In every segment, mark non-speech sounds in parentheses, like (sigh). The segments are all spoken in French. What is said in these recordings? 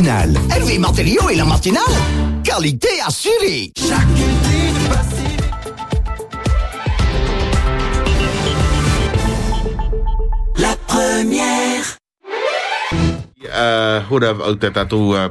matinale. Louis Martelio et la matinale. Qualité assurée. Chaque La première. Uh, au uh,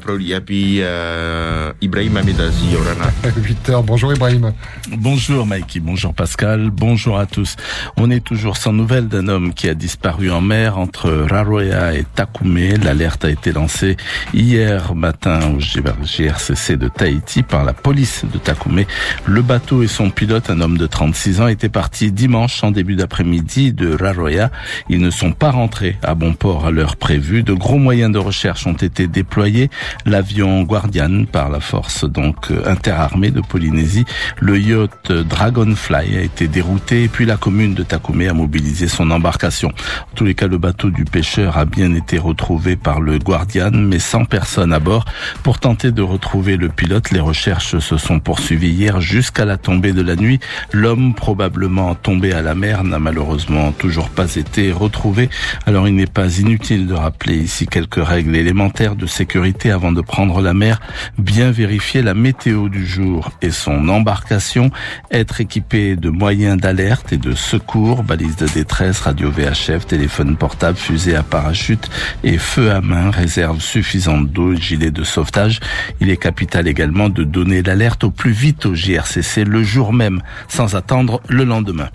uh, Ibrahim Amidazi Yorana. 8h, bonjour Ibrahim. Bonjour Mikey, bonjour Pascal, bonjour à tous. On est toujours sans nouvelles d'un homme qui a disparu en mer entre Raroya et Takoumé. L'alerte a été lancée hier matin au GRCC de Tahiti par la police de Takoumé. Le bateau et son pilote, un homme de 36 ans, étaient partis dimanche en début d'après-midi de Raroya. Ils ne sont pas rentrés à bon port à l'heure prévue. De gros moyens de recherche ont été déployés. L'avion Guardian par la force donc interarmée de Polynésie. Le yacht Dragonfly a été dérouté et puis la commune de Takoumé a mobilisé son embarcation. En tous les cas, le bateau du pêcheur a bien été retrouvé par le Guardian, mais sans personne à bord. Pour tenter de retrouver le pilote, les recherches se sont poursuivies hier jusqu'à la tombée de la nuit. L'homme probablement tombé à la mer n'a malheureusement toujours pas été retrouvé. Alors il n'est pas inutile de rappeler ici quelques règles élémentaires de sécurité avant de prendre la mer. Bien vérifier la météo du jour et son embarcation, être équipé de moyens d'alerte et de secours, balises de détresse, radio VHF, téléphone portable, fusée à parachute et feu à main, réserve suffisante d'eau, gilet de sauvetage. Il est capital également de donner l'alerte au plus vite au JRCC le jour même, sans attendre le lendemain.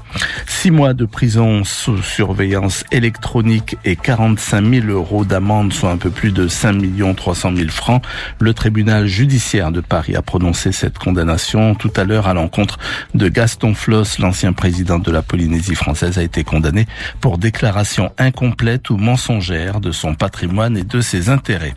Six mois de prison sous surveillance électronique et 45 000 euros d'amende, soit un peu plus de 5 300 000 francs. Le tribunal judiciaire de Paris a prononcé cette condamnation tout à l'heure à l'encontre de Gaston Floss, l'ancien président de la Polynésie française, a été condamné pour déclaration incomplète ou mensongère de son patrimoine et de ses intérêts.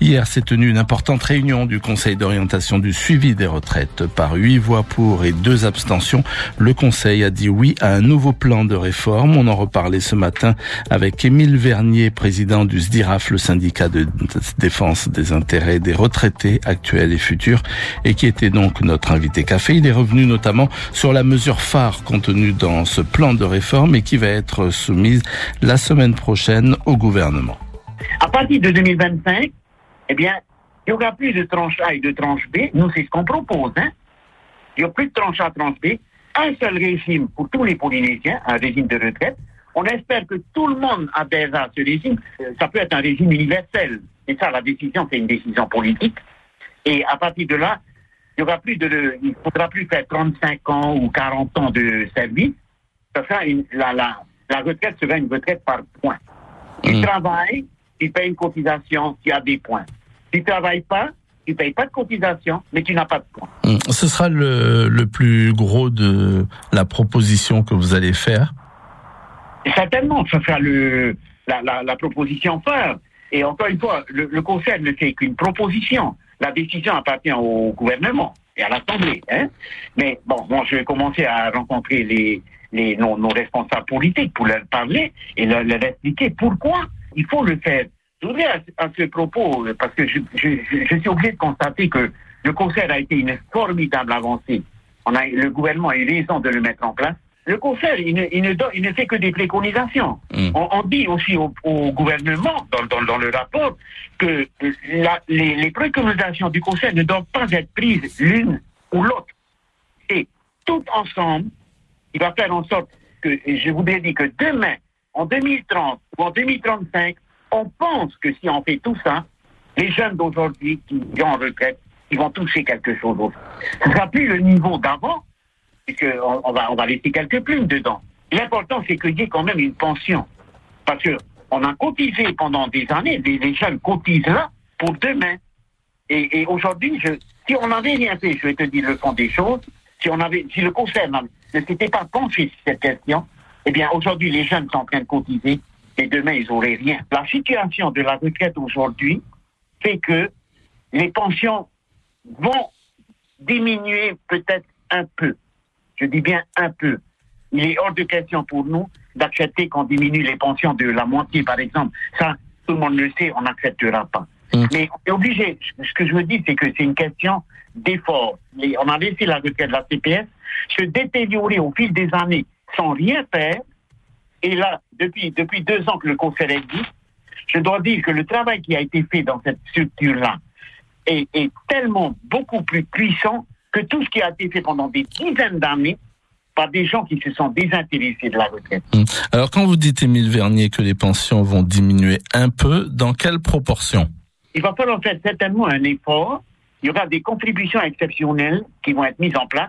Hier s'est tenue une importante réunion du Conseil d'orientation du suivi des retraites. Par huit voix pour et deux abstentions, le Conseil a dit oui à un nouveau plan de réforme. On en reparlait ce matin avec Émile Vernier, président du SDIRAF, le syndicat de défense des intérêts des retraités actuels et futurs, et qui était donc notre invité café. Il est revenu notamment sur la mesure phare contenue dans ce plan de réforme et qui va être soumise la semaine prochaine au gouvernement. À partir de 2025, eh bien, il n'y aura plus de tranche A et de tranche B. Nous, c'est ce qu'on propose. Hein. Il n'y a plus de tranche A, tranche B. Un seul régime pour tous les Polynésiens, un régime de retraite. On espère que tout le monde adhère à ce régime. Ça peut être un régime universel. Et ça, la décision, c'est une décision politique. Et à partir de là, il y aura plus de, il faudra plus faire 35 ans ou 40 ans de service. Ça sera une, la, la, la retraite sera une retraite par points. Tu Mm. travailles, tu payes une cotisation, tu as des points. Tu travailles pas, tu payes pas de cotisation, mais tu n'as pas de points. Hum, Ce sera le, le plus gros de la proposition que vous allez faire? Certainement, ça sera le, la, la, la proposition phare. Et encore une fois, le, le Conseil ne fait qu'une proposition. La décision appartient au gouvernement et à l'Assemblée. Hein? Mais bon, moi, je vais commencer à rencontrer les, les, nos, nos responsables politiques pour leur parler et leur, expliquer pourquoi il faut le faire. Je voudrais à, à ce propos, parce que je, je, je, suis obligé de constater que le Conseil a été une formidable avancée. On a, le gouvernement a eu raison de le mettre en place. Le Conseil, il ne, il ne, il ne fait que des préconisations. Mm. On, on dit aussi au, au gouvernement, dans, dans, dans le rapport, que la- les, les préconisations du Conseil ne doivent pas être prises l'une ou l'autre. Et tout ensemble, il va faire en sorte que, je voudrais dire que demain, en 2030 ou en 2035, on pense que si on fait tout ça, les jeunes d'aujourd'hui qui vont en retraite, ils vont toucher quelque chose d'autre. Ce ne sera plus le niveau d'avant, puisqu'on on va, on va laisser quelques plumes dedans. L'important, c'est qu'il y ait quand même une pension. Parce que on a cotisé pendant des années, les, jeunes cotisent là pour demain. Et, aujourd'hui, si on n'avait rien fait, je vais te dire le fond des choses, si on avait, si le Conseil ne s'était pas penché sur cette question, eh bien, aujourd'hui, les jeunes sont en train de cotiser et demain, ils n'auraient rien. La situation de la retraite aujourd'hui fait que les pensions vont diminuer peut-être un peu. Je dis bien un peu. Il est hors de question pour nous d'accepter qu'on diminue les pensions de la moitié, par exemple. Ça, tout le monde le sait, on n'acceptera pas. Mm. Mais on est obligé. Ce que je veux dire, c'est que c'est une question d'effort. On a laissé la retraite de la CPS se détériorer au fil des années sans rien faire. Et là, depuis, depuis deux ans que le Conseil existe, je dois dire que le travail qui a été fait dans cette structure-là est, est tellement beaucoup plus puissant que tout ce qui a été fait pendant des dizaines d'années par des gens qui se sont désintéressés de la retraite. Alors quand vous dites, Émile Vernier, que les pensions vont diminuer un peu, dans quelle proportion? Il va falloir faire certainement un effort. Il y aura des contributions exceptionnelles qui vont être mises en place.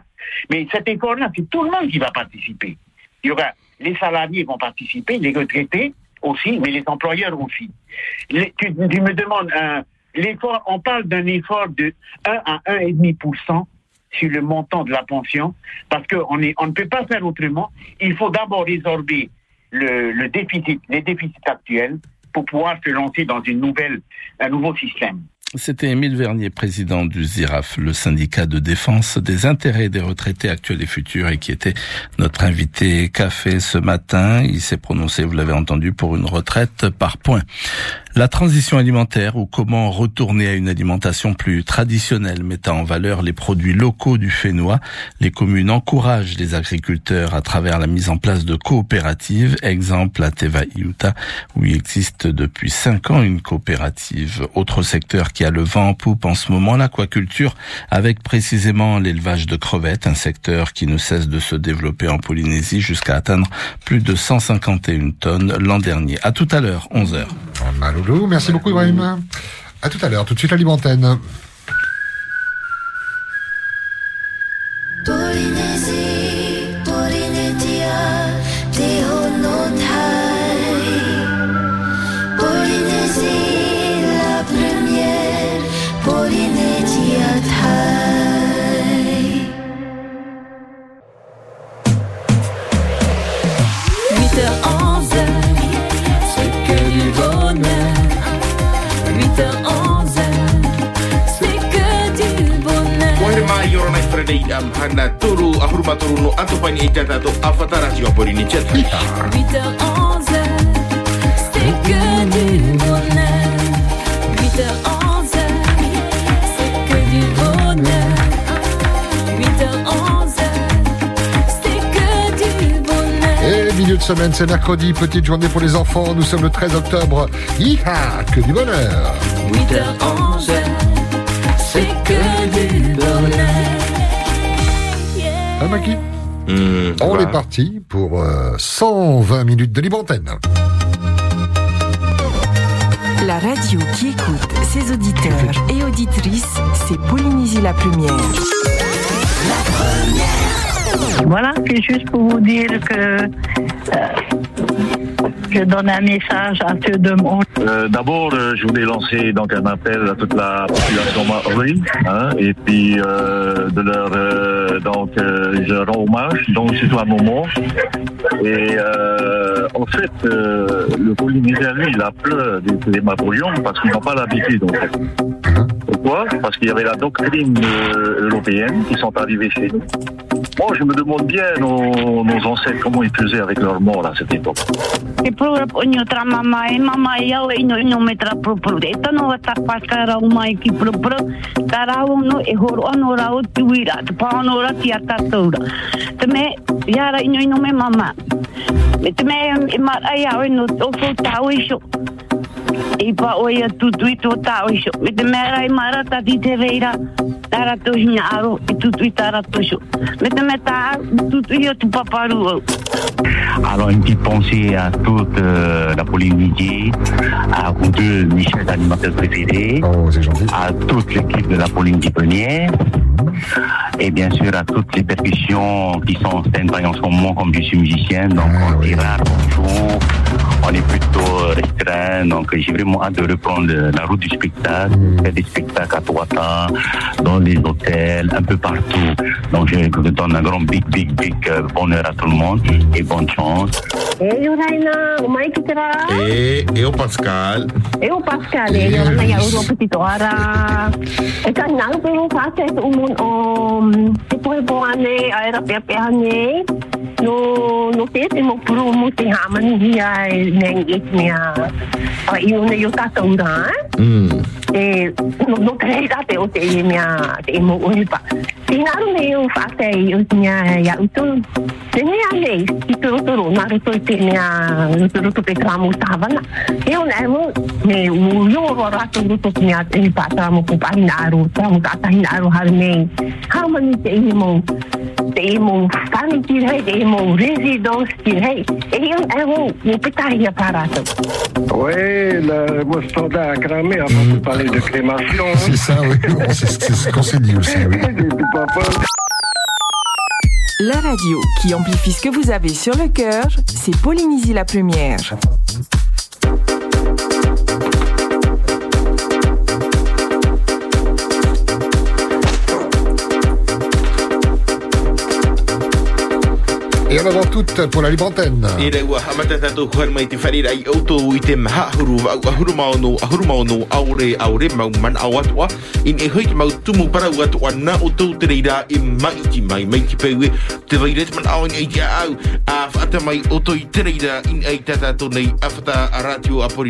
Mais cet effort-là, c'est tout le monde qui va participer. Il y aura les salariés vont participer, les retraités aussi, mais les employeurs aussi. Les- tu, tu me demandes un l'effort, on parle d'un effort de 1 à 1,5% sur le montant de la pension, parce qu'on on ne peut pas faire autrement. Il faut d'abord résorber le, le déficit, les déficits actuels pour pouvoir se lancer dans une nouvelle, un nouveau système. C'était Émile Vernier, président du ZIRAF, le syndicat de défense des intérêts des retraités actuels et futurs, et qui était notre invité café ce matin. Il s'est prononcé, vous l'avez entendu, pour une retraite par points. La transition alimentaire ou comment retourner à une alimentation plus traditionnelle mettant en valeur les produits locaux du Fénois. Les communes encouragent les agriculteurs à travers la mise en place de coopératives. Exemple à Teva Iuta où il existe depuis cinq ans une coopérative. Autre secteur qui a le vent en poupe en ce moment, l'aquaculture avec précisément l'élevage de crevettes, un secteur qui ne cesse de se développer en Polynésie jusqu'à atteindre plus de 151 tonnes l'an dernier. À tout à l'heure, 11 heures. Merci beaucoup Ibrahim. À tout à l'heure, tout de suite la libre antenne. Polynésie, idam hana turu ahuruma turu no atu pani e tata to afatara si opori ni chat. 8h11, c'est que du bonheur. 8h11, c'est que du bonheur. 8h11, c'est que du bonheur. Et milieu de semaine, c'est mercredi, petite journée pour les enfants. Nous sommes le 13 octobre. Iha, que du bonheur. 8h11, c'est que du bonheur. Hein, Maki Hmm, On voilà. est parti pour euh, 120 minutes de libre antenne. La radio qui écoute ses auditeurs et auditrices, c'est Polynésie la première. Voilà, c'est juste pour vous dire que euh, je donne un message à ceux de mon Euh, D'abord, euh, je voulais lancer donc un appel à toute la population maori, hein, et puis euh, de leur donc je rends hommage donc c'est un moment. Et en fait, le Polynésien lui, il a peur des, des parce qu'ils n'ont pas l'habitude. En fait. Pourquoi? Parce qu'il y avait la doctrine européenne qui sont arrivés chez nous. Moi, je me demande bien nos, ancêtres comment ils faisaient avec leurs morts à cette époque. Tō. Me te rai ti te reira. Aro i. Me te o tu paparu au. Alors une petite pensée à toute euh, la Polynésie, à vous deux, Michel animateur préféré, à toute l'équipe de la Polynésie première, et bien sûr à toutes les percussions qui sont stand-by en ce moment, comme je suis musicien, donc on dira bonjour, on est plutôt restreint, donc j'ai vraiment hâte de reprendre la route du spectacle, faire des spectacles à Touata, dans les hôtels, un peu partout. Donc je vous donne un grand big, big, big euh, bonheur à tout le monde et bonne chance. E o raina, o mai ki te rā. E, e o Pascal. E o Pascal, e o raina ia uro petito ara. E ka nang pe mo kate te umun o te poe po ane, a era pia pia ane. No, no te te mo puru mo te hamani hi ai neng it mea. A i una yo tata ura, Hmm. e no te hei rate o te e mea te e mo unipa. Tina aru me o whaate i o mea ia utu. Te mea nei, i turu turu, nā ruto i te mea ruto ruto pe tramu tāwana. E o nei mo, me u yoro rato ruto ki mea te hipa tramu pupahi nā aru, tramu tātahi nā aru haru nei. Haumani te i mo, te i mo whani ki rei, te i mo residence ki rei. E i o nei mo, mo a. Oui, le mot standard à cramer avant de parler de crémation. C'est ça, oui. C'est ce qu'on s'est dit aussi, oui. La radio qui amplifie ce que vous avez sur le cœur, c'est Polynésie la première.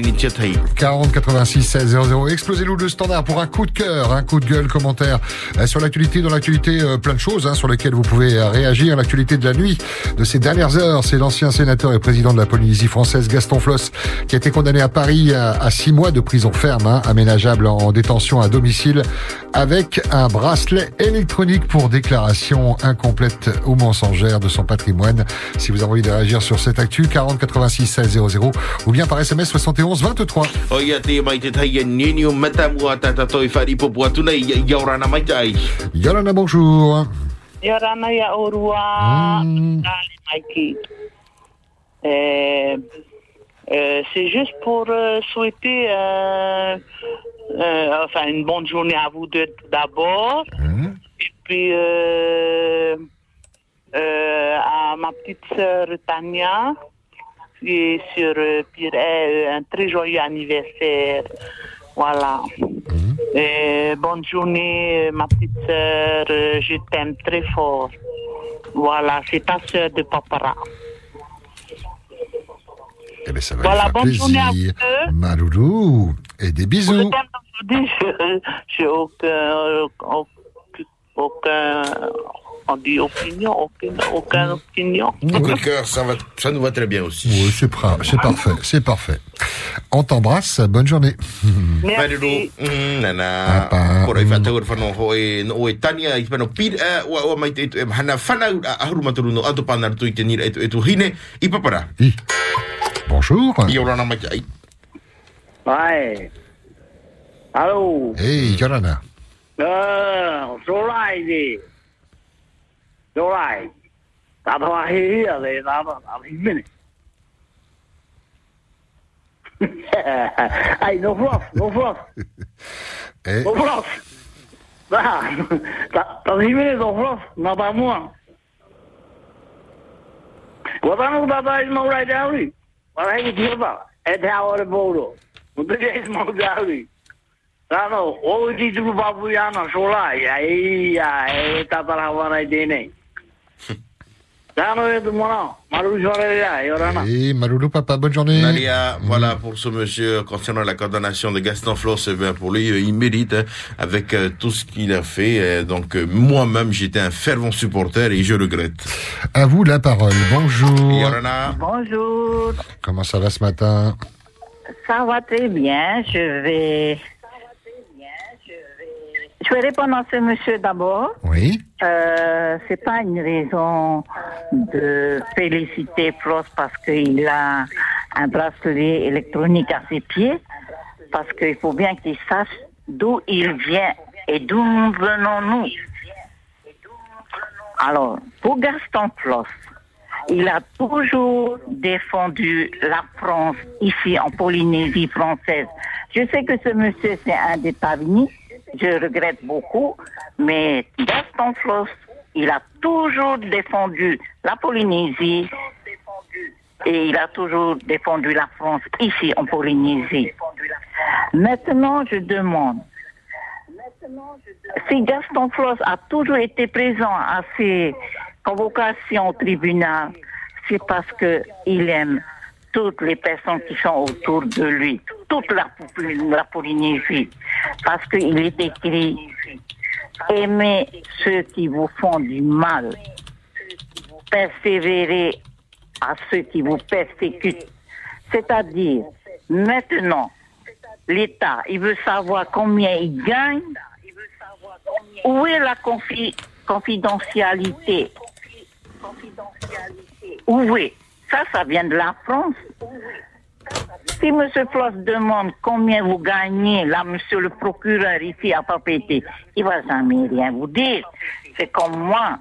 Ni tia tai 40 86 16 00. Explosez-nous le standard pour un coup de cœur, un coup de gueule, commentaire euh, sur l'actualité. Dans l'actualité, euh, plein de choses hein, sur lesquelles vous pouvez euh, réagir. L'actualité de la nuit de ces dernières heures, c'est l'ancien sénateur et président de la Polynésie française, Gaston Floss, qui a été condamné à Paris à, à six mois de prison ferme, hein, aménageable en détention à domicile, avec un bracelet électronique pour déclaration incomplète ou mensongère de son patrimoine. Si vous avez envie de réagir sur cette actu, 40 86 16 00 ou bien par SMS 71 23. o ia te mai te tai e nini o matamu a tātou i whari popu atu nei i aurana mai tai Yolanda, bonjour. Yorana ya Orua, Dali Mikey. Euh, euh, c'est juste pour euh, souhaiter euh, euh, enfin, une bonne journée à vous deux d'abord. Et puis à ma petite sœur Tania, qui est sur Pirée, un très joyeux anniversaire. Voilà. Et bonne journée, ma petite sœur. euh, Je t'aime très fort. Voilà, c'est ta sœur de Papara. Eh ben, ça va Voilà, bonne journée à vous. Maloulou. Et des bisous. (laughs) Je j'ai aucun, aucun, aucun, on dit opinion, aucune, aucune opinion. Coup de cœur, ça, va, ça nous va très bien aussi. Oui, c'est pra- c'est parfait, c'est parfait. On t'embrasse, bonne journée. Mariru, mm, nana, kora i whatau whanau ho no tania i whanau pir, ua, ua mai te etu, hana whanau a ahuru maturu no ato pana rutu i te nira etu, etu hine, i papara. Bonjour. Hey, Yolanda. Uh, so You're right. That's why he here. They not in minutes. hey, no fluff, no fluff. (laughs) Eh? No fluff. Da, da, da Jiménez no fluff, na ba mua. Wadano da ba no right dowry. Wala hi ki ba. Et ha ore bolo. Unde je is mo dowry. Da no, o ti tu ba bu ya na sola. Ya ya, e ta ta la wa na dine. Et Maloulou, papa, bonne journée. Nadia, voilà pour ce monsieur concernant la condamnation de Gaston Floss, eh bien, pour lui, euh, il mérite hein, avec euh, tout ce qu'il a fait. euh, donc euh, moi-même, j'étais un fervent supporter et je regrette. À vous la parole. Bonjour. Yorana. Bonjour, Comment ça va ce matin? Ça va très bien. Je vais. Je vais répondre à ce monsieur d'abord. Oui. Euh, c'est pas une raison de féliciter Prost parce qu'il a un bracelet électronique à ses pieds, parce qu'il faut bien qu'il sache d'où il vient et d'où venons-nous. Alors, pour Gaston Prost, il a toujours défendu la France ici en Polynésie française. Je sais que ce monsieur, c'est un des États-Unis. Je regrette beaucoup, mais Gaston Floss, il a toujours défendu la Polynésie et il a toujours défendu la France ici en Polynésie. Maintenant, je demande, si Gaston Floss a toujours été présent à ces convocations au tribunal, c'est parce qu'il aime toutes les personnes qui sont autour de lui, toute la, la Polynésie, parce qu'il est écrit aimez ceux qui vous font du mal, persévérez à ceux qui vous persécutent. C'est-à-dire, maintenant, l'État, il veut savoir combien il gagne, où est la confi- confidentialité? Où est? Ça, ça vient de la France. Si M. Floss demande combien vous gagnez, là, M. le procureur ici à Papété, il va jamais rien vous dire. C'est comme moi,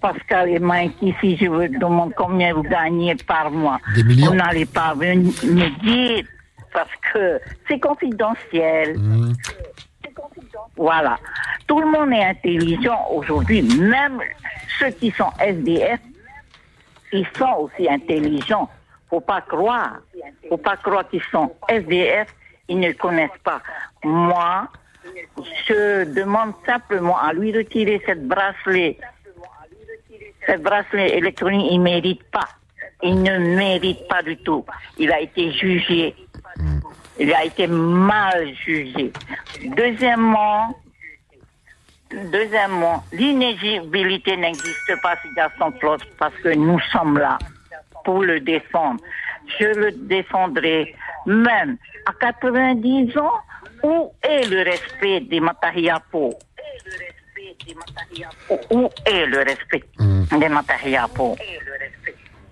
Pascal- et Mike ici, je vous demande combien vous gagnez par mois. Des millions. Vous n'allez pas venir me dire, parce que c'est confidentiel. Voilà. Tout le monde est intelligent aujourd'hui, même ceux qui sont SDF, ils sont aussi intelligents. Faut pas croire. Faut pas croire qu'ils sont SDF, ils ne connaissent pas. Moi, je demande simplement à lui de tirer cette bracelet. Cette bracelet électronique, il mérite pas. Il ne mérite pas du tout. Il a été jugé. Il a été mal jugé. Deuxièmement, deuxièmement, l'inéligibilité n'existe pas Gaston Claude parce que nous sommes là pour le défendre. Je le défendrai même à 90 ans. Où est le respect des Matahiapo? Où est le respect des Matahiapo?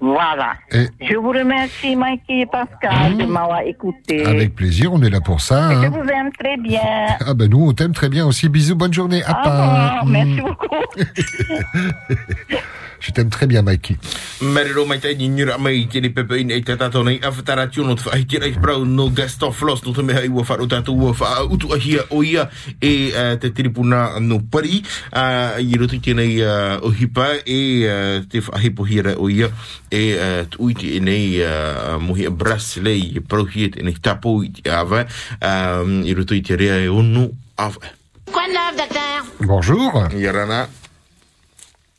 Voilà. Et- Je vous remercie, Mikey et Pascal, de m'avoir écouté. Avec plaisir, on est là pour ça. Je hein. vous aime très bien. Ah ben nous, on t'aime très bien aussi. Bisous, bonne journée. À part. revoir. Merci beaucoup. (laughs) Je t'aime très bien, Mikey. Merero mai tai ni nyura mai te ni pepe ina i te tato nei awhatara tiono te whai tira i prau no Gaston Floss no te mea i ua wharu tātou ua wha utu ahia o ia e te tiripuna no pari i roto i tēnei o hipa e te whahepo hira o ia e tu uiti e nei mohi a braslei i prau hia te nei tapo i te awa i roto i te rea e onu awa Quoi de neuf, docteur? Bonjour.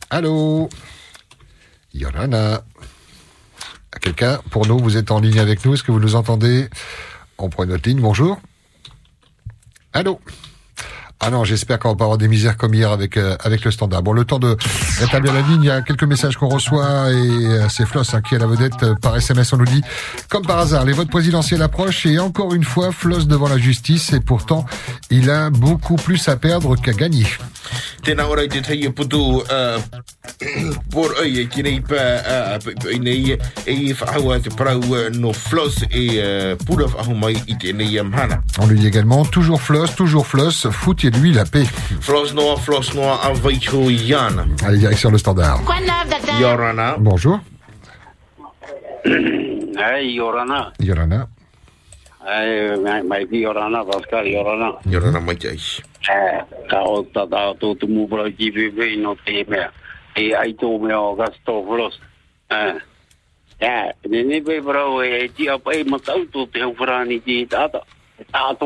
Allô? Yorana. Quelqu'un pour nous, vous êtes en ligne avec nous, est-ce que vous nous entendez? On prend notre ligne, bonjour. Allô? Ah non, j'espère qu'on va pas avoir des misères comme hier avec euh, avec le standard. Bon, le temps de rétablir la ligne, il y a quelques messages qu'on reçoit et euh, c'est Floss hein, qui est la vedette euh, par SMS. On nous dit, comme par hasard, les votes présidentiels approchent et encore une fois, Floss devant la justice et pourtant, il a beaucoup plus à perdre qu'à gagner. Uh, ai e. On lui dit également, toujours Floss, toujours Floss, foutez-lui la paix. Floss noa, floss noa, a vaicho i ana. Allez, direction le standard. Yorana. Bonjour, Hey, Yorana. Yorana. Hey, ki Yorana, Pascal, Yorana. Yorana ai. Eh, ka o ta ta tō tu mūpura ki pepe no te mea. E ai tō mea o gasto flos. Eh. Eh, ne brau e ti matau te hau wharani ki tāta. E tāto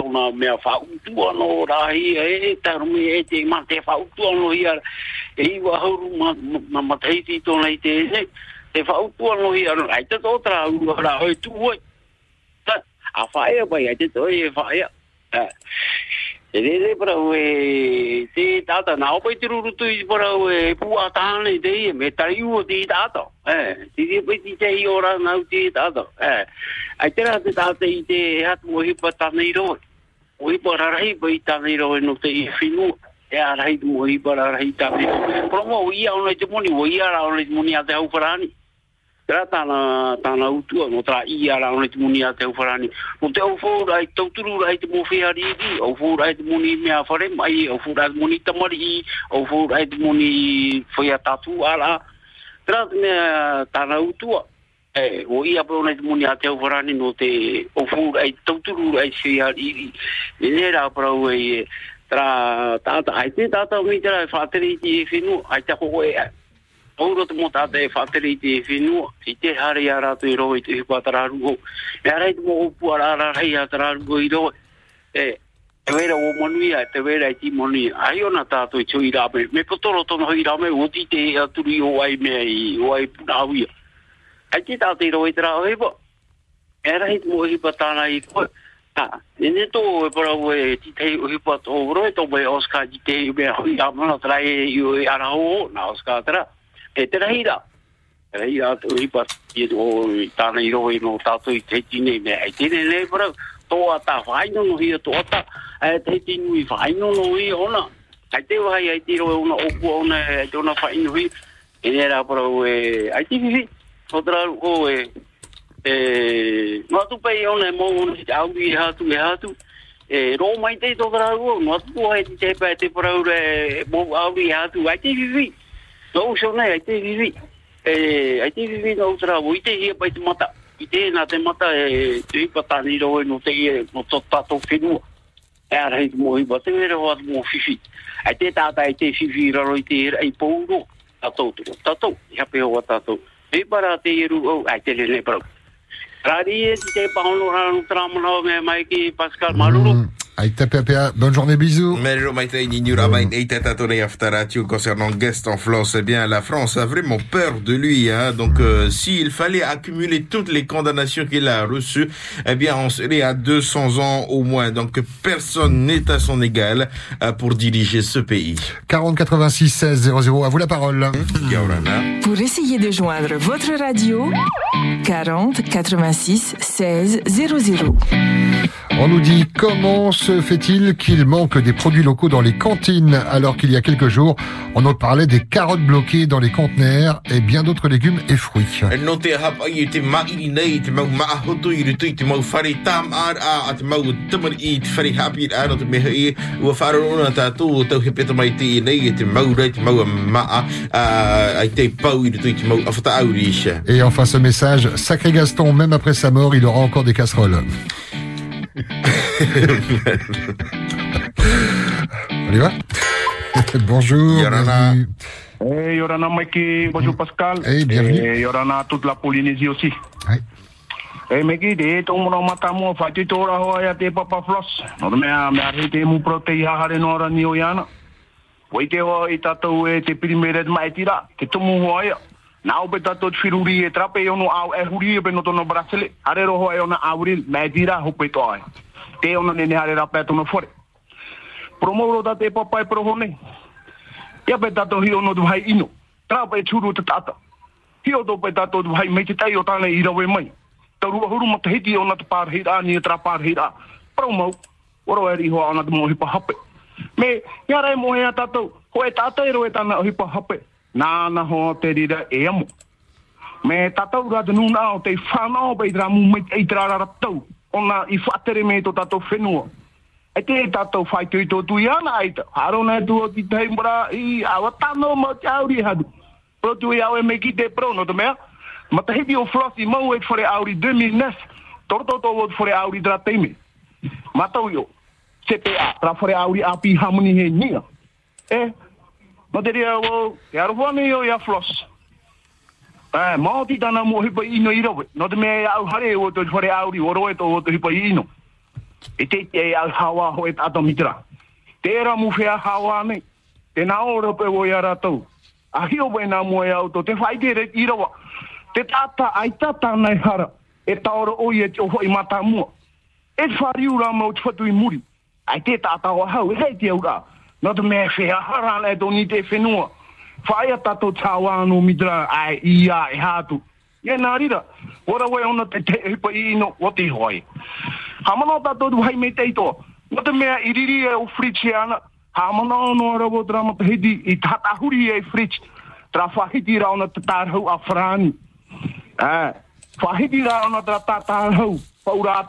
tona mea whautua no rahi e e tarumi e te ma te whautua no ia. E iwa hauru ma, mataiti tona i te ene Te whautua no ia. Ai te tō tra ua ra oi tu hoi a whaea pai ai te toi e whaea. E re re para ue te tata nā opai te rurutu i para ue pua tāne te ia me tari ua te tata. E, te re pai te te i ora nau te tata. E, ai rā te tata i te hatu o hipa tāne i roi O hipa rarai pai tāne i roe no te i whinua. E a rahi tu mo hipa rarai tāne i roe. Promo o ia ona i te moni, o ia ra ona i te moni a te hau. Tera tāna, tāna utua, no tā i ara ona te muni a te uwharani. No te au fōra ai tauturu rai te mo whiari i, au fōra ai te muni mea whare mai, au fōra ai te muni tamari i, au fōra ai te muni whaia tatu ala. Tera tāna utua, eh o ia po na muni ate o varani no te o fu ai tauturu ai se ia i ne ra pro e tra ta ta ai te ta ta mi tra fa te ri ti fi ai ta ko e o te mota te fa te ri ti fi nu i te hari ara te ro i te pa ru e i mo pu ara ara hai ia ru i ro e te vera o monui ai te vera i ti monui ai. Ona ta to i chu i me me potoro to no i ra me o ti te aturi o ai me i o ai pu na Ai te tātou i roi te rao hepa. E rahi te mo hipa tāna i koe. Ha, e ne tō e para ue ti tei o hipa tō uro e tō mai Oscar ti tei i mea hui amana tera e i o e ara o na Oscar tera. E te rahi ra. E rahi ra tō hipa i o tāna i roi no tātou i tei tine mea. E tene ne para tō a tā whaino no hia tō ata. E tei tinu i whaino no hi ona. Ai te wahai ai te roi ona opu ona e te whaino hi. E nera para o e ai te hihi. Tō tara o e e no tu pe ona au i hatu e hatu e ro mai te to go no tu ai te pe te mo au i hatu ai te vivi. No so na ai te vivi. E ai te o i te te mata. I te na te mata e te pa ta ni ro no te i no to ta to finu e ara i i te mo fifi ai te ta ta ai te fifi i te ai pougo ta to ta to ya pe o ta to e para te ru o ai te le pro Rari e te paolo ranu tramano me mai Pascal. Aïe, PPA. Bonne journée, bisous. Concernant Guest en France, eh bien, la France a vraiment peur de lui, hein. Donc, euh, s'il fallait accumuler toutes les condamnations qu'il a reçues, eh bien, on serait à 200 ans au moins. Donc, personne n'est à son égal euh, pour diriger ce pays. 40 86 16 00. À vous la parole. Pour essayer de joindre votre radio, 40 86 16 00. On nous dit comment se fait-il qu'il manque des produits locaux dans les cantines alors qu'il y a quelques jours, on en parlait des carottes bloquées dans les conteneurs et bien d'autres légumes et fruits. Et enfin ce message, sacré Gaston, même après sa mort, il aura encore des casseroles. (laughs) On y va (laughs) Bonjour. Yorana. bienvenue. Eh, Yorana Mikey, bonjour Pascal. Eh, bienvenue. Eh, Yorana toute la Polynésie aussi. Eh, Mikey, de to mo mata mo fati to ra ho ya te papa floss. No me a me a te mu protei ha hare no ra ni o yana. Wai te ho i tatou e te primere mai tira, te tumu ho Nau pe tato to firuri e trape yo au e huri e beno to no brasile Hare roho e ona auril me dira to ai. Te ona nene hare rape ra no fore promoro tate te papa e prohone ya pe tato hi ono dubai ino. Trape e churu te tata. Hi o do tato to dubai me te tai o tane i rawe mai. To huru mo te hiti ona te par ni e tra par hi promo oro e ho ona te mo hape. Me ya rai mohe a tato ho e tata e roe tana ohipa hape nāna ho te rira e amo. Me tatau rata nūna nuna o te whanau pei i tra mu me i tra rara tau. Ona i whatere me tō tātou whenua. E te tatou whai tui tō tui ana ai ta. harona e tu o tei mbra i awa tāno mo te auri hadu. Pro tui au e me ki te pro no te mea. Ma te hebi o flossi mau e fore auri 2009. Torto tō o fore auri dra teime. Ma tau yo. CPA, tra fore auri api hamuni he nia. E, te rea o, te arofuane yo ia floss. Eh, mao ti tana mo hipa ino i rawe. No te mea au hare o te fore auri, o roe tō o te hipa ino. E te te au hawa ho e tato mitra. Tērā mu whea hawa nei. Te nā ora pe o ia rātou. A hio pe nā mua e. Te whai te re i rawa. Te tata ai tata nei hara. E taora o ia te oho i mata mua. E te whariu rā mau te whatu i muri. Ai te tata o hau. E hei te au rā. Nā te mea whea hara nei tō ni tato tāwa anō mitra. Ai ia e hātu. Ia nā rira. Ora wei ona te te hipa i ino. O te hoi. Tato hai teito. No te mea e. Hamana no rabo drama te i tata huri e fritsi. Tra whahiti ra tra. Paura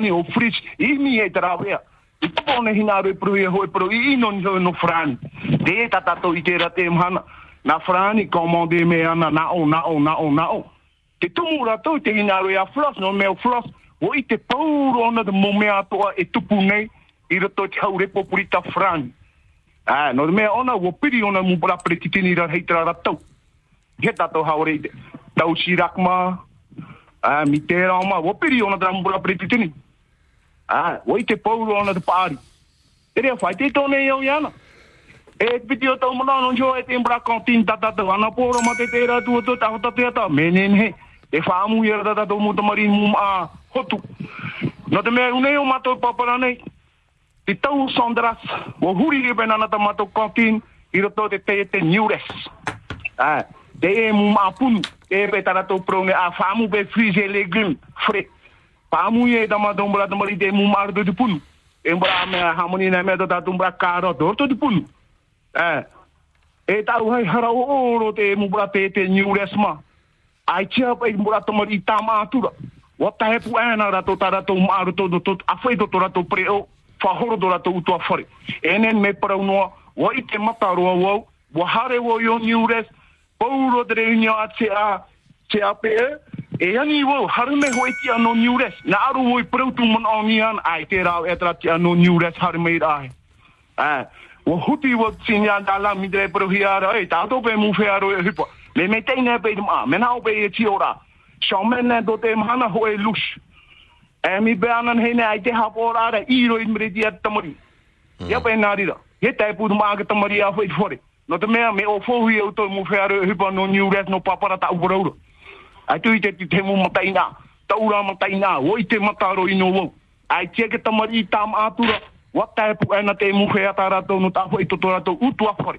mi o. Imi e. I tōne hina roi pro e hoi pro i hoi no frani. Te e tatato i te mhana. Na frani komande me ana na o na o na o na o. te tumu rato te ina ro ia flos no mea flos o i te pauro ona de mo mea toa e tupu nei i rato te hau repo purita frani ah no mea ona wo piri ona mu bra pretitini ra heitra rato he tato haure te tau sirakma ah mi te ra ma wo piri ona dra mu bra pretitini ah wo i te pauro ona de pari Tere a whai te iau iana. E video tau mana e te mbra kantin tata te wana poro ma te tera tu tu ta ta te ta menen he. E whaamu i ara tata tau mu tamari mu a hotu. No te mea unei o mato papara nei. Te tau sondras. Wo huri e mato kantin i roto te te te niures. Ah, te e mu ma punu. E prone a whaamu pe frise legume. Whaamu e ta mato mbra tamari te mu ma ardo te punu. e mbra me hamoni na me ta tumbra karo di pun eh. E ta u hai hara o ro te mu bra te te new resma ai chia pa i mbra to mari ta ma tu wa ta he pu ana ra to ta ra to to to a foi to ra to pre o. Fa horo do ra to uto afore enen me para uno wa mata ro wo wa hare wo yo de reunião a te a te a pe e ani wo harume hoi ti ano niures na aru hoi prautu man onian ai te rao etra ti ano niures harume rai eh wo huti wo sinya dala midre pro hiara e ta to pe mu fe aro e hipo me me te ne pe ma me na pe e ti ora. Shamen ne do te mana hoi lush. E mi be anan he ne ai te ha pora ra i ro in mre dia tamari ya pe na ri ra ye tai pu ma ga tamari a hoi fore. No te me me o fo o to mu fe aro hipo no niures no papara ta ai tu i te te mu mataina taura mataina o i te mataro ino wo ai tia ke tamari tam atura wa tai pu ana te mu fea tara to no ta foi to tora to utu afore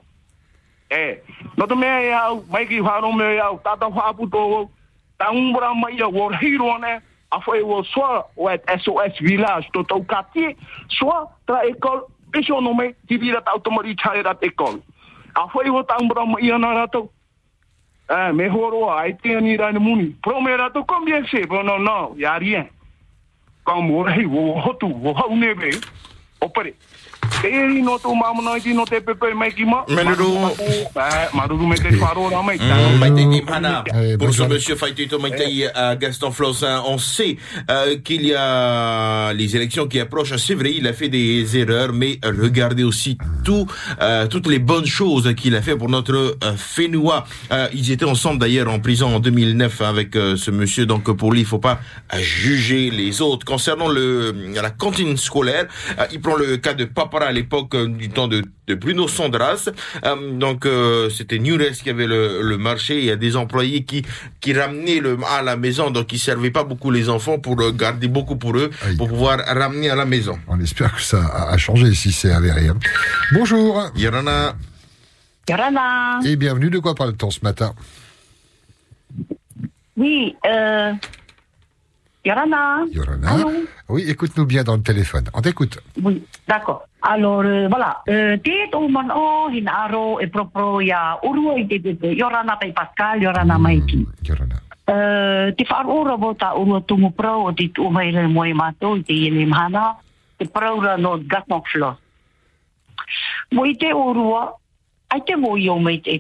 e no te me ya mai ki haro me ya ta ta fa pu to wo ta umbra mai ya wo hiro a SOS village to to kati so tra ekol Pisho no me ti vira ta automari chai rat ekol a Ah, me horo ai te ni ra muni. Promera to combien c'est? Bon non non, y a rien. Comme wo hei wo hotu wo hau nebe. Opere. Te ri no to mama no ti no te pepe mai ki ma. Maruru me te faro ra mai. Mm, Maïté Dimhana, pour ce monsieur Faitito Maïté à Gaston Flossin, on sait euh, qu'il y a les élections qui approchent. C'est vrai, il a fait des erreurs, mais regardez aussi tout, euh, toutes les bonnes choses qu'il a fait pour notre euh, Fénois. Euh, ils étaient ensemble d'ailleurs en prison en 2009 avec euh, ce monsieur. Donc pour lui, il faut pas juger les autres. Concernant le la cantine scolaire, euh, il prend le cas de Papara à l'époque euh, du temps de, de Bruno Sandras. Euh, donc euh, c'était Nures qui avait le, le marché. Il y a des employés qui qui ramenaient le à la maison, donc ils servaient pas beaucoup les enfants pour garder beaucoup pour eux, pour pouvoir ramener à la maison. On espère que ça a changé si c'est avéré. hein. Bonjour. Yorana. Yorana. Et bienvenue. De quoi parle-t-on ce matin? Oui, euh... Yorana. Yorana. Allô Oui, écoute-nous bien dans le téléphone. On t'écoute. Oui, d'accord. Alors, euh, voilà. Euh, te tō man o, hina aro, e propro ia urua i te. Yorana pai Pascal, Yorana maiki. Yorana. Te whaarora vo ta tumu prau o te tu maire mo i mātou i te iele mahana. Te praura no Gaston Flos. Mo i te urua, ai te mo i o mei te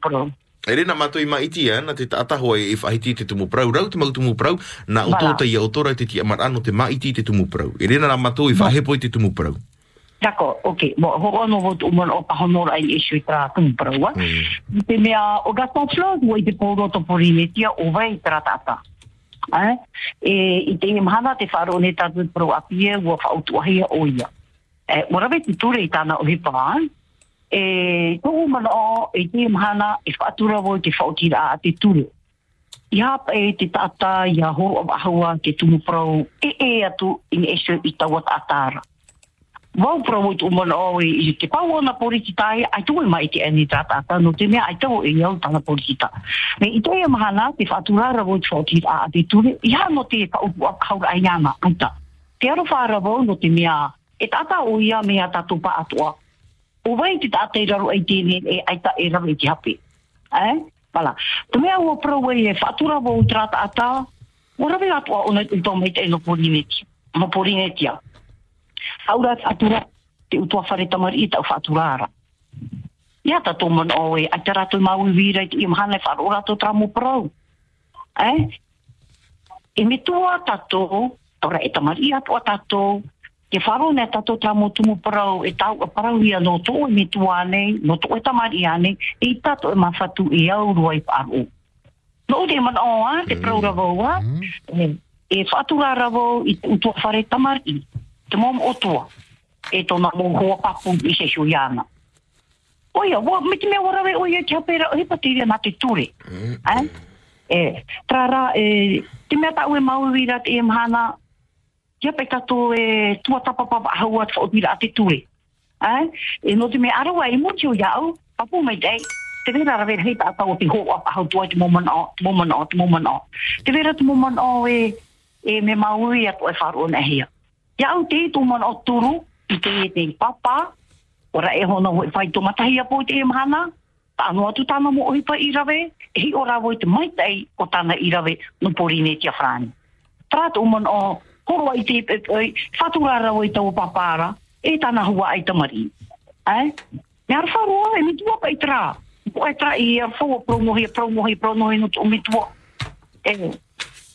prau. E rena mato i maiti e, na te atahoa e whahiti te tumu prau. Rau te mau tumu prau, na o tōta i autora te ti amar ano te maiti te tumu prau. E rena na mato i whahepo i te tumu prau. D'accord, ok. Bon, ho ono vo tu umon o pahonora ai isu i tra tumu prau, a? Te mea, o Gaston Flos, mo i te pōro to porinetia, o vai tra tata. Eh? E i te imahana te wharo ne tatu pro apie, ua whautuahia o ia. E, ua rawe te ture i tāna o hipa, e tō mana o e te mahana e whaatura wo te whaotira a te ture. Ia hapa e te tata, ia horo o ahua te tumu prau, e e atu in esu i taua tātara. Wau prau tu mana o e i te pau ona polititai, ai tu mai te eni tātata, no te mea ai tau e iau tana porikita. Me i te mahana, te whaaturara vo te whaotira a te ture, ia hano te whautu a kaura ai ana, aita. Te aro whaara no te mea, e tata o ia mea tatupa atua. O vai te tata i raro ai tēne e aita e raro i te hape. Eh? Pala. Te mea ua prau e e whatura vo o trata ata, o rawe atua o nei tō mei te no porinetia. Ma porinetia. Aura atura te utua whare tamari i tau whaaturara. Ia ta tō man o e, ai te rato i mau wira i te imahana e whaaro rato tramu prau. Eh? E me tua tato, ora e tamari atua tato, ke wharo ne tatou tā mo tumu parau, e tau a parau ia no to e me tua nei, no to e tamari ane, e i tatou e mawhatu e au rua i paru. No te man o a, te parau ravo a, e, e whatura ravo i utua whare tamari, te mom o tua, e tona mo hoa papu i se shuiana. Oia, wa, me te mea warawe, oia, kia pera, he patiri na te ture. Eh? E, trara, e, te mea tau e mauwira te e mahana, kia pe tato e tua tapapapa hau at fo a ate tue. Eh? E no te me arawa e muti o iau, papu mai dei, te vera rave hei ta tau o te hoa pa hau tua te moman o, te moman o, te moman o. Te vera te moman o e, e me maui at o e wharu na hea. Iau te tu man o turu, i te e te papa, ora e hono hoi whai tō matahi a po te e mahana, ta anu atu tana mo oi pa i rawe, e ora voi te maitai o tana i rawe no porine tia whrani. Trāt uman o koro ai te pe pei, whatura i tau papara, e tana hua ai tamari. Eh? Me ar wharoa, e mi tua pa i tra. Pai e tra i a whaua promohi, promohi, promohi no tō mi tua. E,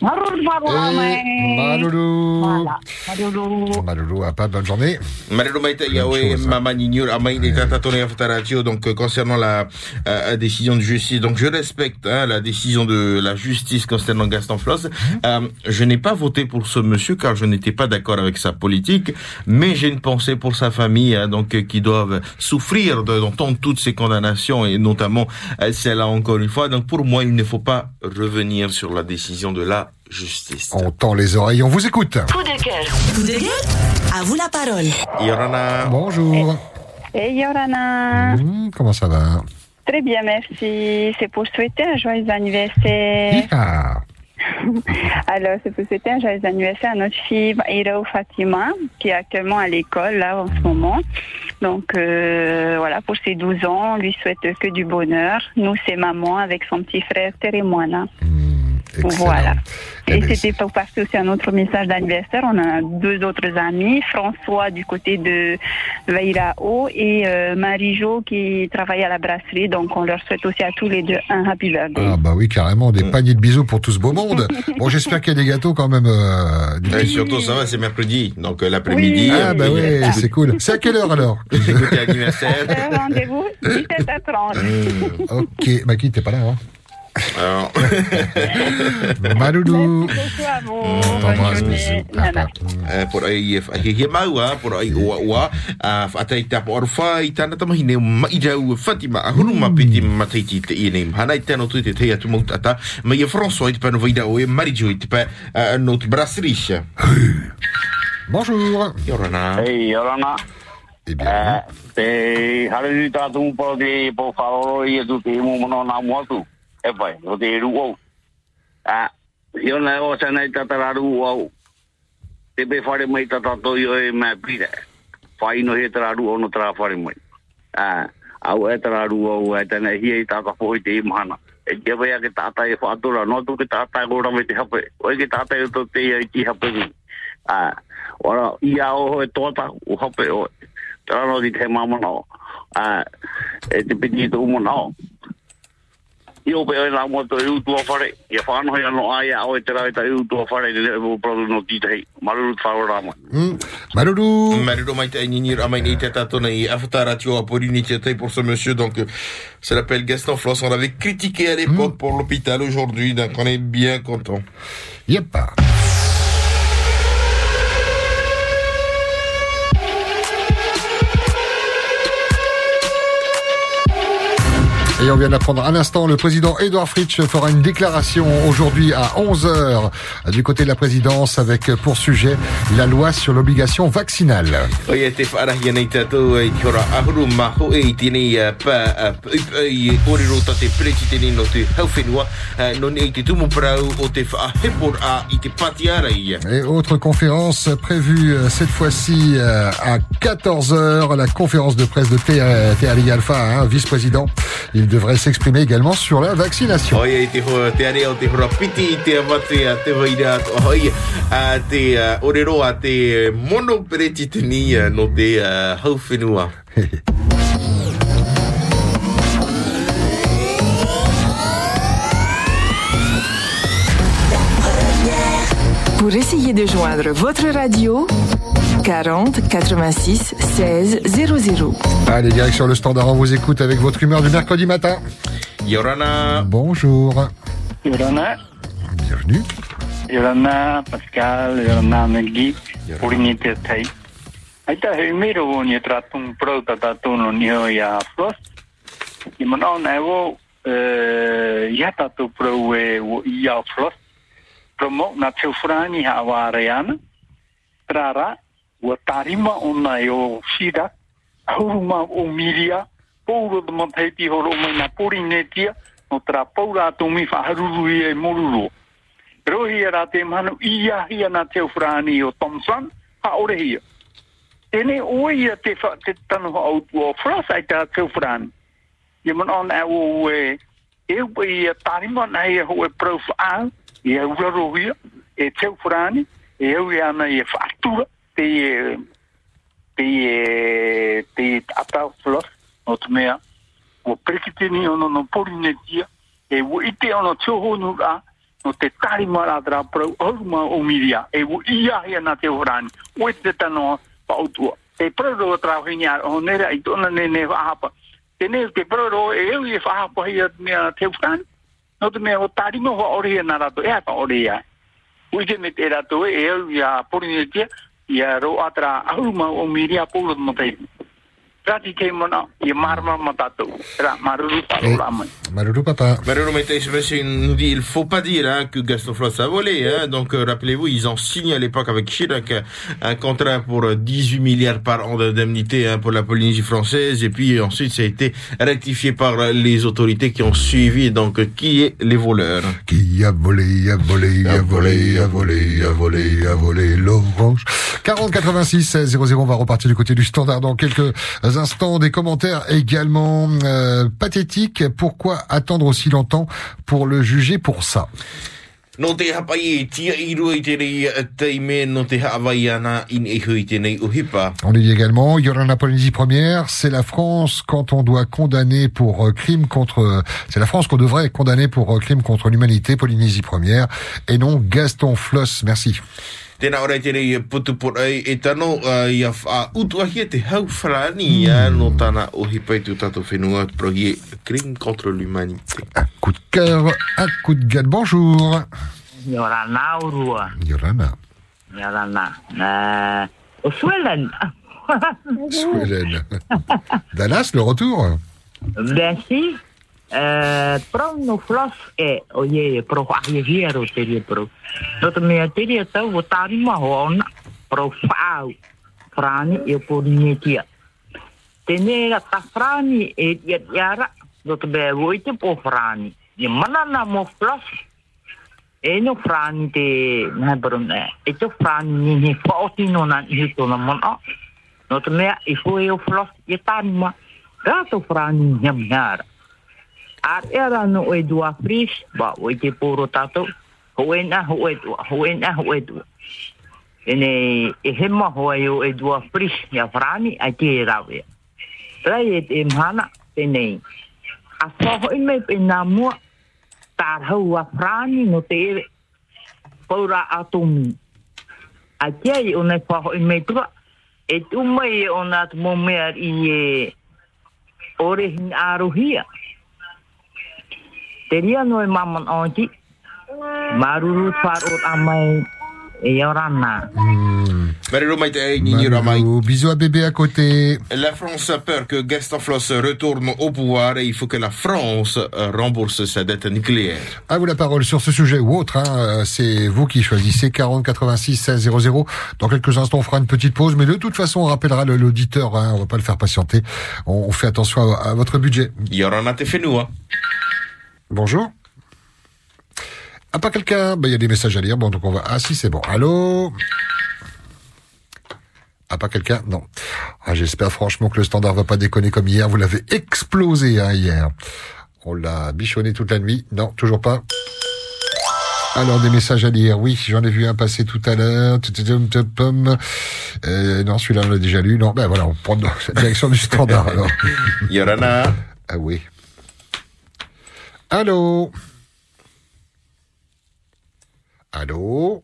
Mai. Maruru. Voilà. Maruru. Malulu, à pas bonne journée. Marero Maïta Yawe, Mama Nignur, Amaïn et Tata Tony Aftaratio, donc euh, concernant la euh, décision de justice. Donc je respecte hein, la décision de la justice concernant Gaston Floss. Euh, je n'ai pas voté pour ce monsieur car je n'étais pas d'accord avec sa politique, mais j'ai une pensée pour sa famille, hein, donc euh, qui doivent souffrir de- d'entendre toutes ces condamnations et notamment euh, celle-là encore une fois. Donc pour moi, il ne faut pas revenir sur la décision de la justice. On tend les oreilles, on vous écoute. Coup de cœur. Coup de gueule À vous la parole. Yorana. Bonjour. Hey Yorana, Mmh, comment ça va? Très bien, merci. C'est pour souhaiter un joyeux anniversaire. (laughs) Alors, c'est pour souhaiter un joyeux anniversaire à notre fille Ira Fatima, qui est actuellement à l'école, là, en ce moment. Donc, euh, voilà, pour ses 12 ans, on lui souhaite que du bonheur. Nous, c'est maman avec son petit frère Voilà. Et c'était pour passer aussi un autre message d'anniversaire. On a deux autres amis, François du côté de Veirao et euh, Marie-Jo qui travaille à la brasserie. Donc, on leur souhaite aussi à tous les deux un happy birthday. ah bah oui, carrément, des paniers de bisous pour tout ce beau monde. (laughs) Bon, j'espère qu'il y a des gâteaux quand même. Euh, du- Et surtout, ça va, c'est mercredi, donc euh, l'après-midi. Ah bah euh, oui, c'est cool. C'est à quelle heure alors. Euh, Rendez-vous 17h30. Ok, Maki, t'es pas là, hein? Alors. On t'embrasse, bisous. Por he a, por ai ua ua, a whatai tapa oru whai, tana tamahi ne mai jau Fatima, a huru mataiti te i hana i te ma i e François i te pano vaida o Marijo i te pa no te brasserie. Bonjour. Yorana. Hei, Yorana. Eh bien. te hare ni tātou po te po wharoro i atu te imu mono nā muatu. E pai, o te o au. Ah, hiona o sana i tatararu au. Te be whare mai tatato i o e mea pira. Whai no he tararu ono no tara whare mai. A, au e tararu au e tana hia i tata po i te imahana. E kia wea ke tata e whaatura, no tu ke tata e gora me te hape. Oi ke tata e to te ia i ki hape ni. A, ora, ia o e tōta, o hape o. Tara di te mamana o. A, e te piti i te umana o. I o pe o e nā mua to e utua whare. Ia o e te rau e ta e utua whare. Ni no. Maruru te rama. Mm. Maloulou. Maruru mai te nei te tatona i Aftaratio a Porini Tietei pour ce monsieur. Donc, euh, ça l'appelle Gaston Floss. On l'avait critiqué à l'époque pour l'hôpital aujourd'hui. Donc, on est bien content. Yep. Et on vient d'apprendre à l'instant, le président Edouard Fritsch fera une déclaration aujourd'hui à 11h du côté de la présidence avec pour sujet la loi sur l'obligation vaccinale. Et autre conférence prévue euh, cette fois-ci euh, à 14h, la conférence de presse de Théa Théa Alpha, hein, vice-président. Devrait s'exprimer également sur la vaccination. Pour essayer de joindre votre radio, 40 86 16 00. Allez, direction le standard, on vous écoute avec votre humeur du mercredi matin. Yorana. Bonjour. Yorana. Bienvenue. Yorana, Pascal, Yorana, Megui, Purini te tai. Aita he miro o ni tratung pro ta ta tono ni o ya flos. Ya ta tu pro ya flos. Promo frani. Trara ua tarima o e o sida, hauruma o miria, pouro de mateipi horo mai na pori netia, no tra paura atu mi whaharuru i e moruru. Rohi e rā te manu i ahia na te ufrani o Thompson, ha orehia. Tene oia te, wha, te tanu hau tu o frasa i tā te ufrani. Ia man on e o e, e upa i a tarima na e ho e prau whaau, i a ura rohia, e te ufrani, e au i ana i e whaatura, te e te e te ata flos o te mea. O prekitini ono no porinetia e wo ite ono te honu a no te tari mara tra pro oruma o miria e wo ia ia na te horani. O e te tano pa utua te pro ro tra hinia o nera i tona ne ne hapa te ne te pro ro e eu i fa hapa ia me te horani. No te me o tari mo ho ori na rato. E pa ori ia? Ui te me te rato e eu ia porinetia ia ro atra ahuma o miria polo mo te Rati ke mona ia marma matato maruru ramai Malheureux papa. Il nous dit, il faut pas dire hein, que Gaston Floss a volé. Hein, donc euh, rappelez-vous, ils ont signé à l'époque avec Chirac euh, un contrat pour euh, 18 milliards par an d'indemnité hein, pour la Polynésie française. Et puis ensuite, ça a été rectifié par euh, les autorités qui ont suivi. Donc, euh, qui est les voleurs? Qui a volé, a volé, a volé, a volé, a volé, a volé l'orange. 40 86 00, on va repartir du côté du standard dans quelques instants. Des commentaires également euh, pathétiques. Pourquoi attendre aussi longtemps pour le juger pour ça No te hapai e tia i rua i te rei uh, teime no te haawai ana in e hui tēnei uhipa. On lui dit également, Yorana Polynésie première, c'est la France quand on doit condamner pour euh, crime contre, c'est la France qu'on devrait condamner pour euh, crime contre l'humanité, Polynésie première, et non Gaston Floss. Merci. Tēnā ora i putu e tano uh, utuahia te mm. no tāna tato whenua e crime contre l'humanité. Coup de cœur, un coup de gueule. Bonjour. Yorana urua. Yorana. Yorana. Uh, o Sweden. Sweden. (laughs) Dallas, le retour. Merci. Uh, pro no flos e o ye pro ria pro. No te mea te ria tau o pro whaau. Frani e frani frani. Frani frani ni ni whaoti no na i hito na mona. No te mea. Ar era no e dua fris, ba o te poro tato. Ho e na ho e dua, ho e na ho e dua. Ene e hema ho e o e dua fris ya frani ai te rawe. Trai e te mhana tene. A soho i me pe na mua tar hau a frani no te ere. Paura atomi. A tia i o nei whaho i me tua. E tu mai e o nā tu mo mea i e ore hin arohia. Te ria no e maman onti. Maruru amai e yorana. Ramai. Bisous à bébé à côté. La France a peur que Gaston Floss retourne au pouvoir et il faut que la France euh, rembourse sa dette nucléaire. À vous la parole sur ce sujet ou autre. hein. Euh, C'est vous qui choisissez 40 86 16 00. Dans quelques instants, on fera une petite pause, mais de toute façon, on rappellera le- l'auditeur. Hein. On va pas le faire patienter. On, fait attention à, à votre budget. Yorana te whenua. Bonjour. Ah, pas quelqu'un Ben, Il y a des messages à lire. Bon, donc on va... Ah si, c'est bon. Allô? Ah, pas quelqu'un Non. Ah, J'espère franchement que le standard va pas déconner comme hier. Vous l'avez explosé hein, hier. On l'a bichonné toute la nuit. Non, toujours pas. Alors des messages à lire. Oui, j'en ai vu un passer tout à l'heure. Euh, non, celui-là on l'a déjà lu. Non, ben voilà, on prend (laughs) la direction du standard alors. Yorana. Ah oui. Allô? Allô?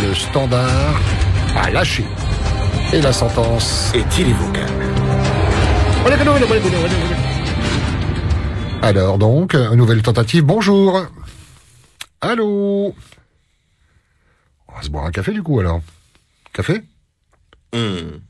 Le standard a lâché. Et la sentence est irrévocable. Alors donc, une nouvelle tentative. Bonjour. Allô? On va se boire un café du coup alors. Café? Hmm.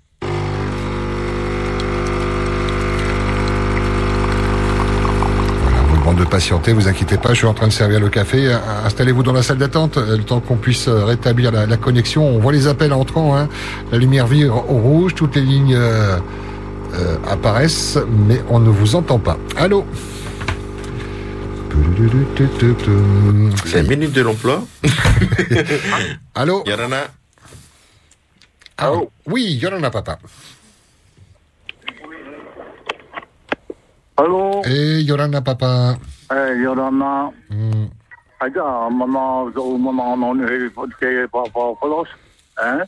On vous demande de patienter, vous inquiétez pas, je suis en train de servir le café. Euh, Installez-vous dans la salle d'attente, euh, le temps qu'on puisse euh, rétablir la, la connexion. On voit les appels entrant, hein. la lumière vire au rouge, toutes les lignes euh, euh, apparaissent, mais on ne vous entend pas. Allô C'est la minute de l'emploi. (laughs) Allô Yorana. Ah, Oui, Yolanda Papa. Allô Et Yolanda Papa. Eh, Yorana. Hmm. Aja, mana zo mana non he ke pa pa polos. Eh?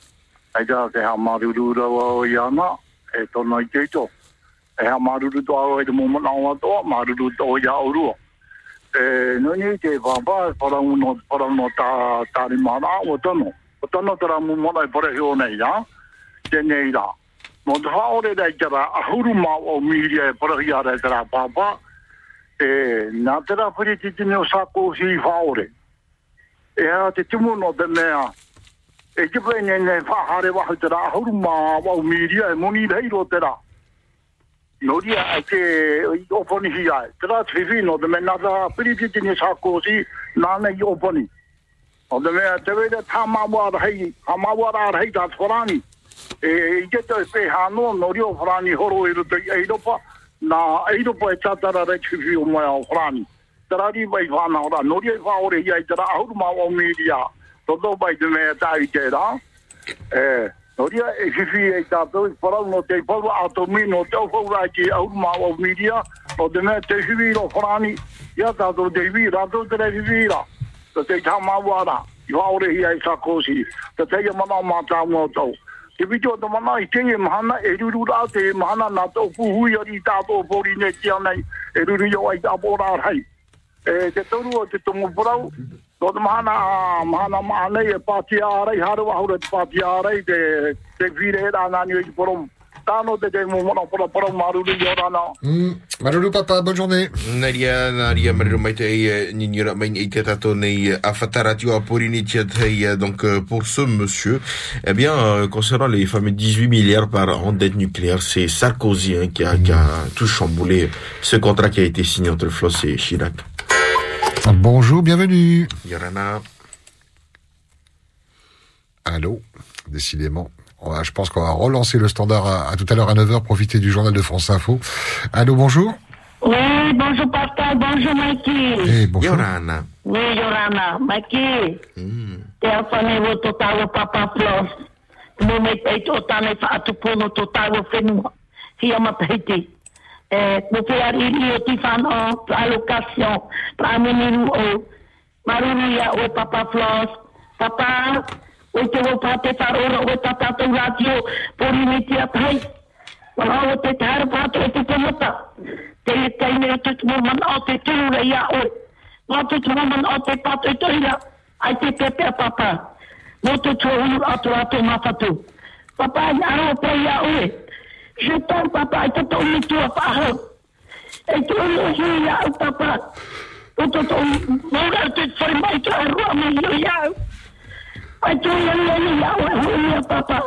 Aja ke ha ma du ro yana. E to no ke to. E ha du du e mo mo na wa to ma du du to ya o ru. E no ni ke pa pa para para no ta ta ri ma na o to no. O to no tra mo mo na para he o nei ya. Te nei da. Mo te haore rei te ahuru mau o miria e parahi a rei te papa, e nā tera whiri whare te tine o sāko si i haore. E a te tumuno te mea, e kipa e nene whahare wahu tera ahuru mau o miria e moni reiro ro ra. Nori a te oponi hi ai, Tera ra no te mea nā tera whiri whare te sāko si nāne i oponi. O te mea te wei tā mawara hei, tā mawara hei tā tōrani. Tā tā tōrani e ite te pe hano no rio frani horo e te europa na europa e tatara re tivi o mai o frani. Tarari vai vana ora no rio va ore ia tara au ma o media. To do bai de me ta i te ra e no rio e tivi e tatu i pora no te pora atomi no te o ki au ma o media to de me te tivi o frani. Ia tatu te tivi ra to te re tivi ra to te tama wara Yo aurehi ai sakosi. Te teia mana o mātā mō tau. Te video te mana i te e mahana e ruru rā te e mahana nā tō puhui ari tātō pōri ne kia nei e ruru yo ai tāpō rā rai. E te toru o te tongu porau, tō te mahana, a mahana mahana e pāti ārei, haru ahura te pāti ārei te, te whire e rāna ni i te te i rāna. Hmm. Papa, bonne journée. Donc, pour ce monsieur, eh bien, euh, concernant les fameux 18 milliards par an d'aide nucléaire, c'est Sarkozy hein, qui, a, qui a tout chamboulé ce contrat qui a été signé entre Floss et Chirac. Bonjour, bienvenue. Yorana. Allô Décidément. On va- je pense qu'on va relancer le standard à, à tout à l'heure à 9h, profiter du journal de France Info. Allô, bonjour Oui, bonjour Pascal, bonjour Mikey. Eh, bonjour. Yorana. Oui, Yorana, Mikey. Te awhane wo tō tāua papa Flos. Mo me tei tō tāne whaatupono tō tāua whenua. Hia matahiti. Eh, mo te ariri o ti whano, allocation, pra meniru o. Maruru ia o papa Flos. Papa, o te wo pate wharora o ta tātou ratio, pori me te atai. Wala o te tāra pātu o te tamata. Te e teine o te tumaman o te tūra ia o. Mā te tumaman o te pātu i. Ai te pepe a papa. Mō te tuahuru atu atu mawhatu. Papa, i aro pe ia oe. Je t'aime, papa, ai te tau mi tua whahau. E tu anu hui ia au, papa. O te tau mōra te whai mai ka rua mai hui au. Hui ia, papa.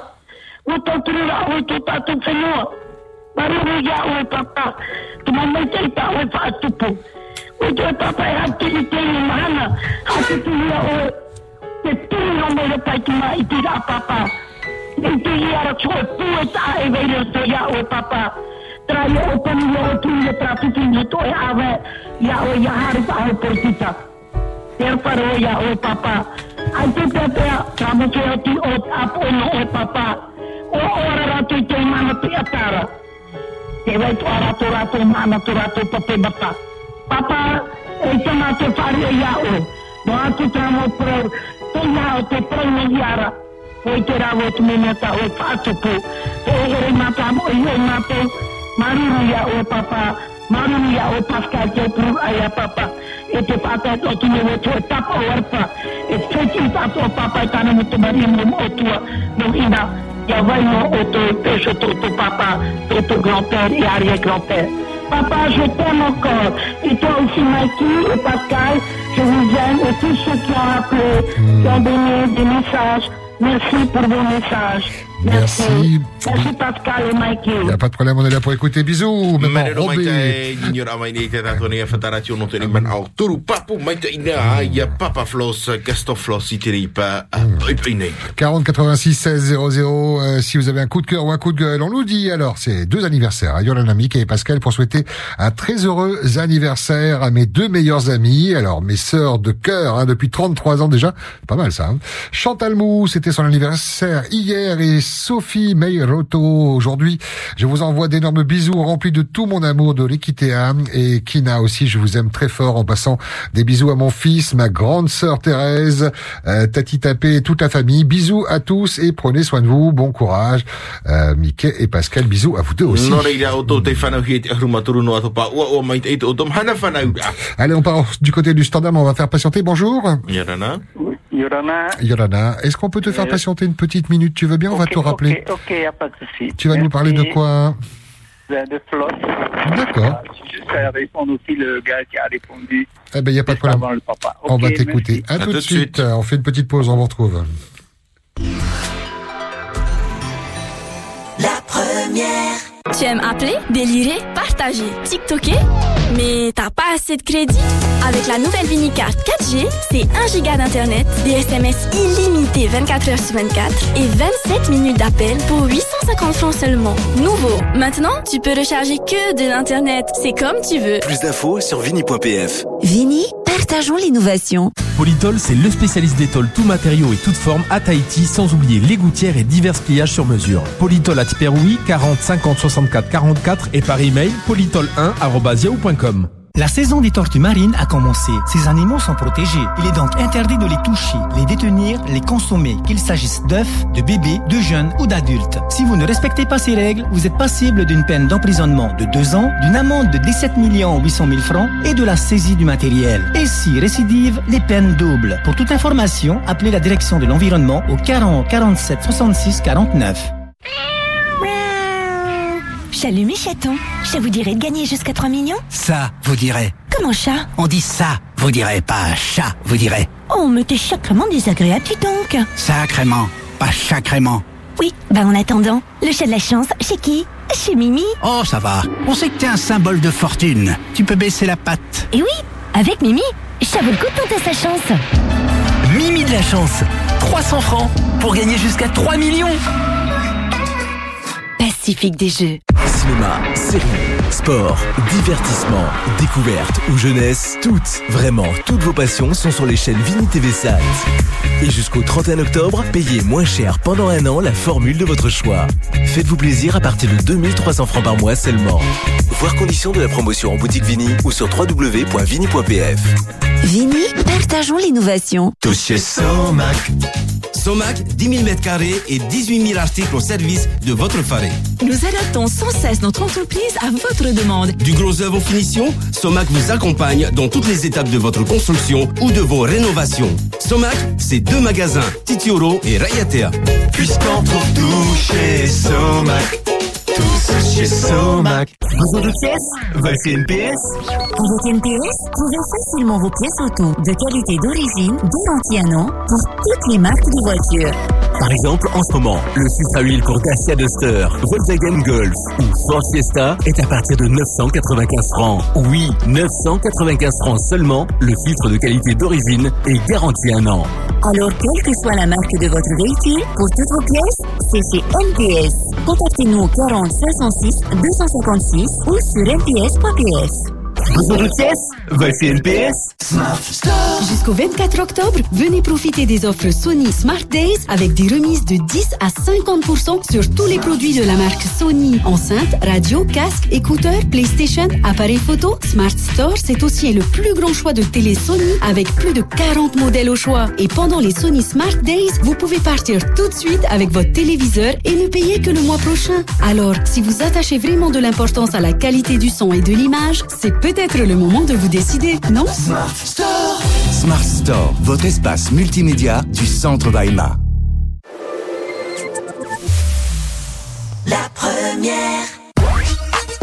Papa. Papa papa. Papa. Ai te pepea, tra mo te o ti o apo no oe, papa. O ora rato i te mana te atara. Te wai tu ara tu rato mana tu rato pape bata. Papa, e te ma te whare e iao. No atu tramo pro, te iao te prene iara. Oi te rawo tu mene ta o whātupu. Te ere mata mo i e mato. Maruru iao papa. Maruru iao Pascal te pru aia papa. E te whata o tu me tu e tapa o arpa. E teki tato o papa e tana mo te marimu mo tua. No ina, ia vai no o tu pecho tu tu papa, tu tu grand-père et arrière-grand-père. Papa, je t'aime encore. Et toi aussi, Mikey et Pascal, je vous aime. Et tous ceux qui ont appelé, qui ont donné des messages, merci pour vos messages. Merci. Merci Pascal et Mikey. Il n'y a pas de problème, on est là pour écouter. Bisous. Maintenant, Robé. te niñora mai nei te tato nei whatarati ono te ni man au turu papu mai te ina ia papa floss gasto floss i te ripa a pai pai nei. 40 86 16 00 euh, si vous avez un coup de cœur ou un coup de gueule. On nous dit alors, c'est deux anniversaires à Yolanda Mick et Pascal pour souhaiter un très heureux anniversaire à mes deux meilleurs amis. Alors, mes sœurs de cœur, hein, depuis 33 ans déjà. Pas mal ça. Hein. Chantal Mou, c'était son anniversaire hier et Sophie Meiroto aujourd'hui. Je vous envoie d'énormes bisous remplis de tout mon amour de l'équitéa et Kina aussi. Je vous aime très fort en passant des bisous à mon fils, ma grande sœur Thérèse, euh, Tati Tapé et toute la famille. Bisous à tous et prenez soin de vous. Bon courage. Euh, Mickey et Pascal, bisous à vous deux aussi. No reira o tō te whanau hi e te aruma turu no ato pa ua o mai te ito o tom hana whanau. Ah, Allez, on part du côté du standard, mais on va faire patienter. Bonjour. Yorana. Yorana. Yolanda, est-ce qu'on peut te faire Euh, patienter une petite minute Tu veux bien On va te rappeler. Ok, ok, y a pas de souci. Tu vas nous parler de quoi De, de flotte. D'accord. À répondre aussi le gars qui a répondu. Eh ben, il n'y a pas de problème. Avant le papa. on va t'écouter. À, tout de suite. On fait une petite pause, on vous retrouve. La première. Tu aimes appeler, délirer, partager, TikToker, mais t'as pas assez de crédit? Avec la nouvelle Vinicard 4G, c'est 1 giga d'internet, des SMS illimités 24 heures sur 24 et 27 minutes d'appel pour 850 francs seulement. Nouveau. Maintenant, tu peux recharger que de l'internet. C'est comme tu veux. Plus d'infos sur vini.pf. Vini, partageons l'innovation. Polytol, c'est le spécialiste des tôles tout matériaux et toute forme à Tahiti, sans oublier les gouttières et divers pliages sur mesure. Polytol à Tiperoui, 40 50 64 44 et par email polytol1@yahoo.com. La saison des tortues marines a commencé. Ces animaux sont protégés. Il est donc interdit de les toucher, les détenir, les consommer, qu'il s'agisse d'œufs, de bébés, de jeunes ou d'adultes. Si vous ne respectez pas ces règles, vous êtes passible d'une peine d'emprisonnement de 2 ans, d'une amende de 17 800 000 francs et de la saisie du matériel. Et si récidive, les peines doubles. Pour toute information, appelez la direction de l'environnement au 40 47 66 49. Salut mes chatons, ça vous dirait de gagner jusqu'à 3 millions Ça, vous direz. Comment chat On dit ça, vous direz, pas chat, vous direz. Oh, mais t'es sacrément désagréable, dis donc Sacrément, pas sacrément. Oui, bah en attendant, le chat de la chance, chez qui? Chez Mimi Oh, ça va. On sait que t'es un symbole de fortune. Tu peux baisser la patte. Et oui, avec Mimi, ça vaut le coup de tenter sa chance Mimi de la chance. 300 francs pour gagner jusqu'à 3 millions. Pacifique des jeux. Cinéma, séries, sport, divertissement, découverte ou jeunesse, toutes, vraiment toutes vos passions sont sur les chaînes Vini TV Sat. Et jusqu'au 31 octobre, payez moins cher pendant un an la formule de votre choix. Faites-vous plaisir à partir de 2300 francs par mois seulement. Voir conditions de la promotion en boutique Vini ou sur www.vini.pf. Vini, partageons l'innovation. Tous chez Somac. Somac, 10 000 mètres carrés et 18 000 articles au service de votre farine. Nous adaptons sans cesse notre entreprise à votre demande. Du gros œuvre aux finitions, Somac vous accompagne dans toutes les étapes de votre construction ou de vos rénovations. Somac, c'est deux magasins, Titioro et Rayatea. Puisqu'on trouve tout chez Somac. Chez Somac. Besoin de pièces Voici une PS. Pour votre NPS, trouvez facilement vos pièces auto de qualité d'origine, garantie un an, pour toutes les marques de voitures. Par exemple, en ce moment, le filtre à huile pour Dacia Duster, Volkswagen Golf ou Ford Fiesta est à partir de 995 francs. Oui, 995 francs seulement, le filtre de qualité d'origine est garanti un an. Alors, quelle que soit la marque de votre véhicule, pour toutes vos pièces, c'est chez NPS. Contactez-nous au 40 506 256 ou sur nps.ps. Jusqu'au 24 octobre, venez profiter des offres Sony Smart Days avec des remises de 10 à 50% sur tous les produits de la marque Sony. Enceintes, radio, casques, écouteurs, PlayStation, appareils photo. Smart Store, c'est aussi le plus grand choix de télé Sony avec plus de 40 modèles au choix. Et pendant les Sony Smart Days, vous pouvez partir tout de suite avec votre téléviseur et ne payer que le mois prochain. Alors, si vous attachez vraiment de l'importance à la qualité du son et de l'image, c'est peut-être le moment de vous décider, non? Smart Store. Smart Store, votre espace multimédia du centre Baïma. La première.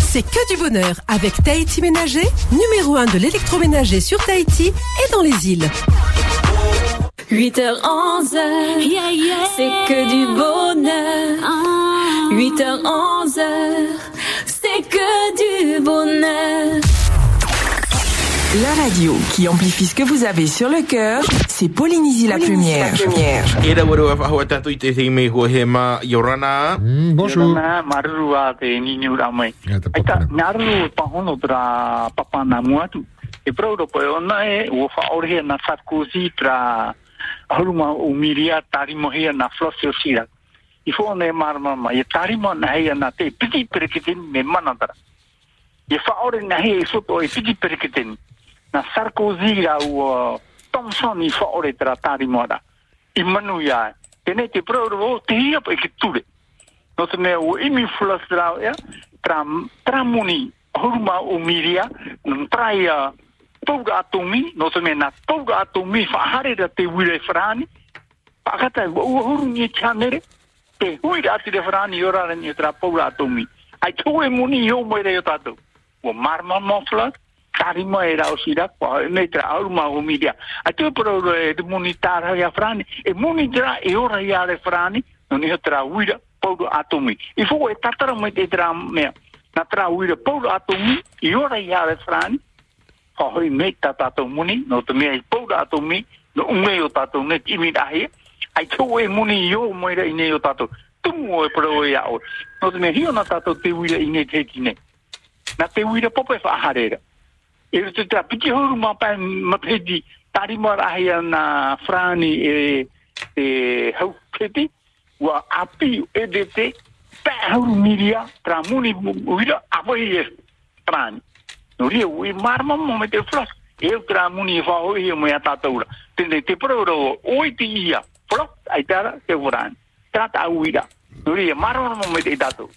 C'est que du bonheur avec Tahiti Ménager, numéro 1 de l'électroménager sur Tahiti et dans les îles. 8h, 11h, c'est que du bonheur. 8h, 11h, c'est que du bonheur. La radio qui amplifie ce que vous avez sur le cœur, c'est Polynésie la première. E bonjour. E po e ona e na Sarkozy tra umiria tarimo na Flosio Sira. I fo ne e tarimo na na te piti me. E na e piti. Na Sarkozy ra ua Thompson i whaore tra tarimo ara. I manu ia. Tene te prauro o te hia pa e ki ture. No te mea o imi flas rao ia, tra, tra muni huruma o miria, num trai a tauga atomi, no te mea na tauga atomi whahare ra te wire whrani, pakata ua huru ni chanere, te hui ra te whrani ra ni tra pauga atomi. Ai tō e muni i o mai reo tātou. Ua marma mofla, tarima e rao sira, kwa e mei tra auruma o miria. Ai tō pero e te muni tāra ia whrani, e muni tra e ora ia re whrani, no ni tra wira paulo atomi. I fo e tatara mai te tra mea. Na tra wira paulo atomi, i ora ia re frani, ho hoi me ta tato muni, no te mea i paulo atomi, no unge o tato ne imi rahi, ai tō e muni i o moira i ne o tato, tumu o e pro e ao. No te mea hio na tato te wira i ne te tine. Na te wira pope whaharera. E te tra piti horu ma pai mapedi, tari mo rahi na frani e, e hau keti, wa api EDT pehuru miria tra muni uira apa ie trani no ria ui marma mo me te e tra muni fa o ie mo ya tataura tende te pro oi ti ia flas ai tara te voran trata uira no ria marma mo me te tatu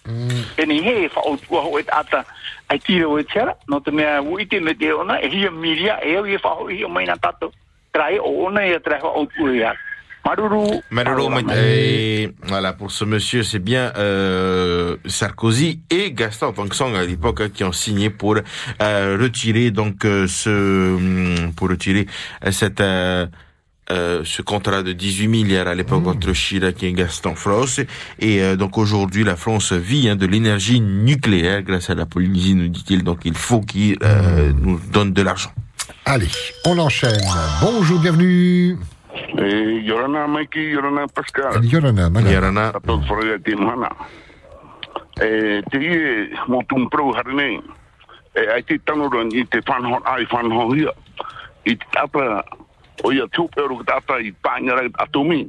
e ni he fa o tua ho et ata. Ai tira o tera no te mea ui te me te ona e ia miria e ia fa o ie mo na tatu. Trai o ona e tra o tua Maruru. Maruru, et voilà, pour ce monsieur, c'est bien euh, Sarkozy et Gaston Tongson à l'époque qui ont signé pour euh, retirer donc euh, ce pour retirer cette euh, euh, ce contrat de 18 milliards à l'époque entre Chirac et Gaston France. Et euh, donc aujourd'hui, la France vit hein, de l'énergie nucléaire grâce à la Polynésie, nous dit-il. Donc il faut qu'il euh, nous donne de l'argent. Allez, on enchaîne. Bonjour, bienvenue. Yorana Maiki, Yorana Pascal. Yorana, mana. Yorana. Te ie mō tum prau harine. E, ai te tanoran i te whanhon ai whanhon hia. I te tata, o ia tupe ro kata i pāinga rei atumi.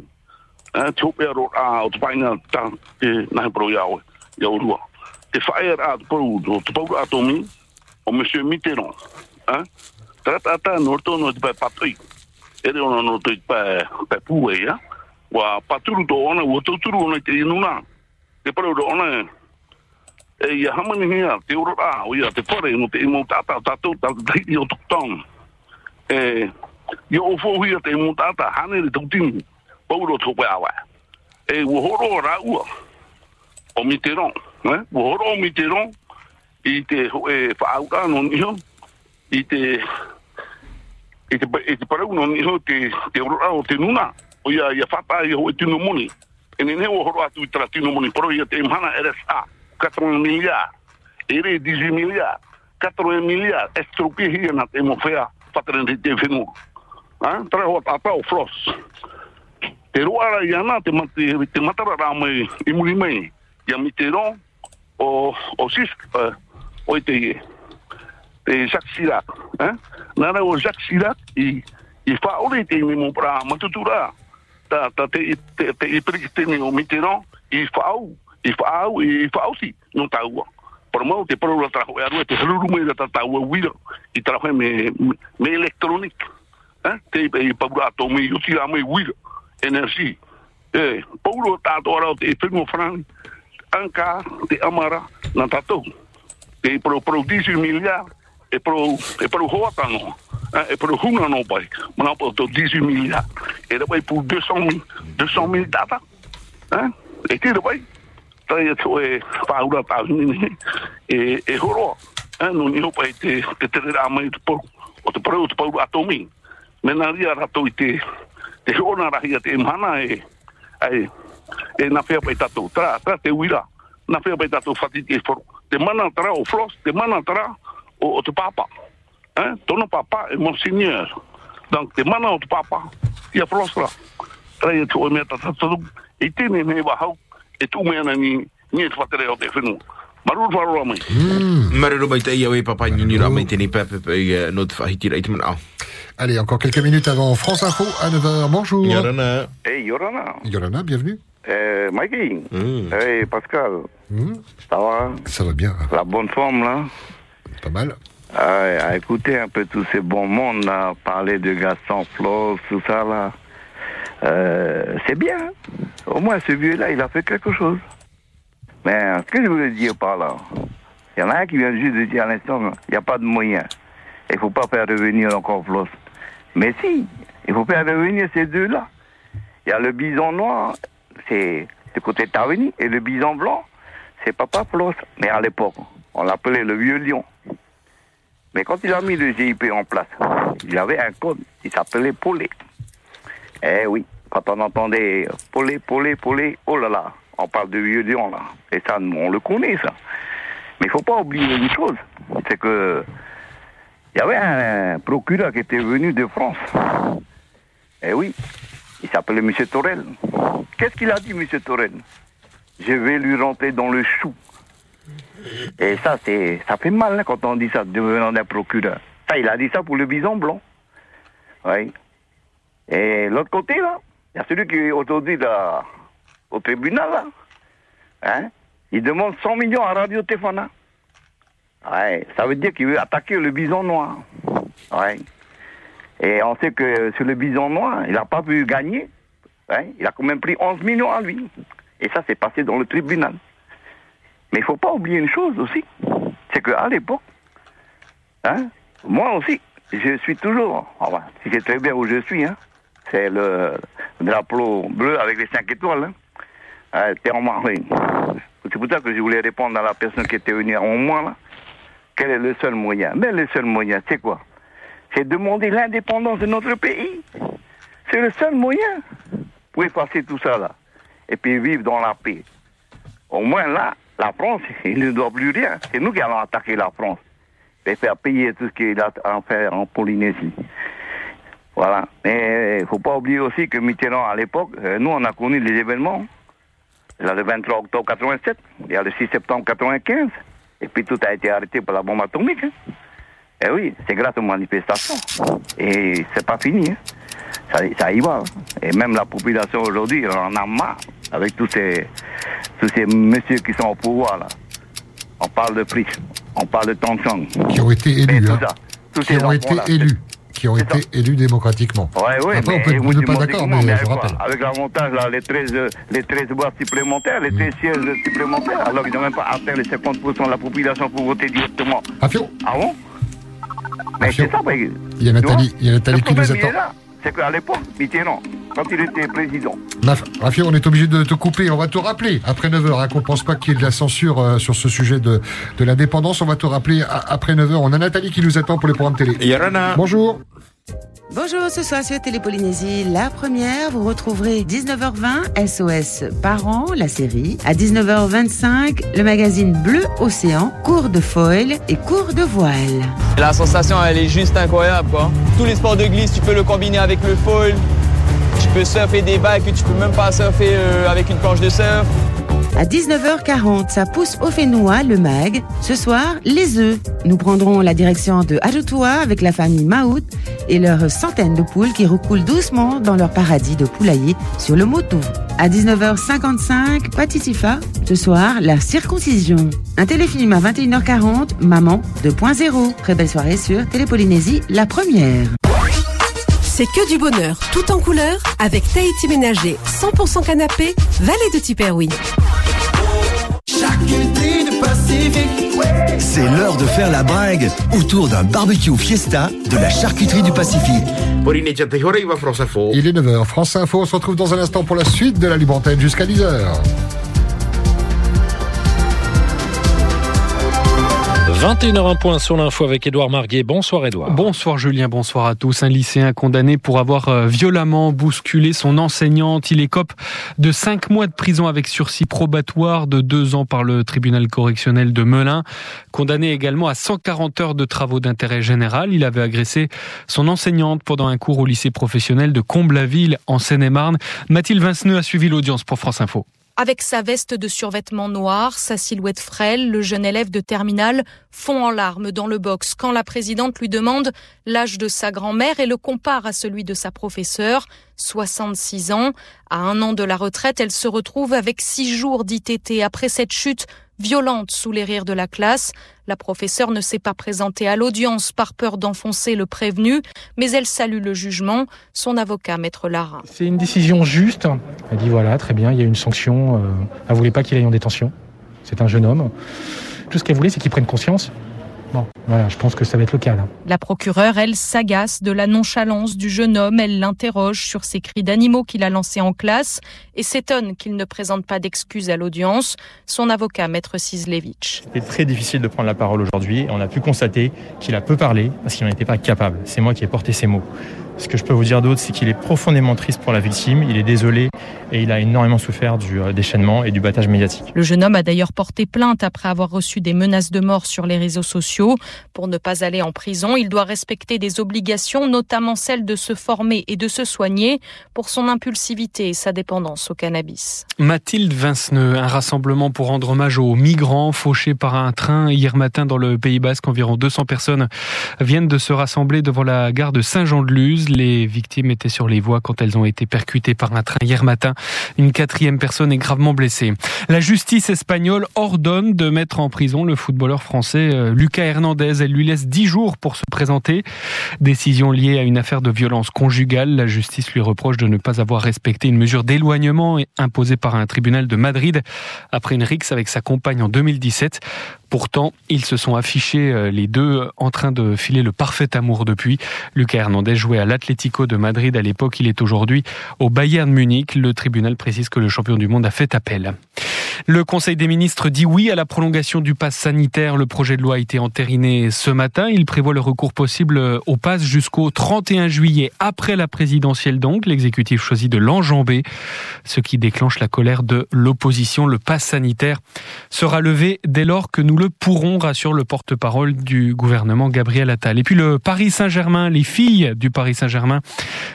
Eh, tupe aru a o te pāinga ta te nahi pro i awe, au rua. Te whaer a te pau, o te pau atumi, o me sio mitero. Eh? Tarata ata norto no te pai patui. Ere ona no te pai, pai pūe, ia. Eh? Wa paturu to ona, ua tauturu ona te inuna. Te pareu ro ona, e ia hamani hea, te ura a, o ia te pare, no te imo tata, tatou, tatou, tatou, tatou, tatou, tatou, e yo o fo hia te imo tata hane ri tokin pauro to pa awa e wo horo ra o ne o miteron i te e i te te e te te te o te nuna o ia ia fata ia ho te no moni. Ne o horo atu tra tino moni pro ia te mana RSA 4 miliard re 10 miliard 4 miliard estropi hia na te mo fea fata ne te fenu ha tra ho tata o flos te roara ia na te mate te matara ra mai i muri mai ia miteron o o sis o te te Jacques Chirac. Hein? Nara o Jacques Chirac i, i whaore te mi mo pra matutura. Ta, ta te, te, te i priki te ni o Mitterrand i whaau, i whaau, i whaau si, no taua. Por mau te pro la trajo e te i e me, me electronic. Te i paura ato me i uti la me wira, energie. Eh, Paulo tato ara o te amara na tatou. Te pro pro 18 miliard, e pro e pro eh, e pro no pai. Mana to 18 miliard. E da pai pu 200 mil, 200 mil data. Hein? E te da pai. Tai e to e paura ta ni e e horo. No te. Mena ria rato i te te hona rahia te mana e ai e na fea pai tatou tra tra te uira na fea pai tatou fati te for te mana tra o flos te mana tra o, o te papa eh? Tono papa e monseigneur donc te mana o te papa ia flos tra tra ia tu o mea tatou e tene ne wa hau e na ni ni e te o te Maru wharoa mai. Marero mai te ia papa ni ni ra mai te ni pepe pe i no te whahitira i te mana au. Allez, encore quelques minutes avant France Info à 9h. Bonjour. Yorana. Hey, Yorana. Yorana, bienvenue. Euh, Mikey. Mm. Hey, Pascal. Hmm, Ça va? Ça va bien. La bonne forme, là? Pas mal. Ah, à écouter un peu tous ces bons mondes, là, parler de Gaston Floss, tout ça, là. Euh, c'est bien. Au moins, ce vieux-là, il a fait quelque chose. Mais ce que je voulais dire par là, il y en a un qui vient juste de dire à l'instant, il n'y a pas de moyens. Il ne faut pas faire revenir encore Floss. Mais si, il faut faire revenir ces deux-là. Il y a le bison noir, c'est du côté de et le bison blanc, c'est Papa Floss. Mais à l'époque, on l'appelait le vieux lion. Mais quand il a mis le GIP en place, il avait un code, il s'appelait Polé. Eh oui, quand on entendait Polé, Polé, Polé, oh là là, on parle de vieux lion là. Et ça, on le connaît ça. Mais il faut pas oublier une chose, c'est que il y avait un procureur qui était venu de France. Eh oui, il s'appelait M. Torel. Qu'est-ce qu'il a dit, M. Torel? Je vais lui rentrer dans le chou. Et ça, c'est, ça fait mal hein, quand on dit ça, devenant d'un procureur. Ça, il a dit ça pour le bison blanc. Oui. Et l'autre côté, là, il y a celui qui aujourd'hui là, au tribunal, là. Hein? Il demande 100 millions à Radio Tefana. Ouais, ça veut dire qu'il veut attaquer le bison noir. Ouais. Et on sait que sur le bison noir, il n'a pas pu gagner. Hein? Il a quand même pris 11 millions à lui. Et ça, c'est passé dans le tribunal. Mais il faut pas oublier une chose aussi. C'est qu'à l'époque, hein, moi aussi, je suis toujours, enfin, si c'est très bien où je suis, hein, c'est le drapeau bleu avec les cinq étoiles. Hein. Euh, marine. C'est pour ça que je voulais répondre à la personne qui était venue avant moi, là. Quel est le seul moyen? Mais le seul moyen, c'est quoi? C'est demander l'indépendance de notre pays. C'est le seul moyen pour effacer tout ça, là. Et puis vivre dans la paix. Au moins, là, la France, (laughs) il ne doit plus rien. C'est nous qui allons attaquer la France. Et faire payer tout ce qu'il a à faire en Polynésie. Voilà. Mais il ne faut pas oublier aussi que Mitterrand, à l'époque, euh, nous, on a connu les événements. Il y a le 23 octobre 87, il y a le 6 septembre 95, et puis tout a été arrêté par la bombe atomique. hein. Eh oui, c'est grâce aux manifestations. Et c'est pas fini. hein. Ça, ça y va. hein. Et même la population aujourd'hui, on en a marre avec tous ces, tous ces messieurs qui sont au pouvoir. Là. On parle de prix, on parle de tension. Qui ont été élus. tout hein. ça, tous Qui ces ont été élus. Qui ont été élus démocratiquement. Ouais, ouais, Après, on mais peut oui, ou pas d'accord, démocratiquement, mais je rappelle. Avec l'avantage, là, les 13, euh, les 13 boîtes supplémentaires, les 13 sièges supplémentaires, alors qu'ils n'ont même pas atteint les 50% de la population pour voter directement. Ah bon? Mais c'est ça, bah, Il y a Nathalie, il y a Nathalie qui nous attend. C'est qu'à l'époque, Mitterrand, quand il était président, Rafio, on est obligé de te couper. On va te rappeler après 9h, hein, qu'on ne pense pas qu'il y ait de la censure euh, sur ce sujet de, de l'indépendance. On va te rappeler à- après 9h. On a Nathalie qui nous attend pour les programmes télé. Yorana. Bonjour. Bonjour, ce soir sur Télépolynésie, la première, vous retrouverez 19h20 SOS Parents, la série. À 19h25, le magazine Bleu Océan, cours de foil et cours de voile. La sensation, elle est juste incroyable, quoi. Tous les sports de glisse, tu peux le combiner avec le foil. Tu peux surfer des vagues que tu peux même pas surfer euh, avec une planche de surf. À 19h40, ça pousse au Fénois, le mag. Ce soir, les œufs. Nous prendrons la direction de Ajoutoua avec la famille Maout et leurs centaines de poules qui recoulent doucement dans leur paradis de poulailler sur le Motou. À 19h55, Patitifa. Ce soir, la circoncision. Un téléfilm à 21h40, Maman 2.0. Très belle soirée sur Télépolynésie, la première. C'est que du bonheur, tout en couleur, avec Tahiti Ménager, 100% canapé, vallée de Tiperoui. C'est l'heure de faire la bringue autour d'un barbecue fiesta de la charcuterie du Pacifique. Il est 9h, France Info, on se retrouve dans un instant pour la suite de la Libre Antenne jusqu'à 10h. 21h1 point sur l'info avec Édouard Marguet. Bonsoir Édouard. Bonsoir Julien, bonsoir à tous. Un lycéen condamné pour avoir euh, violemment bousculé son enseignante. Il écope de 5 mois de prison avec sursis probatoire de 2 ans par le tribunal correctionnel de Melun. Condamné également à 140 heures de travaux d'intérêt général. Il avait agressé son enseignante pendant un cours au lycée professionnel de Comble-la-Ville en Seine-et-Marne. Mathilde Vinceneux a suivi l'audience pour France Info. Avec sa veste de survêtement noir, sa silhouette frêle, le jeune élève de terminale fond en larmes dans le box quand la présidente lui demande l'âge de sa grand-mère et le compare à celui de sa professeure, 66 ans. À un an de la retraite, elle se retrouve avec six jours d'ITT après cette chute violente sous les rires de la classe. La professeure ne s'est pas présentée à l'audience par peur d'enfoncer le prévenu, mais elle salue le jugement. Son avocat, maître Lara. C'est une décision juste. Elle dit voilà, très bien, il y a une sanction. Euh, elle voulait pas qu'il aille en détention. C'est un jeune homme. Tout ce qu'elle voulait, c'est qu'il prenne conscience. Bon, voilà, je pense que ça va être le cas là. La procureure, elle, s'agace de la nonchalance du jeune homme. Elle l'interroge sur ces cris d'animaux qu'il a lancés en classe et s'étonne qu'il ne présente pas d'excuses à l'audience. Son avocat, maître Sislevich. C'était très difficile de prendre la parole aujourd'hui. On a pu constater qu'il a peu parlé parce qu'il n'en était pas capable. C'est moi qui ai porté ces mots. Ce que je peux vous dire d'autre, c'est qu'il est profondément triste pour la victime, il est désolé et il a énormément souffert du euh, déchaînement et du battage médiatique. Le jeune homme a d'ailleurs porté plainte après avoir reçu des menaces de mort sur les réseaux sociaux. Pour ne pas aller en prison, il doit respecter des obligations, notamment celle de se former et de se soigner pour son impulsivité et sa dépendance au cannabis. Mathilde Vinceneux, un rassemblement pour rendre hommage aux migrants fauchés par un train hier matin dans le Pays Basque. Environ 200 personnes viennent de se rassembler devant la gare de Saint-Jean-de-Luz. Les victimes étaient sur les voies quand elles ont été percutées par un train hier matin. Une quatrième personne est gravement blessée. La justice espagnole ordonne de mettre en prison le footballeur français euh, Lucas Hernandez. Elle lui laisse 10 jours pour se présenter. Décision liée à une affaire de violence conjugale. La justice lui reproche de ne pas avoir respecté une mesure d'éloignement imposée par un tribunal de Madrid après une rixe avec sa compagne en 2017. Pourtant, ils se sont affichés euh, les deux en train de filer le parfait amour depuis. Lucas Hernandez jouait à l'Atlético de Madrid à l'époque. Il est aujourd'hui au Bayern Munich. Le tribunal précise que le champion du monde a fait appel. Le Conseil des ministres dit oui à la prolongation du pass sanitaire. Le projet de loi a été entériné ce matin. Il prévoit le recours possible au pass jusqu'au 31 juillet, après la présidentielle donc. L'exécutif choisit de l'enjamber, ce qui déclenche la colère de l'opposition. Le pass sanitaire sera levé dès lors que nous le pourrons, rassure le porte-parole du gouvernement Gabriel Attal. Et puis le Paris Saint-Germain, les filles du Paris Saint-Germain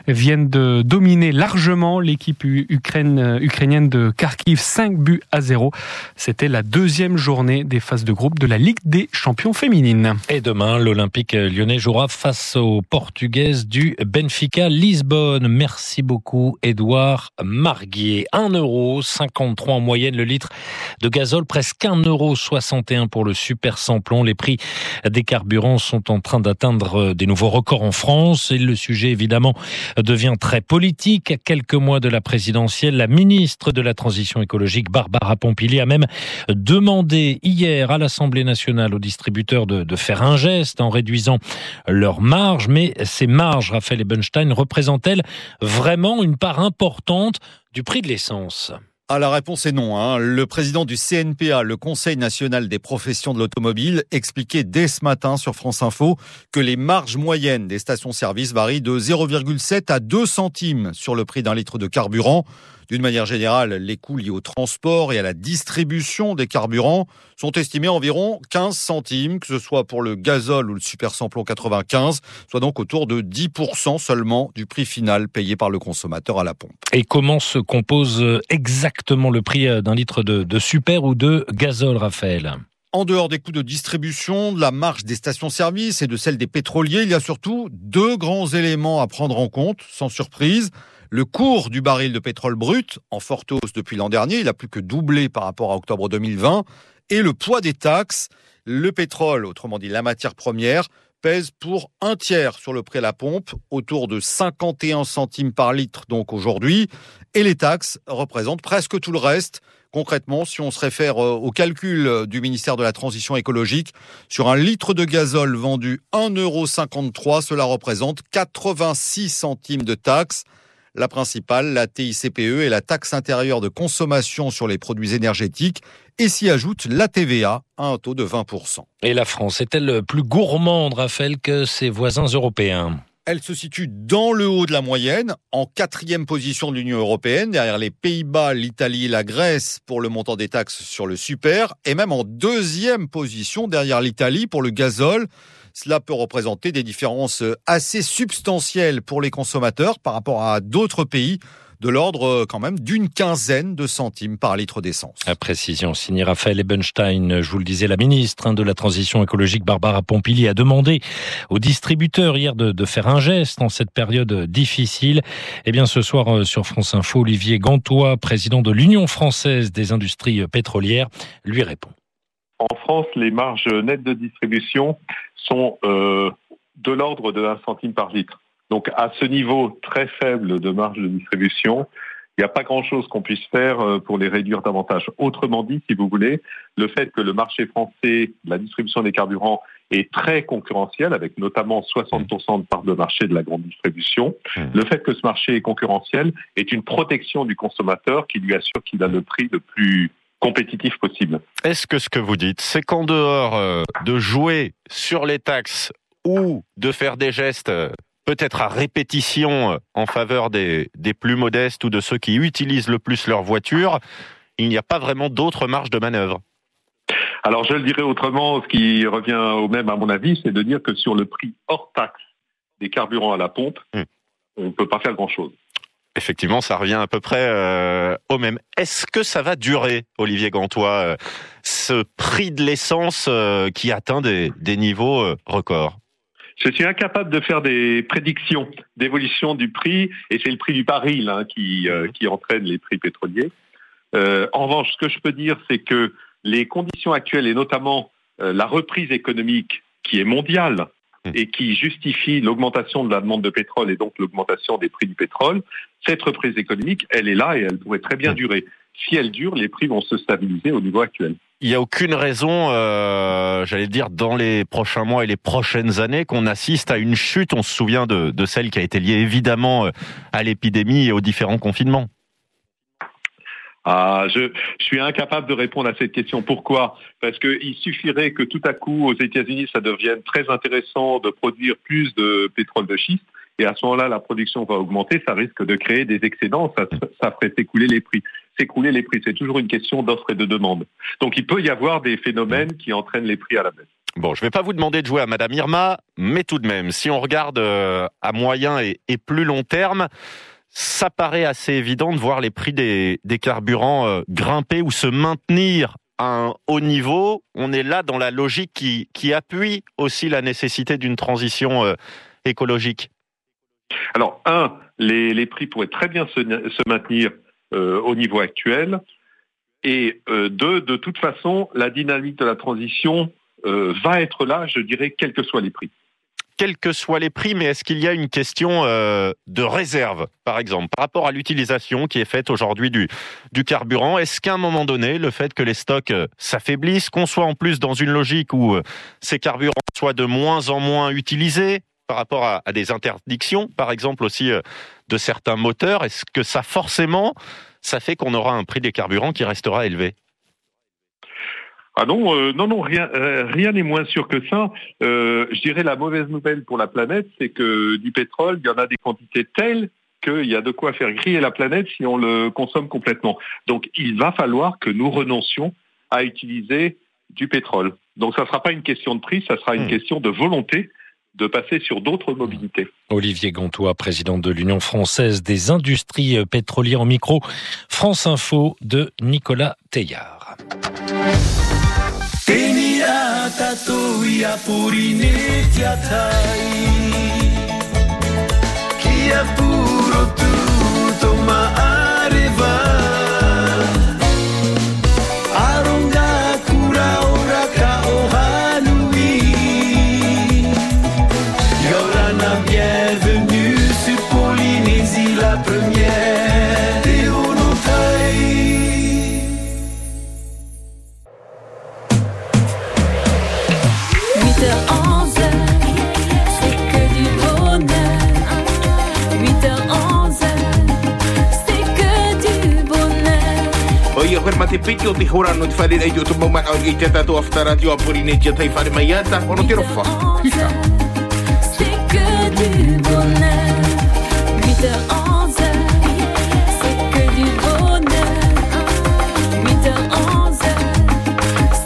viennent de dominer largement l'équipe Ukraine, ukrainienne de Kharkiv 5 buts à 0. C'était la deuxième journée des phases de groupe de la Ligue des champions féminines. Et demain, l'Olympique lyonnais jouera face aux Portugaises du Benfica Lisbonne. Merci beaucoup, Édouard Marguier. 1,53€ en moyenne le litre de gazole, presque 1,61€ pour le super samplon. Les prix des carburants sont en train d'atteindre des nouveaux records en France évidemment devient très politique. À quelques mois de la présidentielle, la ministre de la Transition écologique, Barbara Pompili, a même demandé hier à l'Assemblée nationale aux distributeurs de, de faire un geste en réduisant leurs marges. Mais ces marges, Raphaël Ebenstein, représentent-elles vraiment une part importante du prix de l'essence? Ah, la réponse est non. Hein. Le président du CNPA, le Conseil national des professions de l'automobile, expliquait dès ce matin sur France Info que les marges moyennes des stations-service varient de 0,7 à 2 centimes sur le prix d'un litre de carburant. D'une manière générale, les coûts liés au transport et à la distribution des carburants sont estimés à environ 15 centimes, que ce soit pour le gazole ou le super samplon 95, soit donc autour de 10% seulement du prix final payé par le consommateur à la pompe. Et comment se compose exactement le prix d'un litre de, de super ou de gazole, Raphaël? En dehors des coûts de distribution, de la marge des stations-service et de celle des pétroliers, il y a surtout deux grands éléments à prendre en compte, sans surprise. Le cours du baril de pétrole brut, en forte hausse depuis l'an dernier, il a plus que doublé par rapport à octobre 2020, et le poids des taxes. Le pétrole, autrement dit la matière première, pèse pour un tiers sur le prix à la pompe, autour de 51 centimes par litre donc aujourd'hui, et les taxes représentent presque tout le reste. Concrètement, si on se réfère euh, au calcul du ministère de la Transition écologique, sur un litre de gazole vendu 1,53€, cela représente 86 centimes de taxes. La principale, la TICPE et la taxe intérieure de consommation sur les produits énergétiques et s'y ajoute la TVA à un taux de 20%. Et la France est-elle plus gourmande, Raphaël, que ses voisins européens? Elle se situe dans le haut de la moyenne, en quatrième position de l'Union européenne, derrière les Pays-Bas, l'Italie et la Grèce pour le montant des taxes sur le super, et même en deuxième position derrière l'Italie pour le gazole. Cela peut représenter des différences assez substantielles pour les consommateurs par rapport à d'autres pays de l'ordre euh, quand même d'une quinzaine de centimes par litre d'essence. À précision, signé Raphaël Ebenstein, je vous le disais, la ministre hein, de la Transition écologique, Barbara Pompili, a demandé aux distributeurs hier de, de faire un geste en cette période difficile. Eh bien, ce soir euh, sur France Info, Olivier Gantois, président de l'Union française des industries pétrolières, lui répond. En France, les marges nettes de distribution sont euh, de l'ordre de 1 centime par litre. Donc à ce niveau très faible de marge de distribution, il n'y a pas grand-chose qu'on puisse faire euh, pour les réduire davantage. Autrement dit, si vous voulez, le fait que le marché français, la distribution des carburants est très concurrentiel, avec notamment 60% de part de marché de la grande distribution, mmh. le fait que ce marché est concurrentiel est une protection du consommateur qui lui assure qu'il a le prix le plus compétitif possible. Est-ce que ce que vous dites, c'est qu'en dehors euh, de jouer sur les taxes ou de faire des gestes euh, peut-être à répétition euh, en faveur des, des, plus modestes ou de ceux qui utilisent le plus leur voiture, il n'y a pas vraiment d'autres marges de manœuvre. Alors je le dirais autrement, ce qui revient au même à mon avis, c'est de dire que sur le prix hors taxe des carburants à la pompe, hmm. on ne peut pas faire grand-chose. Effectivement, ça revient à peu près euh, au même. Est-ce que ça va durer, Olivier Gantois, euh, ce prix de l'essence euh, qui atteint des, niveaux records? Je suis incapable de faire des prédictions d'évolution du prix, et c'est le prix du baril hein, qui, entraîne les prix pétroliers. En revanche, ce que je peux dire, c'est que les conditions actuelles, et notamment la reprise économique qui est mondiale. Et qui justifie l'augmentation de la demande de pétrole et donc l'augmentation des prix du pétrole, cette reprise économique, elle est là et elle pourrait très bien mmh. durer. Si elle dure, les prix vont se stabiliser au niveau actuel il n'y a aucune raison, euh, j'allais dire, dans les prochains mois et les prochaines années, qu'on assiste à une chute. On se souvient de, de celle qui a été liée évidemment euh, à l'épidémie et aux différents confinements. Ah, je, je, suis incapable de répondre à cette question. Pourquoi? Parce qu'il suffirait que tout à coup, aux États-Unis, ça devienne très intéressant de produire plus de pétrole de schiste. Et à ce moment-là, la production va augmenter. Ça risque de créer des excédents. Ça, ça ferait s'écouler les prix s'écrouler les prix. C'est toujours une question d'offre et de demande. Donc il peut y avoir des phénomènes qui entraînent les prix à la baisse. Bon, je ne vais pas vous demander de jouer à Madame Irma, mais tout de même, si on regarde euh, à moyen et, plus long terme, ça paraît assez évident de voir les prix des, carburants euh, grimper ou se maintenir à un haut niveau. On est là dans la logique qui, appuie aussi la nécessité d'une transition euh, écologique. Alors, un, les, prix pourraient très bien se, maintenir euh, au niveau actuel. Et deux, de toute façon, la dynamique de la transition va être là, je dirais, quels que soient les prix quels que soient les prix, mais est-ce qu'il y a une question euh, de réserve, par exemple, par rapport à l'utilisation qui est faite aujourd'hui du, carburant? Est-ce qu'à un moment donné, le fait que les stocks euh, s'affaiblissent, qu'on soit en plus dans une logique où euh, ces carburants soient de moins en moins utilisés par rapport à, des interdictions, par exemple aussi de certains moteurs, est-ce que ça forcément, ça fait qu'on aura un prix des carburants qui restera élevé? Ah non, euh, non, non, rien, euh, rien n'est moins sûr que ça. Euh, je dirais la mauvaise nouvelle pour la planète, c'est que du pétrole, il y en a des quantités telles qu'il y a de quoi faire griller la planète si on le consomme complètement. Donc il va falloir que nous renoncions à utiliser du pétrole. Donc ça ne sera pas une question de prix, ça sera une question de volonté de passer sur d'autres mobilités. Olivier Gantois, président de l'Union française des industries pétrolières, au micro France Info de Nicolas Teillard. tatu ia puri ni tia tai. Kia puro tu to maa whare rei o te mau maka o i te tato aftara tio a Polinesia tai whare mai ata, ono te rofa. Hika. C'est que du bonheur. 8h11, c'est que du bonheur. 8h11,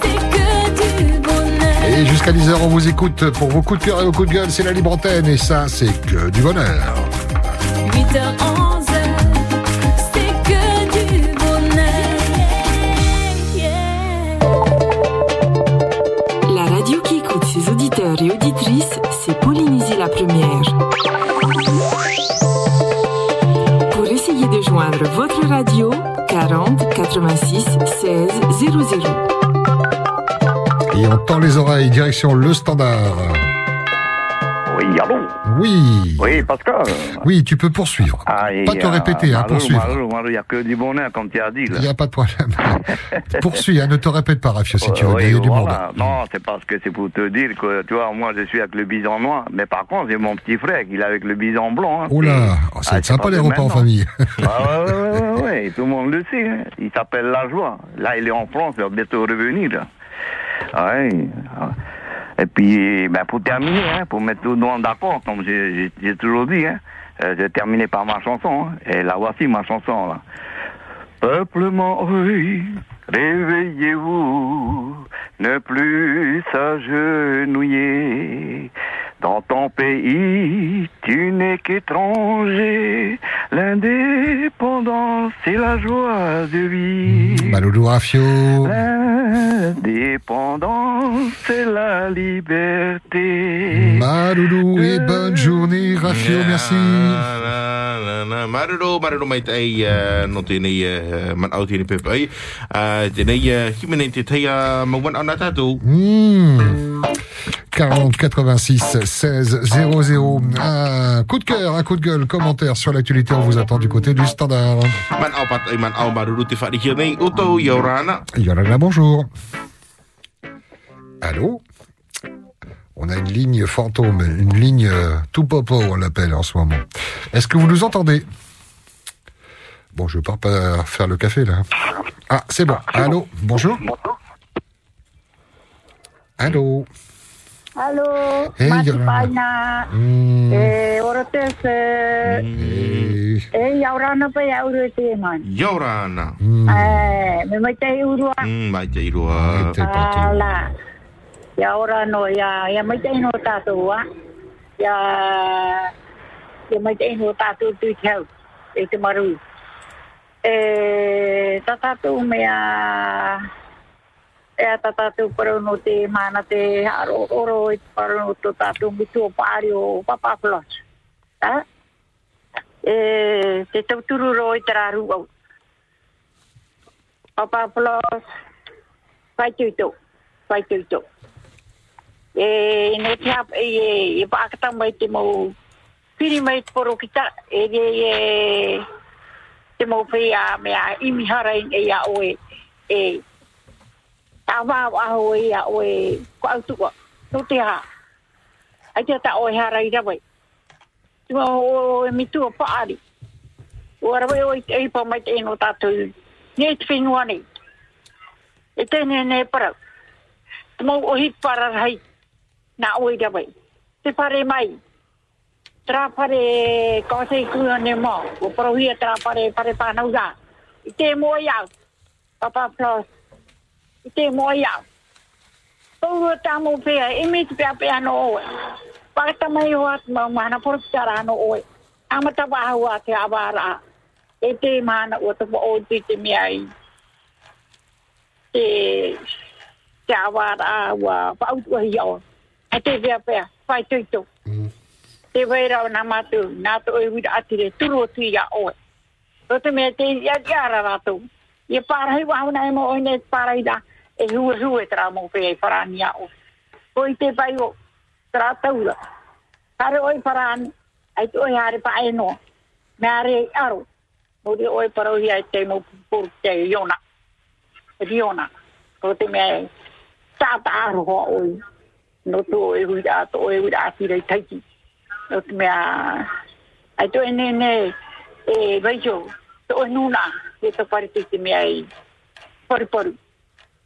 c'est que du bonheur. Et jusqu'à 10h, on vous écoute pour vos coups de cœur et vos coups de gueule. C'est la libre antenne et ça, c'est que du bonheur. 8h11, la première. Pour essayer de joindre votre radio, 40 86 16 00. Et on tend les oreilles, direction le standard. Oui, allô? Oui. Oui, Pascal. Oui, tu peux poursuivre. Ah, Pas te répéter, hein, poursuivre. Il n'y a que du bonheur, comme tu as dit. Il n'y a pas de problème. (laughs) Poursuis, hein, ne te répète pas, Rafio, si tu veux. Oui, Il y a du monde. voilà. Non, c'est parce que c'est pour te dire que, tu vois, moi, je suis avec le bison noir, mais par contre, j'ai mon petit frère qui est avec le bison blanc. Hein. Oh là, oh, Ah, c'est c'est sympa pas les le repas en famille. Ah ouais, ouais, ouais, ouais, ouais, tout le monde le sait. hein. Il s'appelle La Joie. Là, il est en France, il va bientôt revenir. Ouais. Et puis, ben, pour terminer, hein, pour mettre tout le monde d'accord, comme j'ai toujours dit, hein, euh, j'ai terminé par ma chanson. hein, et la voici, ma chanson. Là. Peuple maori, réveillez-vous, ne plus s'agenouiller. Dans ton pays, tu n'es qu'étranger. L'indépendance, c'est la joie de vivre. Maloulou Rafio. L'indépendance, c'est la liberté. Maloulou et bonne journée, Rafio, merci. Na, na, marero, marero mai tai uh, no tēnei uh, man au tēnei pepe ai. Uh, tēnei uh, himene te teia mawan au nā tātou. Hmm. 40 86 16 00. Un coup de cœur, un coup de gueule, commentaire sur l'actualité. On vous attend du côté du standard. Yorana, bonjour. Allô? On a une ligne fantôme, une ligne euh, tout popo, on l'appelle en ce moment. Est-ce que vous nous entendez? Bon, je pars pas faire le café là. Ah, c'est bon. Allô? Bonjour Allô? Alo, hey, mati jana. paina. Mm. E, ora se. Mm. E, yaurana pa yaurua te man. Yaurana. Mm. E, me mai te urua. Mm, mai te urua. Mai te patu. Ala. Ya ora no, ya, ya mai te no tatu wa. Ya, ya mai te no tatu tu tau. E te maru. E, tatatu mea e a tatatu paru no te mana te haro oro e paru no te tatu o pāri o papa plos. E te tauturu ro e tera rūau. Papa plos, pai tuitou, pai tuitou. E ne te hap, e e e pākata mai te mau piri mai te poro kita, e e e te mau pia mea imihara e a oe. E Awa va wa hoi ya oe ko autu ko tu te ha ai te ta o harai da bai vai tu o e mi tu pa ari o ra vai o e pa mai te no ta tu net te fin wa e te ne ne para tu mo o hi para hai na oe da bai te pare mai tra pare ko se ku ne mo o pro hi tra pare pare pa na u te mo ya papa plus te moia. au. Tau rua pēa, e me te pēa pēa no oe. Pāta mai o atu mau mana, pora pita no oe. Amata wāhu a te awara. E te mana o te o te te mea i. Te, te awārā wa pautua hi o. E te pēa pēa, whai tuitu. Te wei rau nā mātu, nā tu e wira atire, turu o tui a oe. Rote mea te iara rātou. Iara rātou ia parahi wa e mo oine parahi da e hua hua tra mo pe e parani o o. I te pai o tra taura. Kare oi parani ai te oi hare pa e no. Me are aro. Mo di oi parohi ai te mo pur te iona. E yona iona. O te me tata aro ho oi. No to oi hui da to oi hui da ati rei taiki. O te me a ai te ne ne e vejo to oi nuna. e e to pare te me ai por por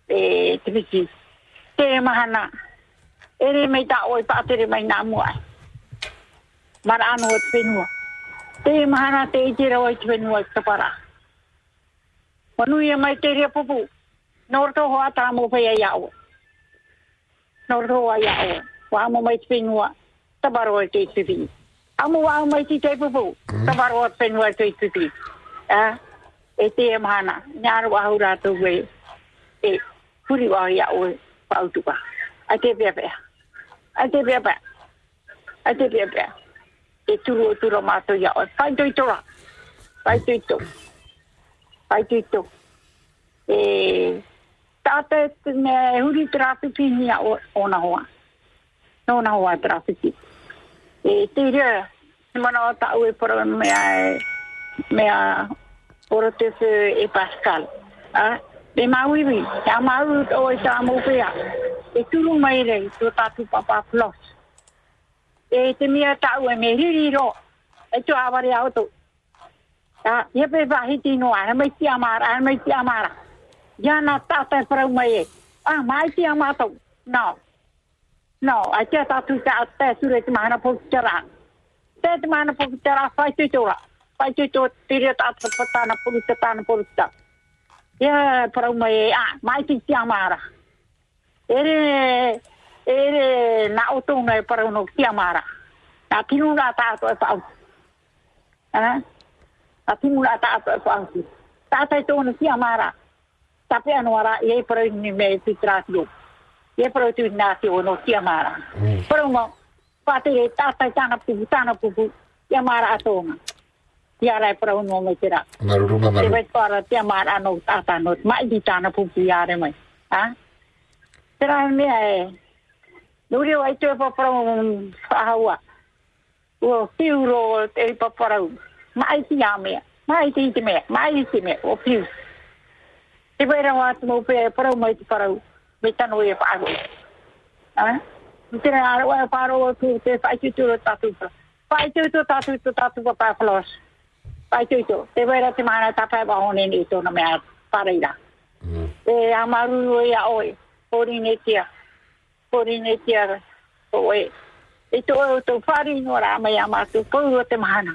e te visi te mahana. E re mei ta oi pa te mai nā mua. Mara anu o te whenua. Te mahana te i te rau i te whenua i te para manu ia mai te rea pupu. Nor to hoa tā mo whea ia o nor to hoa ia o wa mo mai te whenua. Te baro i te tupi amu wa mai te te pupu. Te baro i te whenua i te tupi e te e mana, ni aru ahu rātou we, e puri wā ia o pautuka. A te pia pia. A te pia pia. A te pia pia. E turu o turu mātou ia o. Pai tui tora. Pai tui tō. Pai tui tō. E tāta me huri trafiki ni a ona hoa. Ona hoa trafiki. E te rea, mana o tāu e pora mea, mea ora te fe e pascal a de maui ta maui o e mo pe e tūru mai rei, tō ta papa flos e te mia tau e me riri ro e tō awari auto ta ye pe va hiti no a mai ti amara a mai ti amara Ia na tātai parau mai e a mai ti amato no. No a te ta tu ta te sure ti mana po tera te ti mana po tera tōra. tu pai tu tu tiri ta ta ta na pu ta ta na pu ta ya para uma e ah mai ti ti amara ere ere na oto na para uno ti amara na ki nu na ta to pa ha? Ta ki nu na ta to pa ta ta to na ti amara ta pe anuara e para ni me ti trasio e para tu na ti uno ti amara para uma pa ti ta ta na pu ta na pu ti amara atonga. Atoma. Tiara para un mo tira. Maruru mamaru. Te vai para te amar ano tata no mai di tana pu piare mai. Ha? Tera me e. Nuri wai te pa para un hawa. O fiuro te pa para un. Mai si ame. Mai ti te me. Mai si me. O fiu. Te vai rawa te mo pe para mai te para un. Me tano e pa ago. Ha? Tera ara wa para o tu te fai tu tu tatu. Fai tu tu tatu tu tatu pa flos. Pai tu tu te vera te mana tapa ba hone ni to na mea pareira e amaru e a oi pori ne tia. Pori ne tia o e e to o to fari no ra ma ya ma tu po o te mana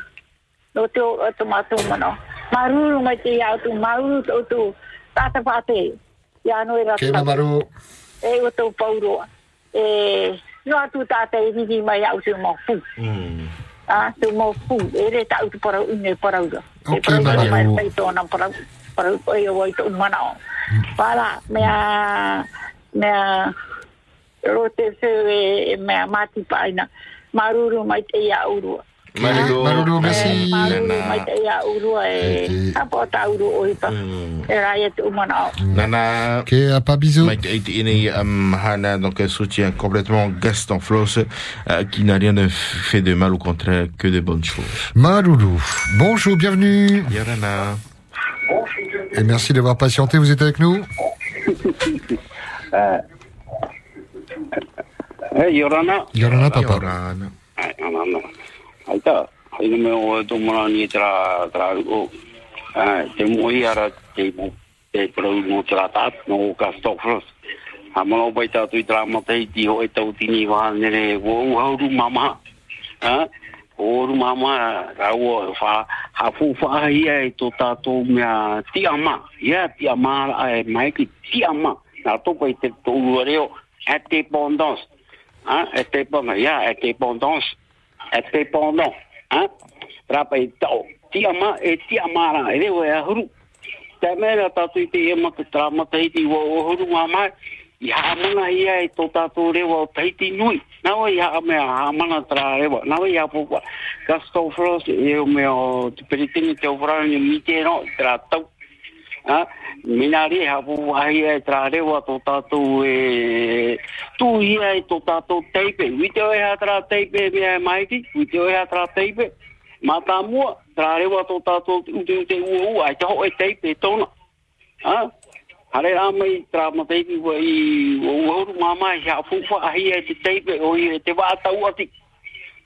no te o to ma tu mano. Maru mai te ya tu maru to tu tata pate ya no era Ke mamaru. e o to pauro e no tu tata e vivi mai au tu mo fu ah tu mo fu. E le ta tu para un e para uga e para mamaru. mai mai to na para para e o i to mana o. Para me a me a rote se e me a mati paina maruru mai te ia urua Maruru. Maruru, merci. maruru Nana. mai te ia urua e apa ta uru o i pa e rai e tu mana o Nana. Ok, à pas bisous. Mike a été né um, Hana, donc elle soutient complètement Gaston Floss, euh, qui n'a rien de fait de mal, au contraire, que de bonnes choses. Maruru. Bonjour, bienvenue. Yarana. Et merci d'avoir patienté, vous êtes avec nous? Eh, Yorana. Yorana, papa. Yorana. Ai ta, ai no me o to mora ni tra tra o. Ai, te mo i ara te mo te pro mo tra ta no ka stofros. Ha mo bai ta tu tra mo te ti ho e tau tini wa ne re wo ha ru mama. Ha? o ru mama ra o fa ha ama e pe pono ha rapa i tau, tia ma, e tia mara, e le e ahuru. Te mera tatu i te ti e ma tra ma wa o ahuru huru mai, i haamana ia e tō to rewa o re nui. Na wa i ha haamana tra rewa, wa na wa i apu ka sto e o mea o te peritini te ovra ni mi te no tra tau ha? Minari ha bu ai e tra re wa to ta tu e tu i e to ta to teipe. Wi te e ha tra teipe me ai e mai ki? Wi te e ha tra teipe? Ma ta mu tra re wa to ta to u te u u ai to e teipe pe ha? Hare rā mai tra ma teipe wa i o uhuru māma i a pūwha a hi e te teipe o i e te wā tau ati.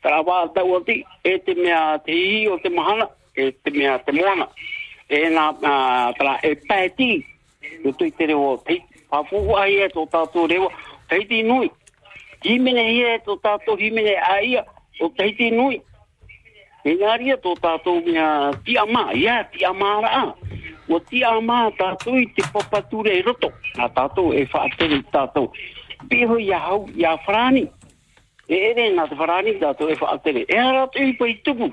Tra wā tau ati e te mea te i o te mahana e te mea te moana. E nga uh, tra e pēti tu tui te reo tei. Pa fufa ahi e tō tātou reo teiti nui. Himene hi e tō tātou himene aia o teiti nui. E to tō tātou mea ti ama, ia ti ama raa. o ti ama tātou i te papature e roto. Nā tātou e whaatere i tātou. Piho ia hau, ia wharani. E ere nā te wharani tātou e whaatere. E haratu i pa i tupu.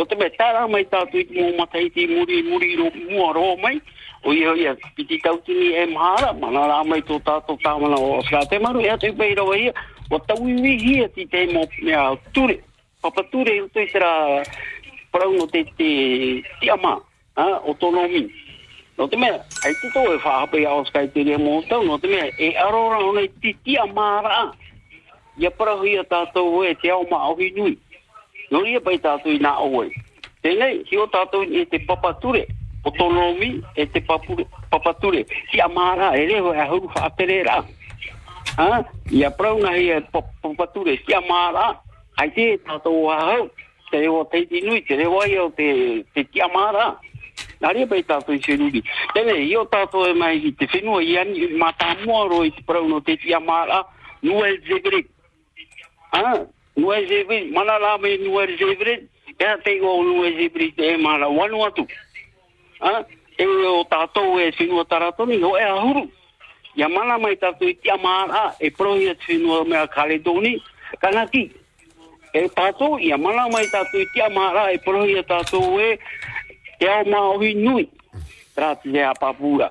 O te mea tāra mai tātou i te mō mata te muri, muri ro, mua ro mai. O ia ia piti tautini e mahara. Mana rā mai tō tātou tāmana o srā te maru. ea tui pei rawa ia. O tau i e ti te mō mea ture. Papature i uto i te parau no te te ti ama ha, mi No te mea, ai tuto e whahape a o skai te rea mō tau, no te mea, e arora hona i ti tia māra. Ia parahu ia tātou e te au maohi nui no ia pai tātou i nā oe. Tēnei, hi o tātou i te papature, o tonomi e te papure, papature, ki a mārā e reho e ahuru wha atere rā. Ha? Ia prauna hi e papature, ki a mārā, ai te tātou o ahau, te reho a teiti nui, te reho ai o te, te ki a mārā. Nari pai tātou i senuri. Tēnei, hi o tātou e mai i te whenua i ani, mātā mua roi te prauna o te ki a mārā, nua e zegrek. Ha? Zebret, mana rā me e a te o e māra wanu atu. Ah, e o e ho e ahuru. Mana mai i tia e a Kaledoni. E mana mai i tia e a e, maohi nui. Ea papura.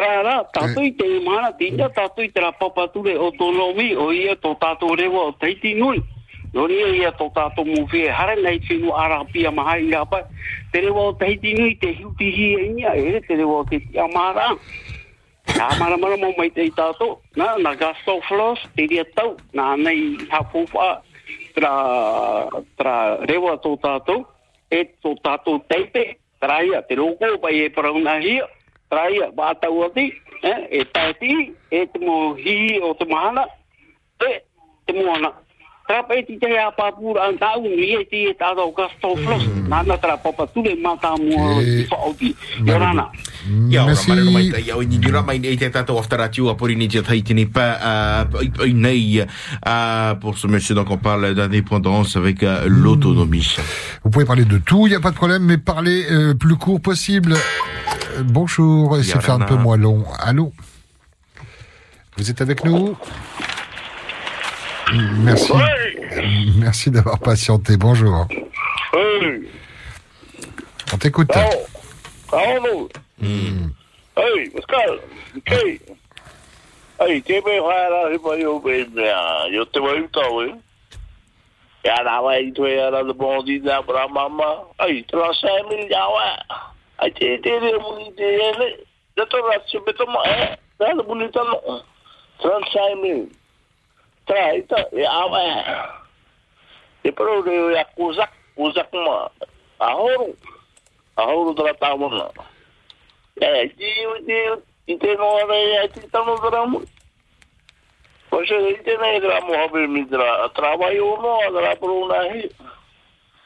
Tātou i te mana, tātou i te rā papature autonomi, o ia tō tātou rewa o teiti nui. Nori ia ia tō tātou muwhi e hara nei whinu arapia maha i rapa. Te rewa o teiti nui, te hiuti hi e inga, e te rewa o te tia mara. Nā mara mara mo mai te i tātou. Nā, nā gasto flos, te ria tau. Nā nei hapuwha, tra, tra rewa tō tātou. E tō tātou teipe, traia, te roko pai e parauna hia. Traia, wātau ati, eh, e tāti, e te mo hi o te mahana. Te, te moana. Trapa e ti te hea pāpura an tau, ni e ti e tātou gasto flos. Nāna tra papa tule mata mua i whaoti. Yorana. Ia ora mare no mai tai au ni gira mai nei te tato aftara tiu a pori ni te tai tini pa uh, nei pour ce monsieur donc on parle d'indépendance avec euh, l'autonomie. Vous pouvez parler de tout, il n'y a pas de problème, mais parlez euh, plus court possible. Euh, bonjour, essayez de faire un peu moins long. Allô? Vous êtes avec nous? Merci. Merci d'avoir patienté. Bonjour. Hey, On t'écoute. Kaono. Hey, Pascal. Okay. Hey, yo. Yo te. Ya te mi ya te te. Te no. Tra ita e. E pero re ya kuzak. Kuzak ma. Ahoro. Ahoro tra ta wana. É, tiu, tiu, e tem hora aí, aí tá no drama. Poxa, aí tem aí drama, Robert Midra, trabalhou no drama por uma aí.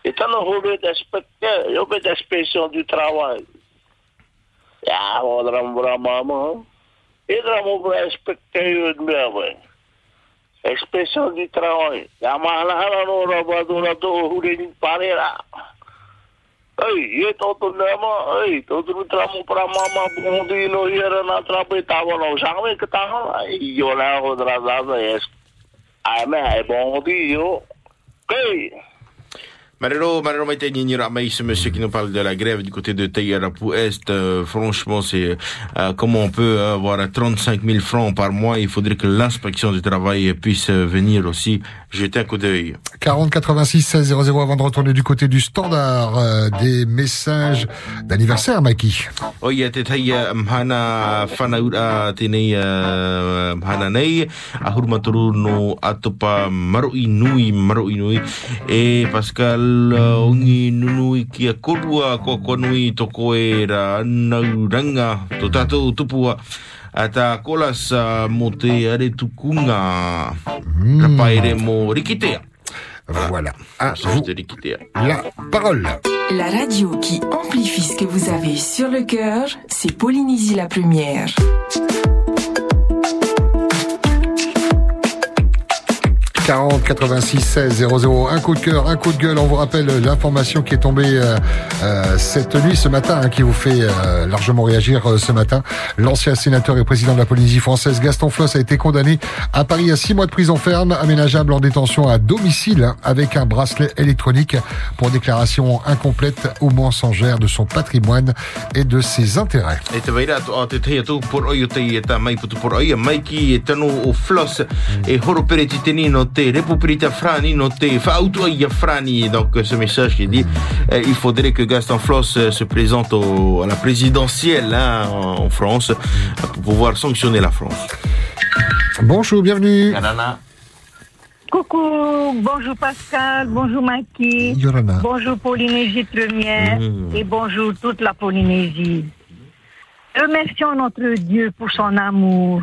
E tá no rolo da expectativa, eu vejo a expressão do trabalho. Ah, o drama, drama, mano. E drama por a expectativa do meu, Expression du travail. Ya mahala no raba do ra do hure ni pare ra. Ei, ye to to nama, ei, to to tramo para mama bondi no hiera na no sangue que tava. Es. Ai me. Ei. Marero, Marero Maïté Nignira Maï, ce monsieur qui nous parle de la grève du côté de Taïarapu Est, euh, franchement, c'est euh, comment on peut avoir 35 000 francs par mois. Il faudrait que l'inspection du travail puisse euh, venir aussi jeter un coup d'œil. 40 86 16 00 avant de retourner du côté du standard euh, des messages d'anniversaire, Mikey. Oia te tai uh, mhana whanaura tēnei uh, mhana nei, ahuru maturu no atopa maroi nui, maroi nui, e Pascal uh, ungi nunui kia korua ko ko nui toko e ra tātou tupua, a tā kolas uh, mo te are tukunga, mm. rapaere mo rikitea. Voilà. Ah, de rikitea. La parole. La radio qui amplifie ce que vous avez sur le cœur, c'est Polynésie la première. 40 86 16 00. Un coup de cœur, un coup de gueule. On vous rappelle l'information qui est tombée euh, euh, cette nuit, ce matin, hein, qui vous fait euh, largement réagir euh, ce matin. L'ancien sénateur et président de la Polynésie française, Gaston Floss, a été condamné à Paris à six mois de prison ferme, aménageable en détention à domicile, hein, avec un bracelet électronique pour déclaration incomplète ou mensongère de son patrimoine et de ses intérêts. Te waira to a te teia tō por oi o te i tā mai putu por oi a mai ki tano o floss horo pere te teni no te repopirita frani no te whaautua i a frani donc ce message qui dit euh, il faudrait que Gaston Floss euh, se présente au, à la présidentielle hein, en, France euh, pour pouvoir sanctionner la France. Bonjour, bienvenue. Coucou, bonjour Pascal, bonjour Maki, Yorana. bonjour Polynésie première Mm. et bonjour toute la Polynésie. Remercions notre Dieu pour son amour.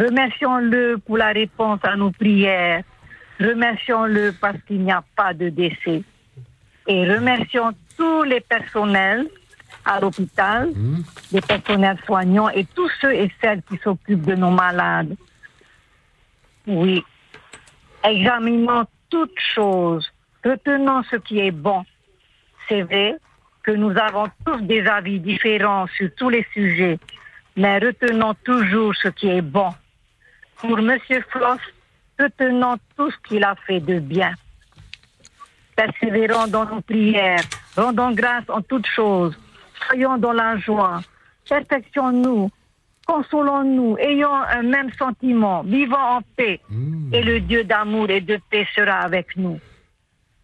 Remercions-le pour la réponse à nos prières. Remercions-le parce qu'il n'y a pas de décès. Et remercions tous les personnels à l'hôpital, les personnels soignants et tous ceux et celles qui s'occupent de nos malades. Oui, examinons toutes choses, retenons ce qui est bon. C'est vrai que nous avons tous des avis différents sur tous les sujets, mais retenons toujours ce qui est bon. Pour M. Floss, retenons tout ce qu'il a fait de bien. Persévérons dans nos prières, rendons grâce en toutes choses, soyons dans la joie, perfectionnons-nous, consolons-nous, ayons un même sentiment, vivons en paix, et le Dieu d'amour et de paix sera avec nous.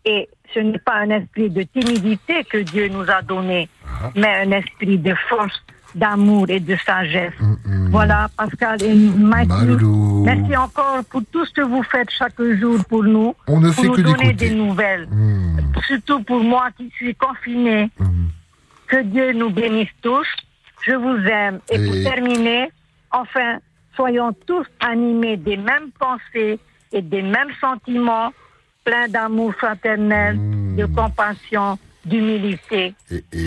Et ce n'est pas un esprit de timidité que Dieu nous a donné, mais un esprit de force, d'amour et de sagesse. Voilà, Pascal et. Malou. Merci encore pour tout ce que vous faites chaque jour pour nous. On ne pour fait nous que donner des nouvelles. Surtout pour moi qui suis confinée. Que Dieu nous bénisse tous. Je vous aime. Et, pour Et- terminer, enfin, soyons tous animés des mêmes pensées et des mêmes sentiments, pleins d'amour fraternel, de compassion, d'humilité.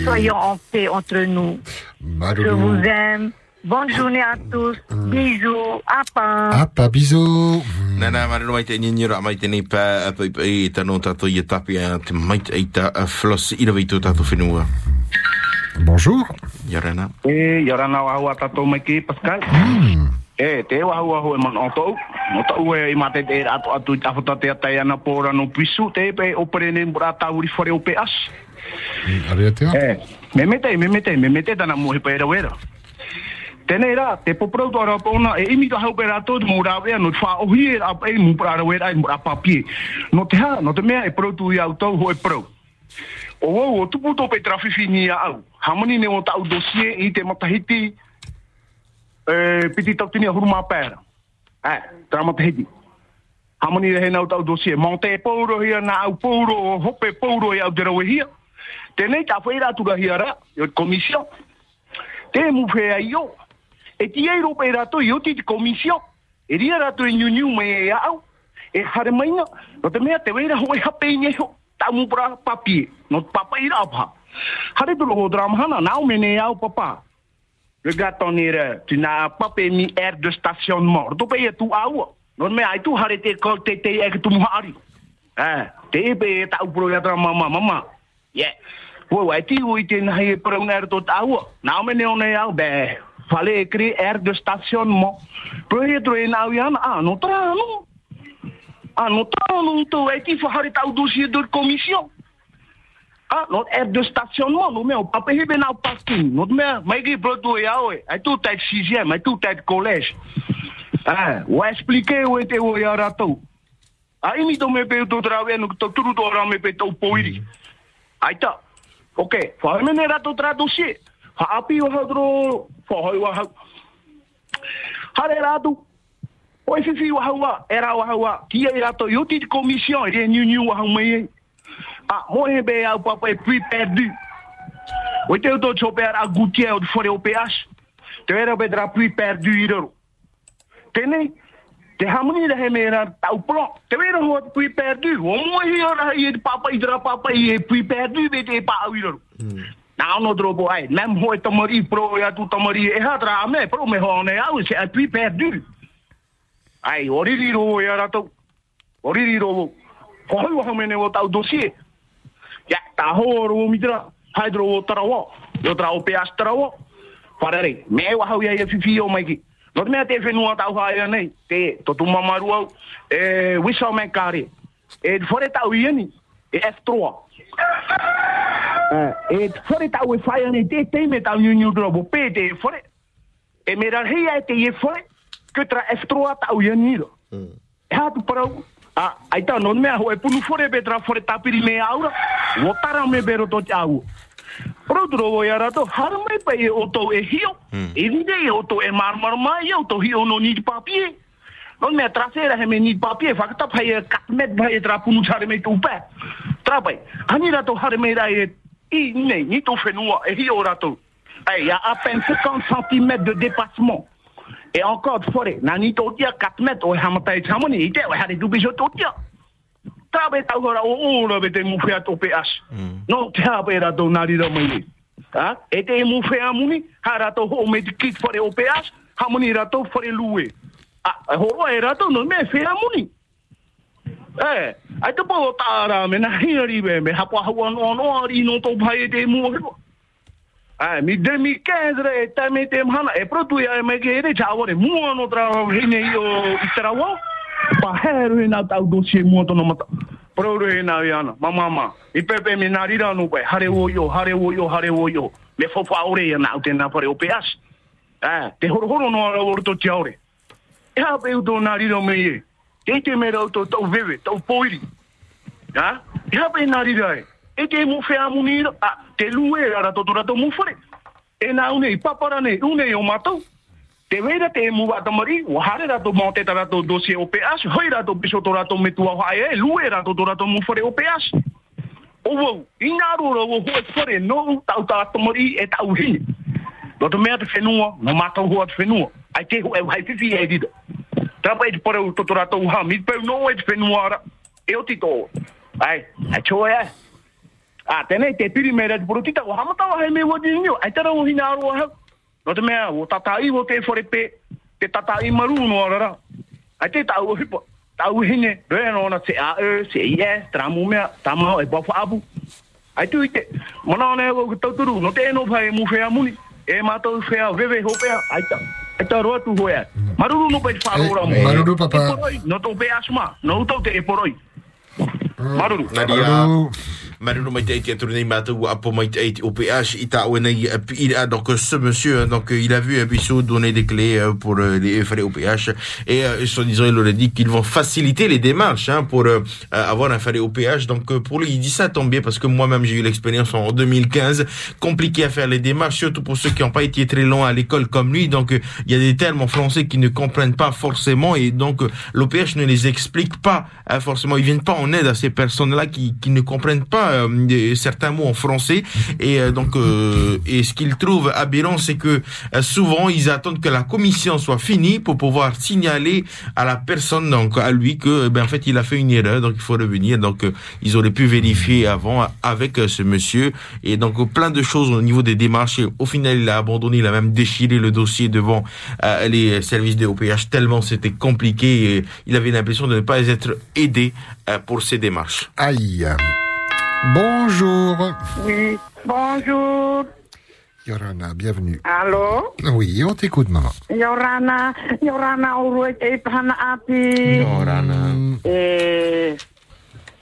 Soyons en paix entre nous. Je vous aime. Bonne journée à tous. Bisous. Apa. Pas bisous. Nana marino mai te ninyura mai te nei pa pa pa e tano tato i tapi a te mai te eita a floss i rawi tō tato whenua. Bonjour. Yorana. E, Yorana wahua tatou mai ki, Pascal. E, te wahua ho e man o tau. No tau e i mate te atu atu i tawhata te atai ana pōra no pisu, te pe opere ne mbura tauri whare o pe as. Ariatea. E, me mete, me mete, me mete tana mo he pera wera. Tēnei rā, te poprau tō rapona, e imi tō hau pera tō mō rā wea, no wha ohi e rā e mō wera, e mō. No te ha, no te mea e au ho e prau. O wau, o tupu tō pe trafifi ni a au. Hamani ne o tau dosie i te matahiti, e, piti tini a pēra. Te au hope au te. Tēnei tā whaira tura hia rā, i o komisio. Te mu whea i o. E ti ei rope rato i o ti komisio. E ria rato i nyuniu me e au. E hare mainga. No te mea te weira hoi hape i ngeho. Tā mu pra papie. No papa i rā pa. Hare tu loho drama hana. Nau me ne au papa. Regarde ton ere. Tu n'as pas permis air de stationnement. Tu payes tout à ou. No me ai tu hare te ko te te e tu muhari. Eh, te be ta upro ya mama mama. Yeah. Wo wai ti wo te na he pro na to ta wo. Na me ya. Fallait écrire aire de stationnement. Pro ye tro na yan ah no tra no. Ah no tra no to e ti fa hare ta dossier de commission. Ah, notre aire de stationnement, nous, peut pas y venir au parking. Notre mère, mais qui tout y aller. Et tout est sixième, et tout est collège. Ah, ou expliquer y a il travail, nous, tout me poiri. Ok, faut amener rato tra dossier. Ha api o hadro, faut hoi wa ha. Hare rato. Oi fifi wa hawa, era wa hawa. Kia i rato, yo ti commission, il y a new new wa hawa Ah, moi, eh ben, au papa est plus perdu. Oui, tu es chopper à goutier au forêt au PH. Tu es peut-être plus perdu, hiro. Tenez, te hamuni de hemera tau plan. Tu es le plus perdu. Au moins, il y a il papa, il papa, il est plus perdu, mais tu es pas hiro. Na ono drobo ai, même hoi tomori pro ya tu tomori e hatra ame pro me hone au c'est plus perdu. Ai, oriri ro ya rato. Oriri ro. Hoi wa tau. Ya, ro. Hydro o tarawa. Yo tra o peas tarawa. Parare, me wa hau ya ya fifi o mai ki. Not me te fenua tau ha ya nei. Te, to tu mamaru au. E, wisa me kare. E, fore tau ieni. E F3. E, fore tau e whaia nei te te me. Pe te. E me te e. Que tra F3 tau ieni ro. E hatu parau. Ah, punu fore be tra fore tapiri me aura. Wotara me bero to te o ia rato, har mai pa e oto e hio. E vide e oto e marmar mai, e oto hio no need papie. Non mea trasera he me need papie, fakta pa e katmet pa e tra punu chare me tu pe. Tra pai, ani rato har me ra e i ne, ni to fenua e hio rato. Ai, ya à peine 50 cm de dépassement. Et encore de forêt, nani to tia 4 mètres, o hamata e chamoni, ite o hare to. Tabe tau hora o ora be te mufea to pe as. No te habe ra to nari ra mai. Ha? E te mufe amuni, ha ra to ho me te kit fore o pe as, hamoni ra to fore lue. Ah, ho e ra to no me fe amuni. Eh, ai te po tara me na hiri be me hapa hawa no no ari no to pai te mu. Ah, mi 2015 re ta me te mana e pro tu ya me ke re chavo re mu no tra hine io itrawo. Pa heru na tau dosie mu to no mata. Pro re na yana, mama mama. I pepe me wo yo, hare yo, hare yo. Me fo fa ore ya na te na pare. Ah, te no ara. E ha pe uto na rira me ye. Te te me ra to to veve, to poiri. E ha pe na rira e. E te mu fe amuni a te lue ara. E une i i. Te weira te mu wa tamari, wa hare ra to monte tara to dossier o PH, hoi ra to piso to ra to metua hae, lue ra to tora to mu fore o PH. O wau, i ngā rora o hoi fore no tau ta tamari e tau hini. Do to mea te whenua, no mātau hoa te whenua. Ai te ho e whai whiwhi e rida. Trapa e te pare o to tora to uha, mi pau no e te whenua ara. E o ti tō. Ai, ai choa e. Ah, tēnei te piri mea te porotita, o hamatawa hei me wadi nio, ai tera o hina aroa hau. No te mea, o tatai o te whare pe, te tatai maru no arara. Ai te tau hine, a e, se i e, tramu mea, tamao e bafa abu. Ai tu i te, mana ona o tauturu, no te eno pai mu whea muni, e mātou whea vewe ho pea, ai ta. Ai ta roa tu hoea. Maruru no pai whaarora mo. maruru, papa. Poroi, no tō pe asma, no utau te e poroi. Maruru. Nadia. Maruru mai te iti aturu nei mātou apo mai te iti OPH i ta oe nei il a donc ce monsieur donc il a vu un bisou donner des clés pour euh, les frais OPH et euh, soi-disant il aurait dit qu'ils vont faciliter les démarches hein, pour euh, avoir un frais OPH donc euh, pour lui il dit ça tombe bien parce que moi-même j'ai eu l'expérience en 2015 compliqué à faire les démarches surtout pour ceux qui n'ont pas été très longs à l'école comme lui. Donc il y a des termes en français qui ne comprennent pas forcément et donc l'OPH ne les explique pas hein, forcément. Ils viennent pas en aide à ces personnes là qui, qui ne comprennent pas euh, des- certains mots en français. Et euh, donc, euh, et ce qu'ils trouvent aberrant, c'est que euh, souvent ils attendent que la commission soit finie pour pouvoir signaler à la personne, donc à lui, que ben en fait il a fait une erreur, donc il faut revenir. Donc ils auraient pu vérifier avant avec ce monsieur. Et donc plein de choses au niveau des démarches. Et au final, il a abandonné, il a même déchiré le dossier devant les services de OPH tellement c'était compliqué. Et il avait l'impression de ne pas être aidé pour ces démarches. Aïe. Bonjour. Oui, bonjour. Yorana, bienvenue. Allô? Oui, on t'écoute, maman. Yorana, Yorana urue te pana api. E,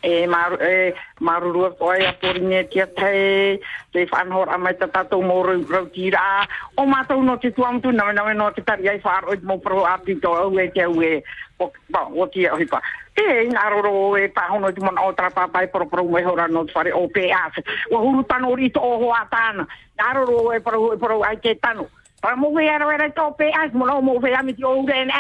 e, maru, e, marurua koe a poringe tia te, te whanhor amai ta tatou mō rau rau tira. O mātou no te tuam tu, nawe nawe no te tari ai whaaro i mō pro api to au e te au e, o, hipa. E, roro e pahono te mona o trapapai pro pro me hora no te whare o pe ase. Wa huru tano rito o hoa tāna. Ngā roro e pro, e pro ai te tano. Para mo ve ara era to pe ase, mo no mo ve ami ti o urene.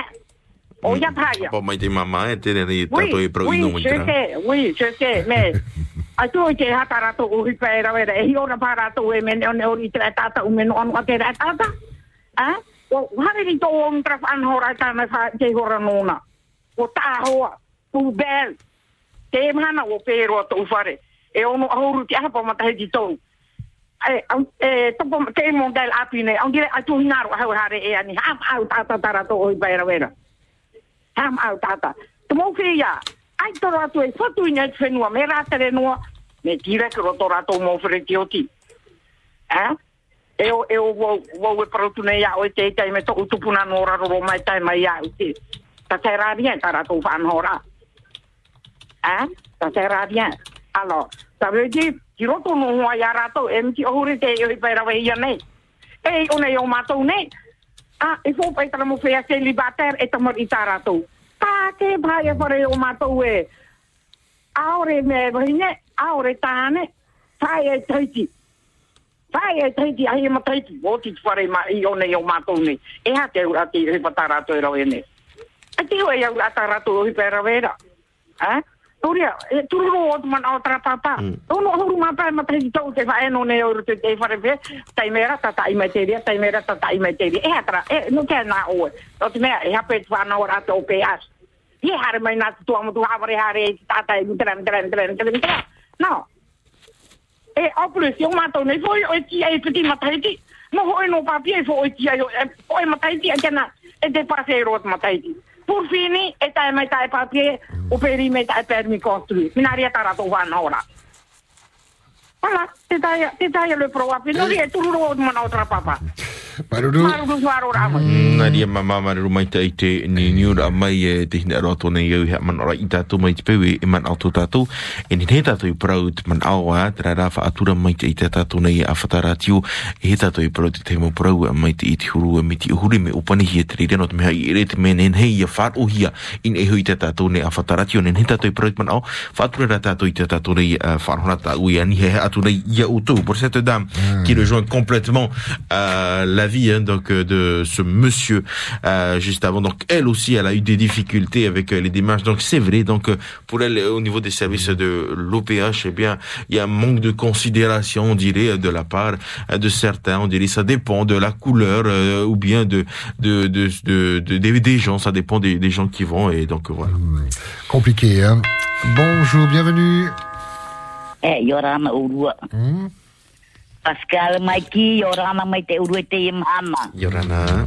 O ia praia. Bon, mai te mama e te rei Oui, tato e pro oui, ino mo je sais, oui, je sais, mais (laughs) te o e e on ori te tata u men on te tata. Ah? O hare ri to on tra fan hora ta na fa te hora nona. O ta hoa, tu bel. Te mana o pero to fare. E ono ahuru te apa mata he di to. E au e topo te mo dal api ne, au dire atu hinaro ha hare e ani ham au tata tarato o hi pera vera. Ham au tata. Te mo fia. Ai to rato e fatu ina te whenua, me rātere noa, me tira ke roto rato mo where te oti. Eh? E o, e o wau, wau e parautu nei a o e te tei me to utupuna no raro mai tai mai a o te. Ta te rā rien, ta rato whanhora. Ta te rā rien. Alors, ta veut dire, ki roto no hoa ia rato, e mti ohuri te i pai rawa ia nei. E o nei o mātou nei. Ah, e fo pai tala mo whea celibater e tamar i tā rato. Tā te pai e whare o mātou e. Aore me vahine, aore tāne, whai e taiti. Whai e taiti, ai e ma taiti. O ti whare ma i o nei o mātou nei. E ha te ura te hipa tā rato e rau e nei. E te ua e au ata rato o hipa e rau e ra. Eh? Turia, e tururo o tu man au tra papa. Ono huru mapa e matahi tau te whae no ne o te te whare pe. Tai mera ta tai mai te ria, tai mera ta tai mai te ria. E hatra, e no te nā oe. O te mea, e hape tu whana ora te o pe as. Ie hare mai nā te tua mo tu haware hare e tata e mitra, mitra, mitra, mitra, mitra. No. E plus, nei foi o e tia e piti mataiti. No hoi no papi e fo o tia yo, e o e mataiti e tena, e te pase e rot mataiti. Por fini, e tae mai tae papi e, o peri mai tae permi construi. Minaria tarato wana ora. Voilà, te tae le pro api. No rie, tururo o mana otra papa. Maruru. Maru waro rama. Nā ria mama mararu mai te i te ni niura mai e te hina roto nei au hea man ora i tātou mai te peu e man auto tātou e ni he tātou i parau te man awa te rā rāwha atura mai te i te tātou nei a whataratio e he tātou i parau te mo parau a mai te i te huru a mi te uhuri me upani hi e te reira no te mea i ere te mea nen hei a whaat o hia in e hui te tātou nei a whataratio nen he tātou i parau te man au whaatura rā tātou i te tātou nei a whanhora tā ui ani he atu nei ia utou pour cette dame qui rejoint complètement euh, la vie hein, donc euh, de ce monsieur euh, juste avant. Donc elle aussi, elle a eu des difficultés avec euh, les démarches. Donc c'est vrai. Donc pour elle, au niveau des services de l'OPH, eh bien, il y a un manque de considération, on dirait, de la part de certains. On dirait ça dépend de la couleur euh, ou bien de de, de, de, de- des, des gens. Ça dépend des, des gens qui vont et donc voilà. Compliqué, hein. Bonjour, bienvenue. E, Yorana urua. Pascal mai ki, Yorana mai te urua te imana. Yorana.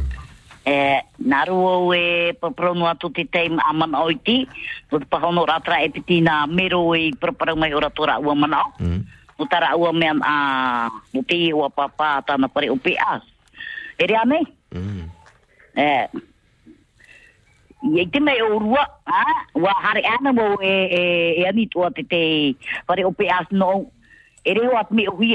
E, naru o e paprono atu te te imana oiti. O te pahono ratra e piti na mero e paparau mai ora tora ua mana. O tara ua mean a muti ua papa tana pare upi as. E rea nei? E, Ia te mei o urua, ha? Wa hare ana mo e, e, e ani tua te te pare upi as no. E reo at me uhi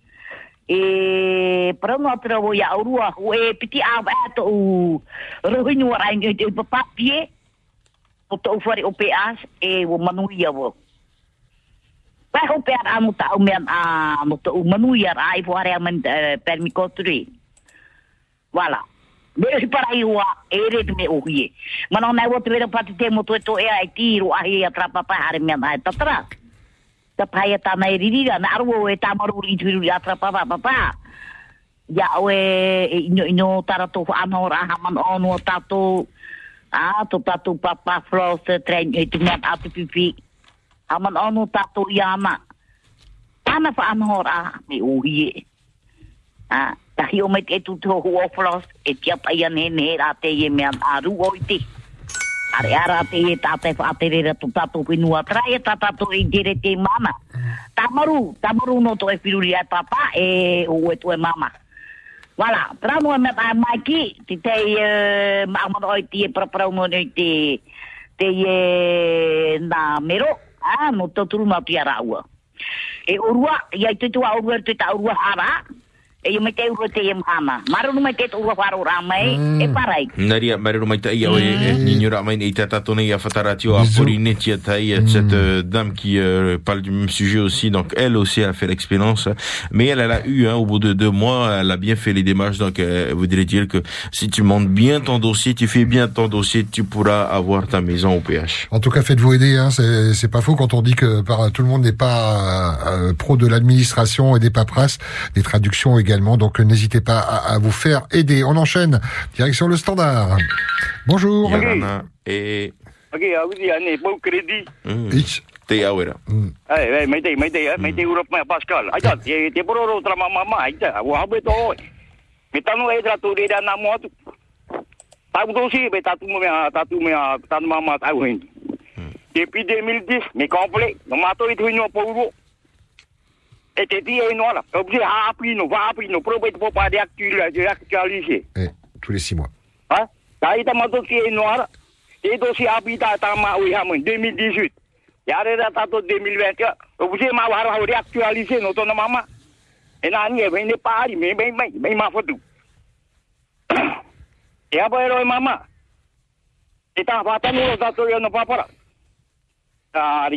E atra wo ya urua o e piti a ba to u rohinu ara ngi te papa pie. O to fori o peas e wo manuia wo. Pa ho pe ara mo ta o me a mo to manuia ai fo ara men permicotri. Voilà. Me si para iwa ere te me ohi. Mana na wo te vera pati te mo to to e ai tiro ai atrapa pa are me ai tatra. Ta pai ta mai riri na arwo e ta maru ri tu ri atrapa pa pa pa. Ya o e ino ino tara to ano ra ha man ono tato. a to tato papa frost train e tu me atu pipi. Ha man ono tato yana. Tana fa ano ra me ohi. Ah tahi o me te tu to ho frost e tia pai ane ne ra te ye me aru o Are ara te e ta te fa te re tu tato pinua tra e ta tato i dire te mama. Tamaru, tamaru no to e piruri ai papa e o e tu e mama. Voilà, pramo me ba mai ki ti te e ma ma o ti e pra pra mo ne te te e na mero, ah, no to turu ma tia raua. E urua, ia te tu a urua te ta urua hara, e te te e. Maru te e parai. Tai au e mai tata tonne cette euh, dame qui euh, parle du même sujet aussi donc elle aussi a fait l'expérience mais elle elle a eu hein, au bout de deux mois elle a bien fait les démarches donc euh, voudrait dire que si tu montes bien ton dossier tu fais bien ton dossier tu pourras avoir ta maison au PH En tout cas, faites-vous aider. Hein, c'est c'est pas faux quand on dit que par, tout le monde n'est pas euh, pro de l'administration et des paperasses, des traductions également. Donc n'hésitez pas à, à vous faire aider. On enchaîne. Direction le standard. Bonjour. Et Ok, audi ane, mau kredi. Ich. te awera Ai, ai, mai te, mai te, mai te Europe mai Pascal. Ai ta, te te pororo tra mama mama, ai ta, wa habe to. Me tanu e tra tu re da na mo tu. Ta u dosi be ta tu me ta tu me ta mama ta u hin. Depuis 2010, me complet, no mato i tu no pouro. E te ti e no la. Obje ha api no, va api no, pro be po pa de actualiser. Tous les six mois. Ha? Ta ita mato ki e no ara. E dosi api ta ta ma u ha mo 2018. Yare da tato 2020. Obje ma wa ha reactualiser no to na mama. E na ni e vem pari, me bem bem, bem ma foto. E a boero e mama. E ta fata no da to yo no papara. Ah,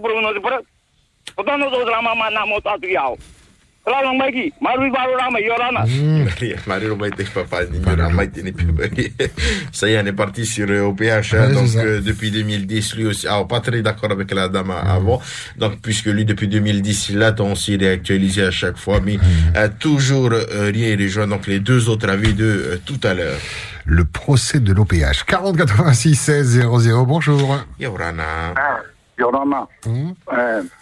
Bruno de pro. O dono do la mama na mo ta tu yao. La long mai ki, maru baru rama yorana. Maria, (laughs) Mario mai te papa (laughs) ne ça y est on est parti sur euh, OPH Ouais, donc euh, depuis 2010 lui aussi alors pas très d'accord avec la dame avant donc puisque lui depuis 2010 il attend aussi réactualisé à chaque fois mais euh, toujours euh, rien et rejoint donc les deux autres avis de euh, tout à l'heure Le procès de l'OPH. 40 86 16 00. Bonjour. Yorana Yorana. Eh,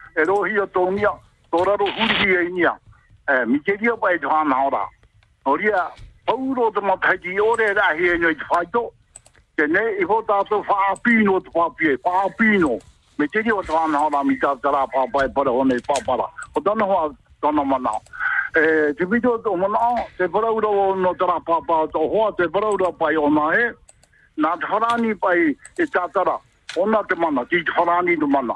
e rohi o tō nia, tō raro huri hia i. E, mi ke ria pai tō hana ora. O ria, pauro te mataiti ore ra hia nyo i te whaito, te ne, i ho tātou whaapino te whapie, whaapino. Me te rio tō hana ora mi tā tara pāpai para hone pāpara. O tana hoa tana mana. E, te pito tō mana, te paraura o no tara pāpā tō hoa, te paraura pai o nā e. Nā te wharani pai e tātara. Ona te mana, ki te wharani te mana.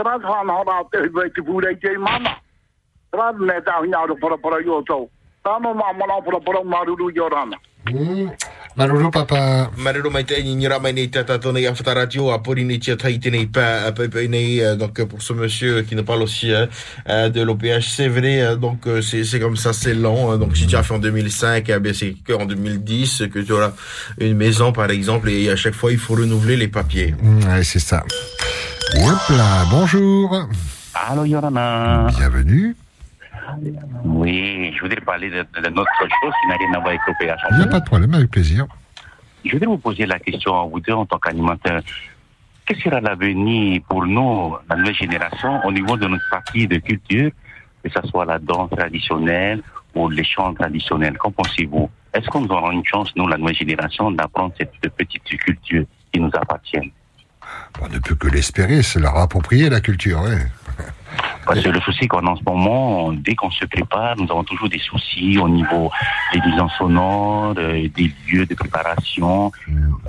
tāna. Tērā tōna ora, te hiwai te pūrei te mana. Tērā ne tā hina aro para para i o tau. Tāno mā mana para para maruru i o rana. Malolo papa? Marero mai te ni ra mai nei tata tona ia whata radio a pori nei tia tai tenei pa a pai pai nei donc pour ce monsieur qui nous parle aussi de l'OPH c'est vrai donc c'est c'est comme ça c'est long hein. donc si tu as fait en 2005 eh bien c'est que en 2010 que tu auras une maison par exemple et à chaque fois il faut renouveler les papiers. Mm, Ouais, c'est ça. Hop là, bonjour. Allô Yorana. Bienvenue. Oui, je voudrais parler de, de notre chose qui n'a rien à voir avec l'opération. Il n'y a pas de problème, avec plaisir. Je voudrais vous poser la question à vous deux en tant qu'animateur. Quel sera l'avenir pour nous, la nouvelle génération, au niveau de notre partie de culture, que ce soit la danse traditionnelle ou les chants traditionnels? Qu'en pensez-vous? Est-ce qu'on aura une chance, nous, la nouvelle génération, d'apprendre cette petite culture qui nous appartient? On ne peut que l'espérer, c'est leur approprier la culture, ouais. Parce que le souci qu'on a en ce moment, dès qu'on se prépare, nous avons toujours des soucis au niveau des nuisances sonores, euh, des lieux de préparation,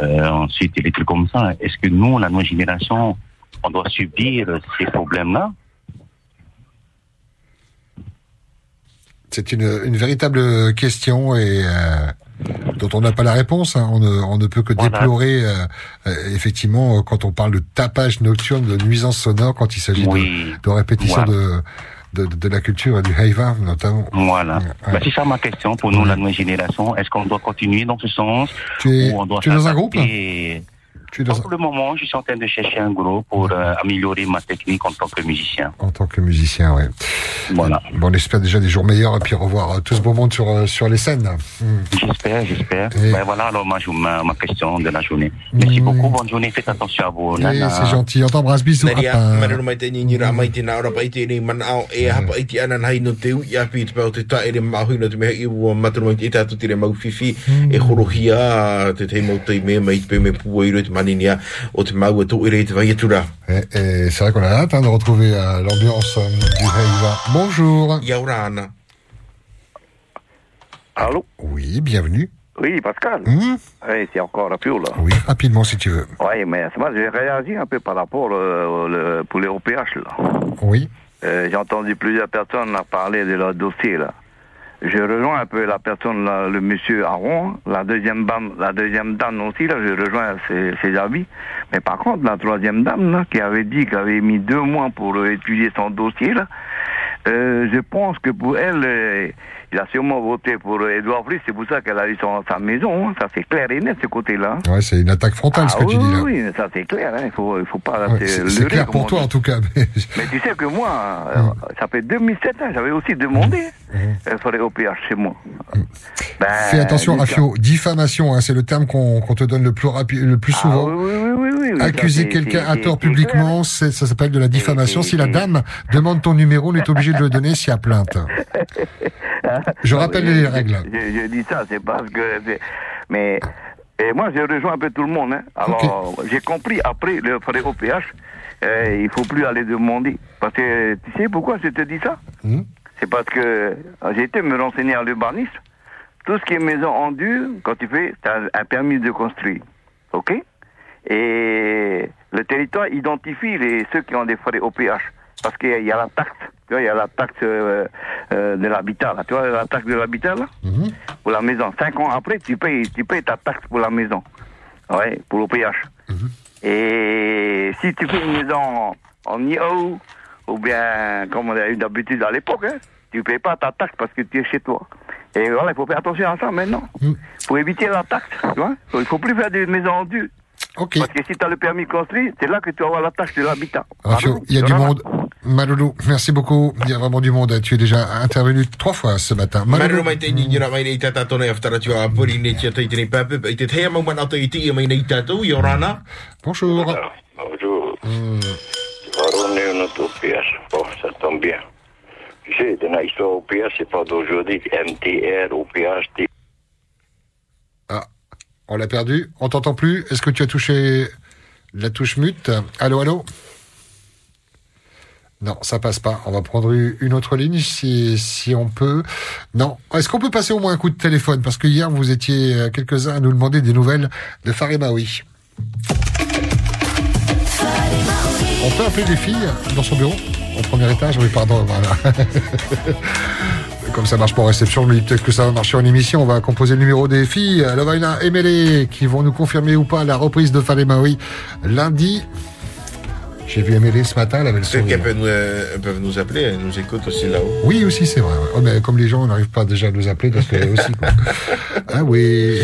euh, ensuite des trucs comme ça. Est-ce que nous, la nouvelle génération, on doit subir ces problèmes-là? C'est une, une véritable question et euh, dont on n'a pas la réponse. hein. On, ne, on ne peut que déplorer, euh, euh, effectivement, euh, quand on parle de tapage nocturne, de nuisance sonore, quand il s'agit Oui. de, de répétition Voilà. de, de, de la culture et du heiva, notamment. Voilà. Ouais. Bah, c'est ça ma question pour nous, la nouvelle génération. Est-ce qu'on doit continuer dans ce sens Tu es- ou on doit tu es dans un groupe Pour le moment, je suis en train de chercher un groupe pour euh, améliorer ma technique en tant que musicien. En tant que musicien, ouais. Voilà. Bon, on espère déjà des jours meilleurs et puis revoir euh, tout ce beau monde sur, euh, sur les scènes. Hmm. J'espère, j'espère. Ben voilà alors ma, ma, ma question de la journée. Merci beaucoup, bonne journée, faites attention à vous. C'est gentil. On t'embrasse. Bisous, Et, c'est vrai qu'on a hâte hein, de retrouver euh, l'ambiance euh, du heiva. Bonjour. Yaurana. Allô? Oui, bienvenue. Oui, Pascal. Hmm? Oui, c'est encore la pure, là. Oui, rapidement si tu veux. Oui, mais moi, j'ai réagi un peu par rapport euh, le- pour les OPH, là. Oui. Euh, j'ai entendu plusieurs personnes là, parler de leur dossier, là. Je rejoins un peu la personne, là, le monsieur Aron, la deuxième dame, la deuxième dame aussi, là, je rejoins ses, ses avis. Mais par contre, la troisième dame, là, qui avait dit qu'elle avait mis deux mois pour étudier son dossier, là, euh, je pense que pour elle, euh, il a sûrement voté pour Edouard Fritz, c'est pour ça qu'elle a eu son, sa maison, hein. ça c'est clair et net, ce côté-là. Ouais, c'est une attaque frontale ce que Ah tu oui, dis là. oui, ça c'est clair, hein. il faut, il faut pas Ouais, c'est clair pour toi dit. en tout cas. mais- (laughs) Mais tu sais que moi, euh, ça fait 2007 ans, j'avais aussi demandé euh, sur les OPH chez moi. Ben, Fais attention, Rafio. Diffamation, hein, c'est le terme qu'on te donne le plus le plus souvent. Ah oui, oui, oui, oui, oui, Accuser quelqu'un à tort publiquement, ça s'appelle de la diffamation. Si la dame demande ton numéro, on est obligé de le donner s'il y a plainte. (laughs) Je rappelle les règles. Je, je dis ça, c'est parce que. Mais. Et moi, je rejoins un peu tout le monde. Hein. Alors, j'ai compris après le frais OPH, euh, il faut plus aller demander. Parce que tu sais pourquoi je te dis ça? Hmm? C'est parce que euh, j'ai été me renseigner à l'urbanisme. Tout ce qui est maison en dur, quand tu fais, tu as un permis de construire. OK? Et le territoire identifie les, ceux qui ont des frais OPH. Parce qu'il y a la taxe. Tu vois, il y a la taxe euh, euh, de l'habitat. là. Tu vois, la taxe de l'habitat, là Pour la maison. Cinq ans après, tu payes, tu payes ta taxe pour la maison. Ouais, pour l'OPH. Et si tu fais une maison en IO, ou bien, comme on a eu d'habitude à l'époque, hein, tu ne payes pas ta taxe parce que tu es chez toi. Et voilà, il faut faire attention à ça maintenant. Pour éviter la taxe, tu vois. Il ne faut plus faire des maisons en dur. Parce que si tu as le permis construit, c'est là que tu vas avoir la taxe de l'habitat. Rafio, il y a du monde. Maloulou, merci beaucoup. Il y a vraiment du monde. Tu es déjà intervenu trois fois ce matin. Marero mai te ni ra mai nei tata tona e whatara tua a pori nei tia tai tene pape i te thea mau mana tai ti mai nei tatou i orana. Bonjour. Bonjour. Varone notre OPH. Bon, ça tombe bien. Tu sais, dans l'histoire OPH, c'est pas d'aujourd'hui. MTR, T- Ah, on l'a perdu. On t'entend plus. Est-ce que tu as touché la touche mute? Allô, allô? Non, ça passe pas. On va prendre une autre ligne si, si on peut. Non. Est-ce qu'on peut passer au moins un coup de téléphone? Parce que hier, vous étiez euh, quelques-uns à nous demander des nouvelles de Faremaoui. On peut appeler des filles dans son bureau Au premier étage? Oui, pardon, voilà. (laughs) Comme ça marche pas en réception, mais peut-être que ça va marcher en émission. On va composer le numéro des filles, Lovaina et Mélé, qui vont nous confirmer ou pas la reprise de Fallait Maui lundi. J'ai vu Emily ce matin, elle avait le Peut-être sourire. qu'elles peuvent nous, euh, peuvent nous appeler, elles nous écoutent aussi là-haut. Oui, aussi, c'est vrai. Oh, mais comme les gens n'arrivent pas déjà à nous appeler, parce que (laughs) aussi, quoi. Ah oui.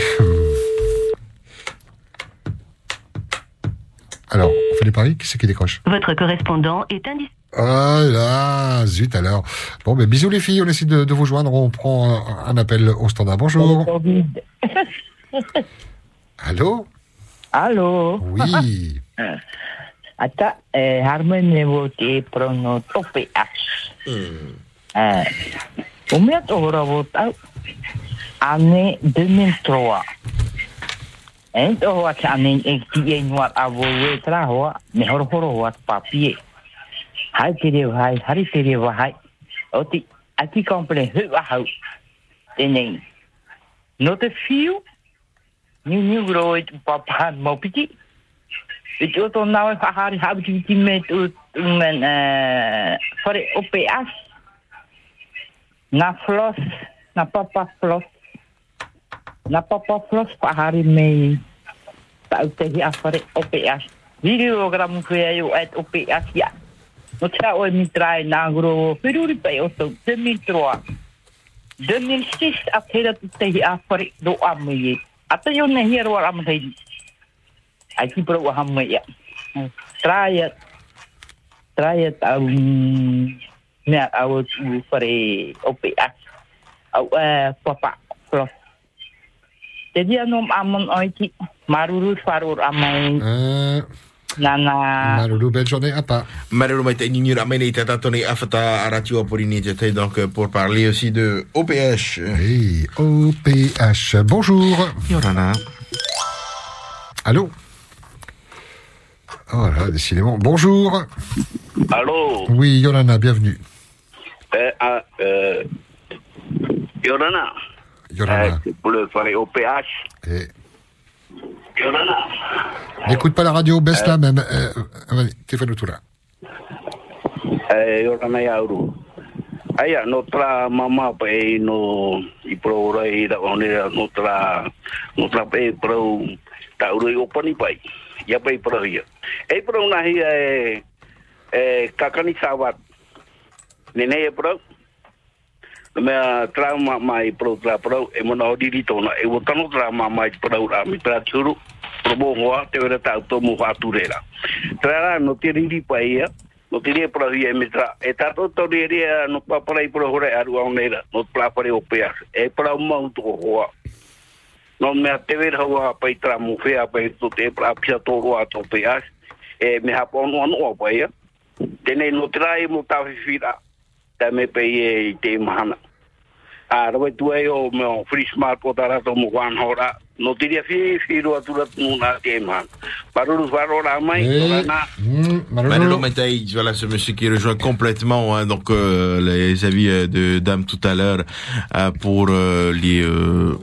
Alors, fait les paris Qui c'est qui décroche Votre correspondant est indisponible. Ah là, zut alors. Bon, ben bisous les filles, on essaie de, de vous joindre. On prend un, un appel au standard. Bonjour. (laughs) Allô Allô Oui. (laughs) Ata eh, harmene wo te prono tope as. Eh, o mea to hora wo tau. Ane 2003. E to hoa te ane e ki e nuat a wo tra hoa. Me horo horo hoa papie. Hai te reo hai, hari te reo hai. O ti, a ti komple hu a hau. No te fiu. Niu gro e tu die met mijn eh voor de OPS na flos na papa flos na papa flos voor haar mee uit tegen af voor de OPS videogram voor jou uit OPS ja wat zou je niet draaien na gro verdorie bij ons ook de mitro 2006 at hele tegen af voor de amie Ata yun na hier war am tay ai ki pro ham ya. Try it. Try it um net I would for a OPS au eh papa plus jadi anom amon oiki maruru farur amai Euh, nana Marulu, belle journée à pas. Marulu mai te nini ramene i tata toni afata aratio te te donc pour parler aussi de OPH. Oui, OPH. Bonjour. Yorana. Allô? Oh là, décidément. Bonjour. Allô? Oui, Yolana, bienvenue. Eh, ah, euh, Yorana. Yorana. Eh, pour le faire. Eh. N'écoute pas la radio, baisse-la même. Euh, vas-y, téléphone autour là. Eh, Yorana Yauru. Aya, notre mama pe no i pro rai da one notre notre pe pro ta uru o pani pai. Ya pe pro ia. E pro na hi e e kakani sawat. Nene e pro. Me trauma mai pro tra pro e mona o diri tona e wo tano trauma mai pro ra mi tra churu pro bo hoa te vera ta to mo faturera. Tra no te riri pai ia. no tiria para dia mitra e tato to dia no pa para i pro hore aru au neira no pla para o pea e para o mau to hoa no me te ver hoa pa tra mu fea pa to te pra pia to roa to pea e me ha po no no pa ia tene no trai mo ta fira ta me pe e te mahana a roe tu e o me o free smart po tara to mo wan hora no tiria fi fi ro atura na te man paruru farora mai Manolo Matai, voilà ce monsieur qui rejoint complètement hein, donc euh, les avis euh, de dame tout à l'heure euh, pour euh, les euh,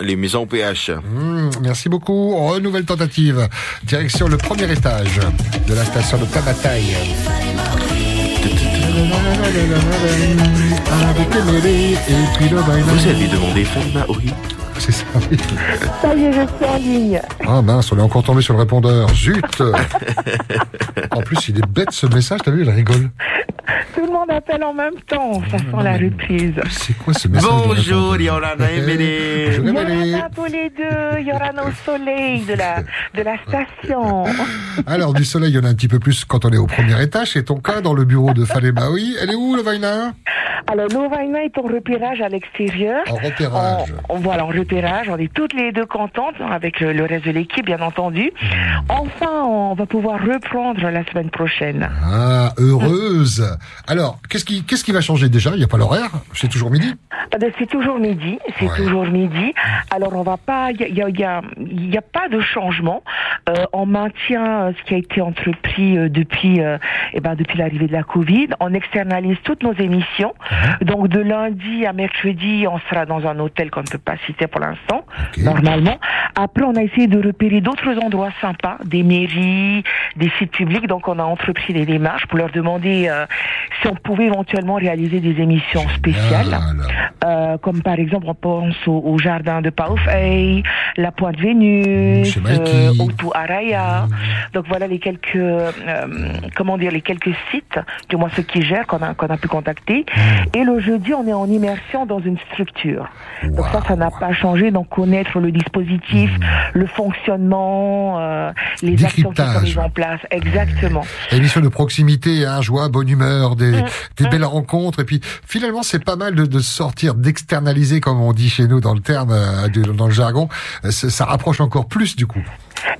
les maisons PH. Mmh, merci beaucoup. Oh, nouvelle tentative. Direction le premier étage de la station de Tabataille. Vous avez demandé Falma oui. C'est ça, oui. Ça y est, je suis en ligne. Ah mince, on est encore tombé sur le répondeur. Zut (laughs) En plus, il est bête ce message, t'as vu, il rigole. (laughs) Tout le monde appelle en même temps. Ça sent la reprise. C'est quoi ce message Bonjour Yorana et Médé. Yorana tous les deux. Yorana au soleil de la, de la station. (laughs) Alors, du soleil, il y en a un petit peu plus quand on est au premier étage. C'est ton cas dans le bureau de Falemaoui. Elle est où, le Vaina Alors, Novaina est en repérage à l'extérieur. En repérage. On, on- voilà, en repérage. On est toutes les deux contentes, hein, avec le, le reste de l'équipe, bien entendu. Enfin, on va pouvoir reprendre la semaine prochaine. Ah, heureuse Alors, qu'est-ce qui, qu'est-ce qui va changer déjà? Il n'y a pas l'horaire? C'est toujours midi? Ah ben, C'est toujours midi, c'est toujours midi. Alors on va pas, il y a, y, a, y a pas de changement. Euh, on maintient euh, ce qui a été entrepris euh, depuis, euh, eh ben, depuis l'arrivée de la Covid. On externalise toutes nos émissions. Donc de lundi à mercredi, on sera dans un hôtel qu'on ne peut pas citer pour l'instant, normalement. Après, on a essayé de repérer d'autres endroits sympas, des mairies, des sites publics. Donc on a entrepris des démarches pour leur demander euh, si on pouvait éventuellement réaliser des émissions spéciales. Euh, comme par exemple, on pense au, au jardin de Paufey, la Pointe Vénus, euh, Otu Araya. Donc voilà les quelques, euh, comment dire, les quelques sites, du moins ceux qui gèrent, qu'on a, qu'on a pu contacter. Et le jeudi, on est en immersion dans une structure. Donc ça, ça n'a pas changé. Donc connaître le dispositif, le fonctionnement, euh, les actions qui sont mises en place. Exactement. Émission de proximité, hein, joie, bonne humeur, des, des belles rencontres. Et puis finalement, c'est pas mal de, de sortir, d'externaliser, comme on dit chez nous dans le terme, euh, de- dans le jargon. Euh, Ça, ça rapproche encore plus du coup.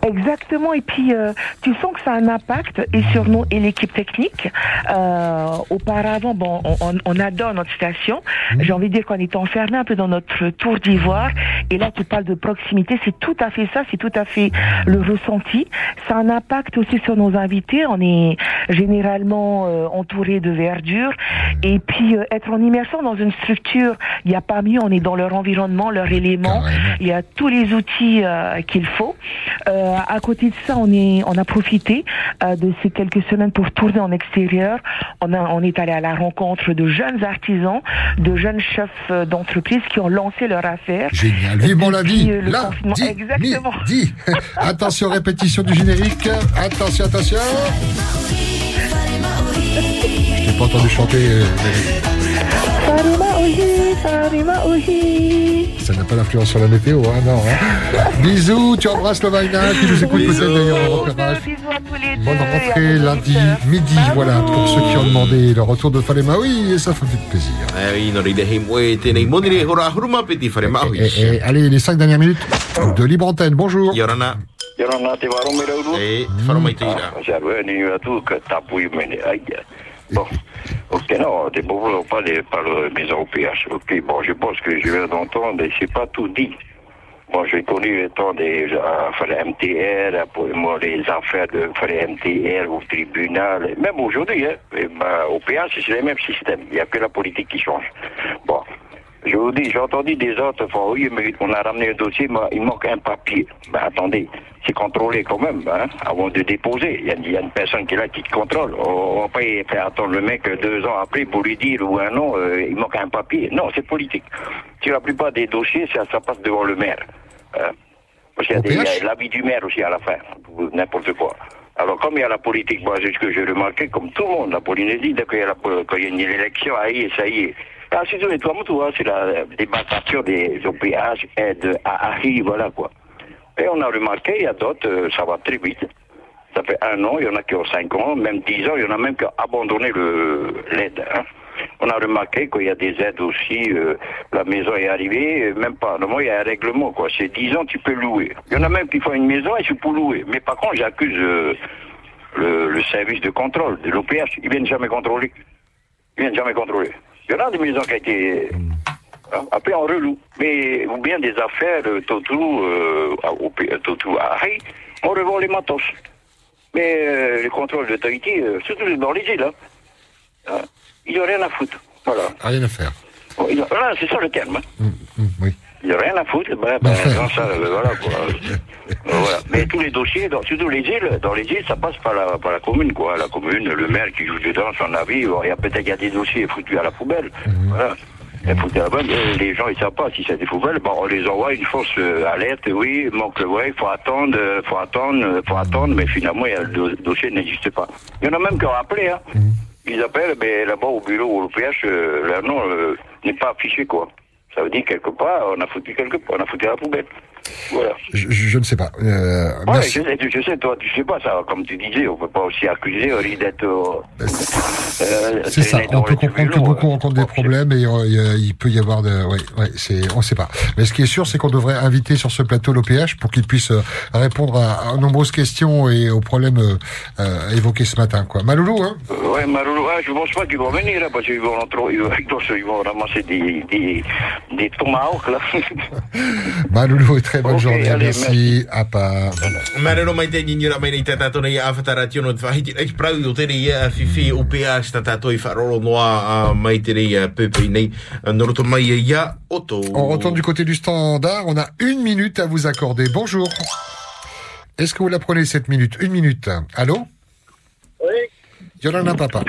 Exactement. Et puis, euh, tu sens que ça a un impact et sur nous et l'équipe technique. Euh, auparavant, bon, on, on- adore notre station. J'ai envie de dire qu'on est enfermé un peu dans notre tour d'ivoire. Et là, tu parles de proximité. C'est tout à fait ça. C'est tout à fait le ressenti. Ça a un impact aussi sur nos invités. On est généralement euh, entouré de verdure. Et puis, euh, être en immersion dans une structure, il n'y a pas mieux. On est dans leur environnement, leur élément. Il y a tous les outils euh, qu'il faut. Euh, à côté de ça, on est, on a profité euh, de ces quelques semaines pour tourner en extérieur. On a, on est allé à la rencontre de jeunes artisans, de jeunes chefs euh, d'entreprise qui ont lancé leur affaire. Génial. Vivement la vie. euh, le Là, confinement. dit, Exactement. dit. (laughs) attention, répétition du générique. Attention, attention. Je t'ai pas entendu chanter. euh, Ça n'a pas d'influence sur la météo, hein, non. Hein. (laughs) Bisous, tu embrasses le Vaina qui nous écoute peut-être d'ailleurs en repérage. Bonne rentrée lundi midi, voilà, pour ceux qui ont demandé le retour de Falema. Oui, et ça fait plaisir. Whare maui. Et, et, allez, les cinq dernières minutes de libre antenne. Bonjour. Yorana. Yorana te ira. Ni atu ka tapu. Bon, ok, non, des beaux pas les, par le au PH. Ok, bon, je pense que je viens d'entendre c'est pas tout dit. Bon, j'ai connu le temps des, euh, MTR, moi, les affaires de, fallait MTR au tribunal, même aujourd'hui, hein, ben, au PH, c'est le même système. Il n'y a que la politique qui change. Bon. Je vous dis, j'ai entendu des autres fois, oui, mais on a ramené un dossier, mais il manque un papier. Ben attendez, c'est contrôlé quand même, hein, avant de déposer. Il y, a, il y a une personne qui est là qui te contrôle. On va pas y faire attendre le mec deux ans après pour lui dire ou un an, euh, il manque un papier. Non, c'est politique. Sur la plupart des dossiers, ça, ça passe devant le maire. Hein. Parce qu'il y a, l'avis du maire aussi à la fin, n'importe quoi. Alors, comme il y a la politique, moi, c'est ce que j'ai remarqué, comme tout le monde, la Polynésie, dès qu'il y a, la, quand il y a une élection, ah, est, ça y est. Ah, et toi, tout, hein, c'est la débarcation des OPH, aide à AHI, voilà, quoi. Et on a remarqué, il y a d'autres, euh, ça va très vite. Ça fait un an, il y en a qui ont cinq ans, même dix ans, il y en a même qui ont abandonné l'aide. hein. On a remarqué qu'il y a des aides aussi, euh, la maison est arrivée, même pas. Normalement, il y a un règlement, quoi. C'est 10 ans, tu peux louer. Il y en a même qui font une maison et c'est pour louer. Mais par contre, j'accuse euh, le, le service de contrôle de l'OPH. Ils viennent jamais contrôler. Ils viennent jamais contrôler. Il y en a des maisons qui ont été... Après, on reloue. Mais, ou bien des affaires, euh, Totou, euh, à- euh, Totou à Harry, on revend les matos. Mais euh, le contrôle d'autorité, euh, surtout dans les îles, hein, il n'y a rien à foutre. Voilà. Rien à faire. Voilà, c'est ça le terme. hein. oui. Il n'y a rien à foutre. Ben, ben, dans (laughs) ça, euh, voilà, quoi. Euh, voilà. Mais tous les dossiers, dans, surtout les îles, dans les îles, ça passe par la, par la commune, quoi. La commune, le maire qui joue dedans, son avis. Il y a peut-être il y a des dossiers foutus à la poubelle. Voilà. Et foutus à la poubelle, les gens, ils savent pas si c'est des poubelles. Bon, on les envoie une fausse euh, alerte. Oui, manque, ouais, faut attendre, euh, faut attendre, faut attendre. Mais finalement, il y a- le do- dossier n'existe pas. Il y en a même qui ont appelé, hein. Ils appellent, mais là-bas au bureau, au PH, euh, leur nom euh, n'est pas affiché, quoi. Ça veut dire quelque part, on a foutu quelque part, on a foutu la poubelle. Voilà. Je, je- ne sais pas. Euh, Ouais, merci. je sais, je sais, toi, tu sais pas ça, comme tu disais, on peut pas aussi accuser Ori d'être. euh, euh, C'est ça, on peut comprendre que beaucoup rencontrent des problèmes et euh, il peut y avoir de... Ouais, ouais, c'est, on sait pas. Mais ce qui est sûr, c'est qu'on devrait inviter sur ce plateau l'OPH pour qu'il puisse euh, répondre à, à nombreuses questions et aux problèmes euh, euh, évoqués ce matin. Quoi. Maloulou, hein? Euh, Ouais, Marolo, ah, je pense pas qu'ils vont venir, là, parce qu'ils vont, rentrer- ils vont, ramasser des, des, des tomahawks, là. (laughs) Maloulou, très bonne Ok, journée. allez, merci. À part. Marero mai te ngingira mai nei tatato nei awhatara tiono te whahiti. Eich prau o tere ia whiwhi o pēa sta tato i wharoro noa a mai tere ia pepe nei noroto mai ia oto. On retourne du côté du standard. On a une minute à vous accorder. Bonjour. Est-ce que vous la prenez cette minute Une minute. Allô Oui. Yolanda Papa.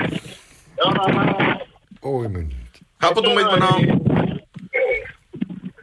Oh, une minute. Hapo tu mai mana.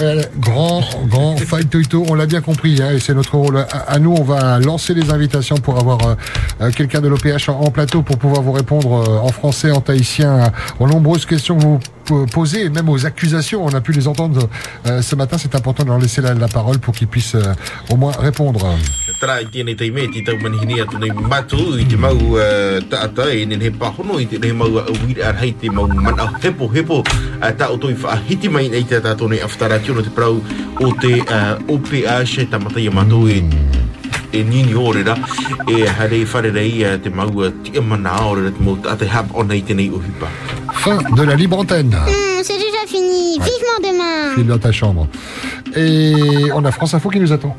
Euh, grand, grand fight Toito, on l'a bien compris, hein, et c'est notre rôle. À, nous, on va lancer les invitations pour avoir euh, euh, quelqu'un de l'OPH en, plateau pour pouvoir vous répondre en français, en tahitien, aux nombreuses questions que vous po- posez, et même aux accusations. On a pu les entendre euh, ce matin. C'est important de leur laisser la, parole pour qu'ils puissent euh, au moins répondre. E te te mana orera te te hap tenei uhipa. Fin de la libre antenne. Hum, c'est déjà fini. Vivement demain. File dans ta chambre. Et on a France Info qui nous attend.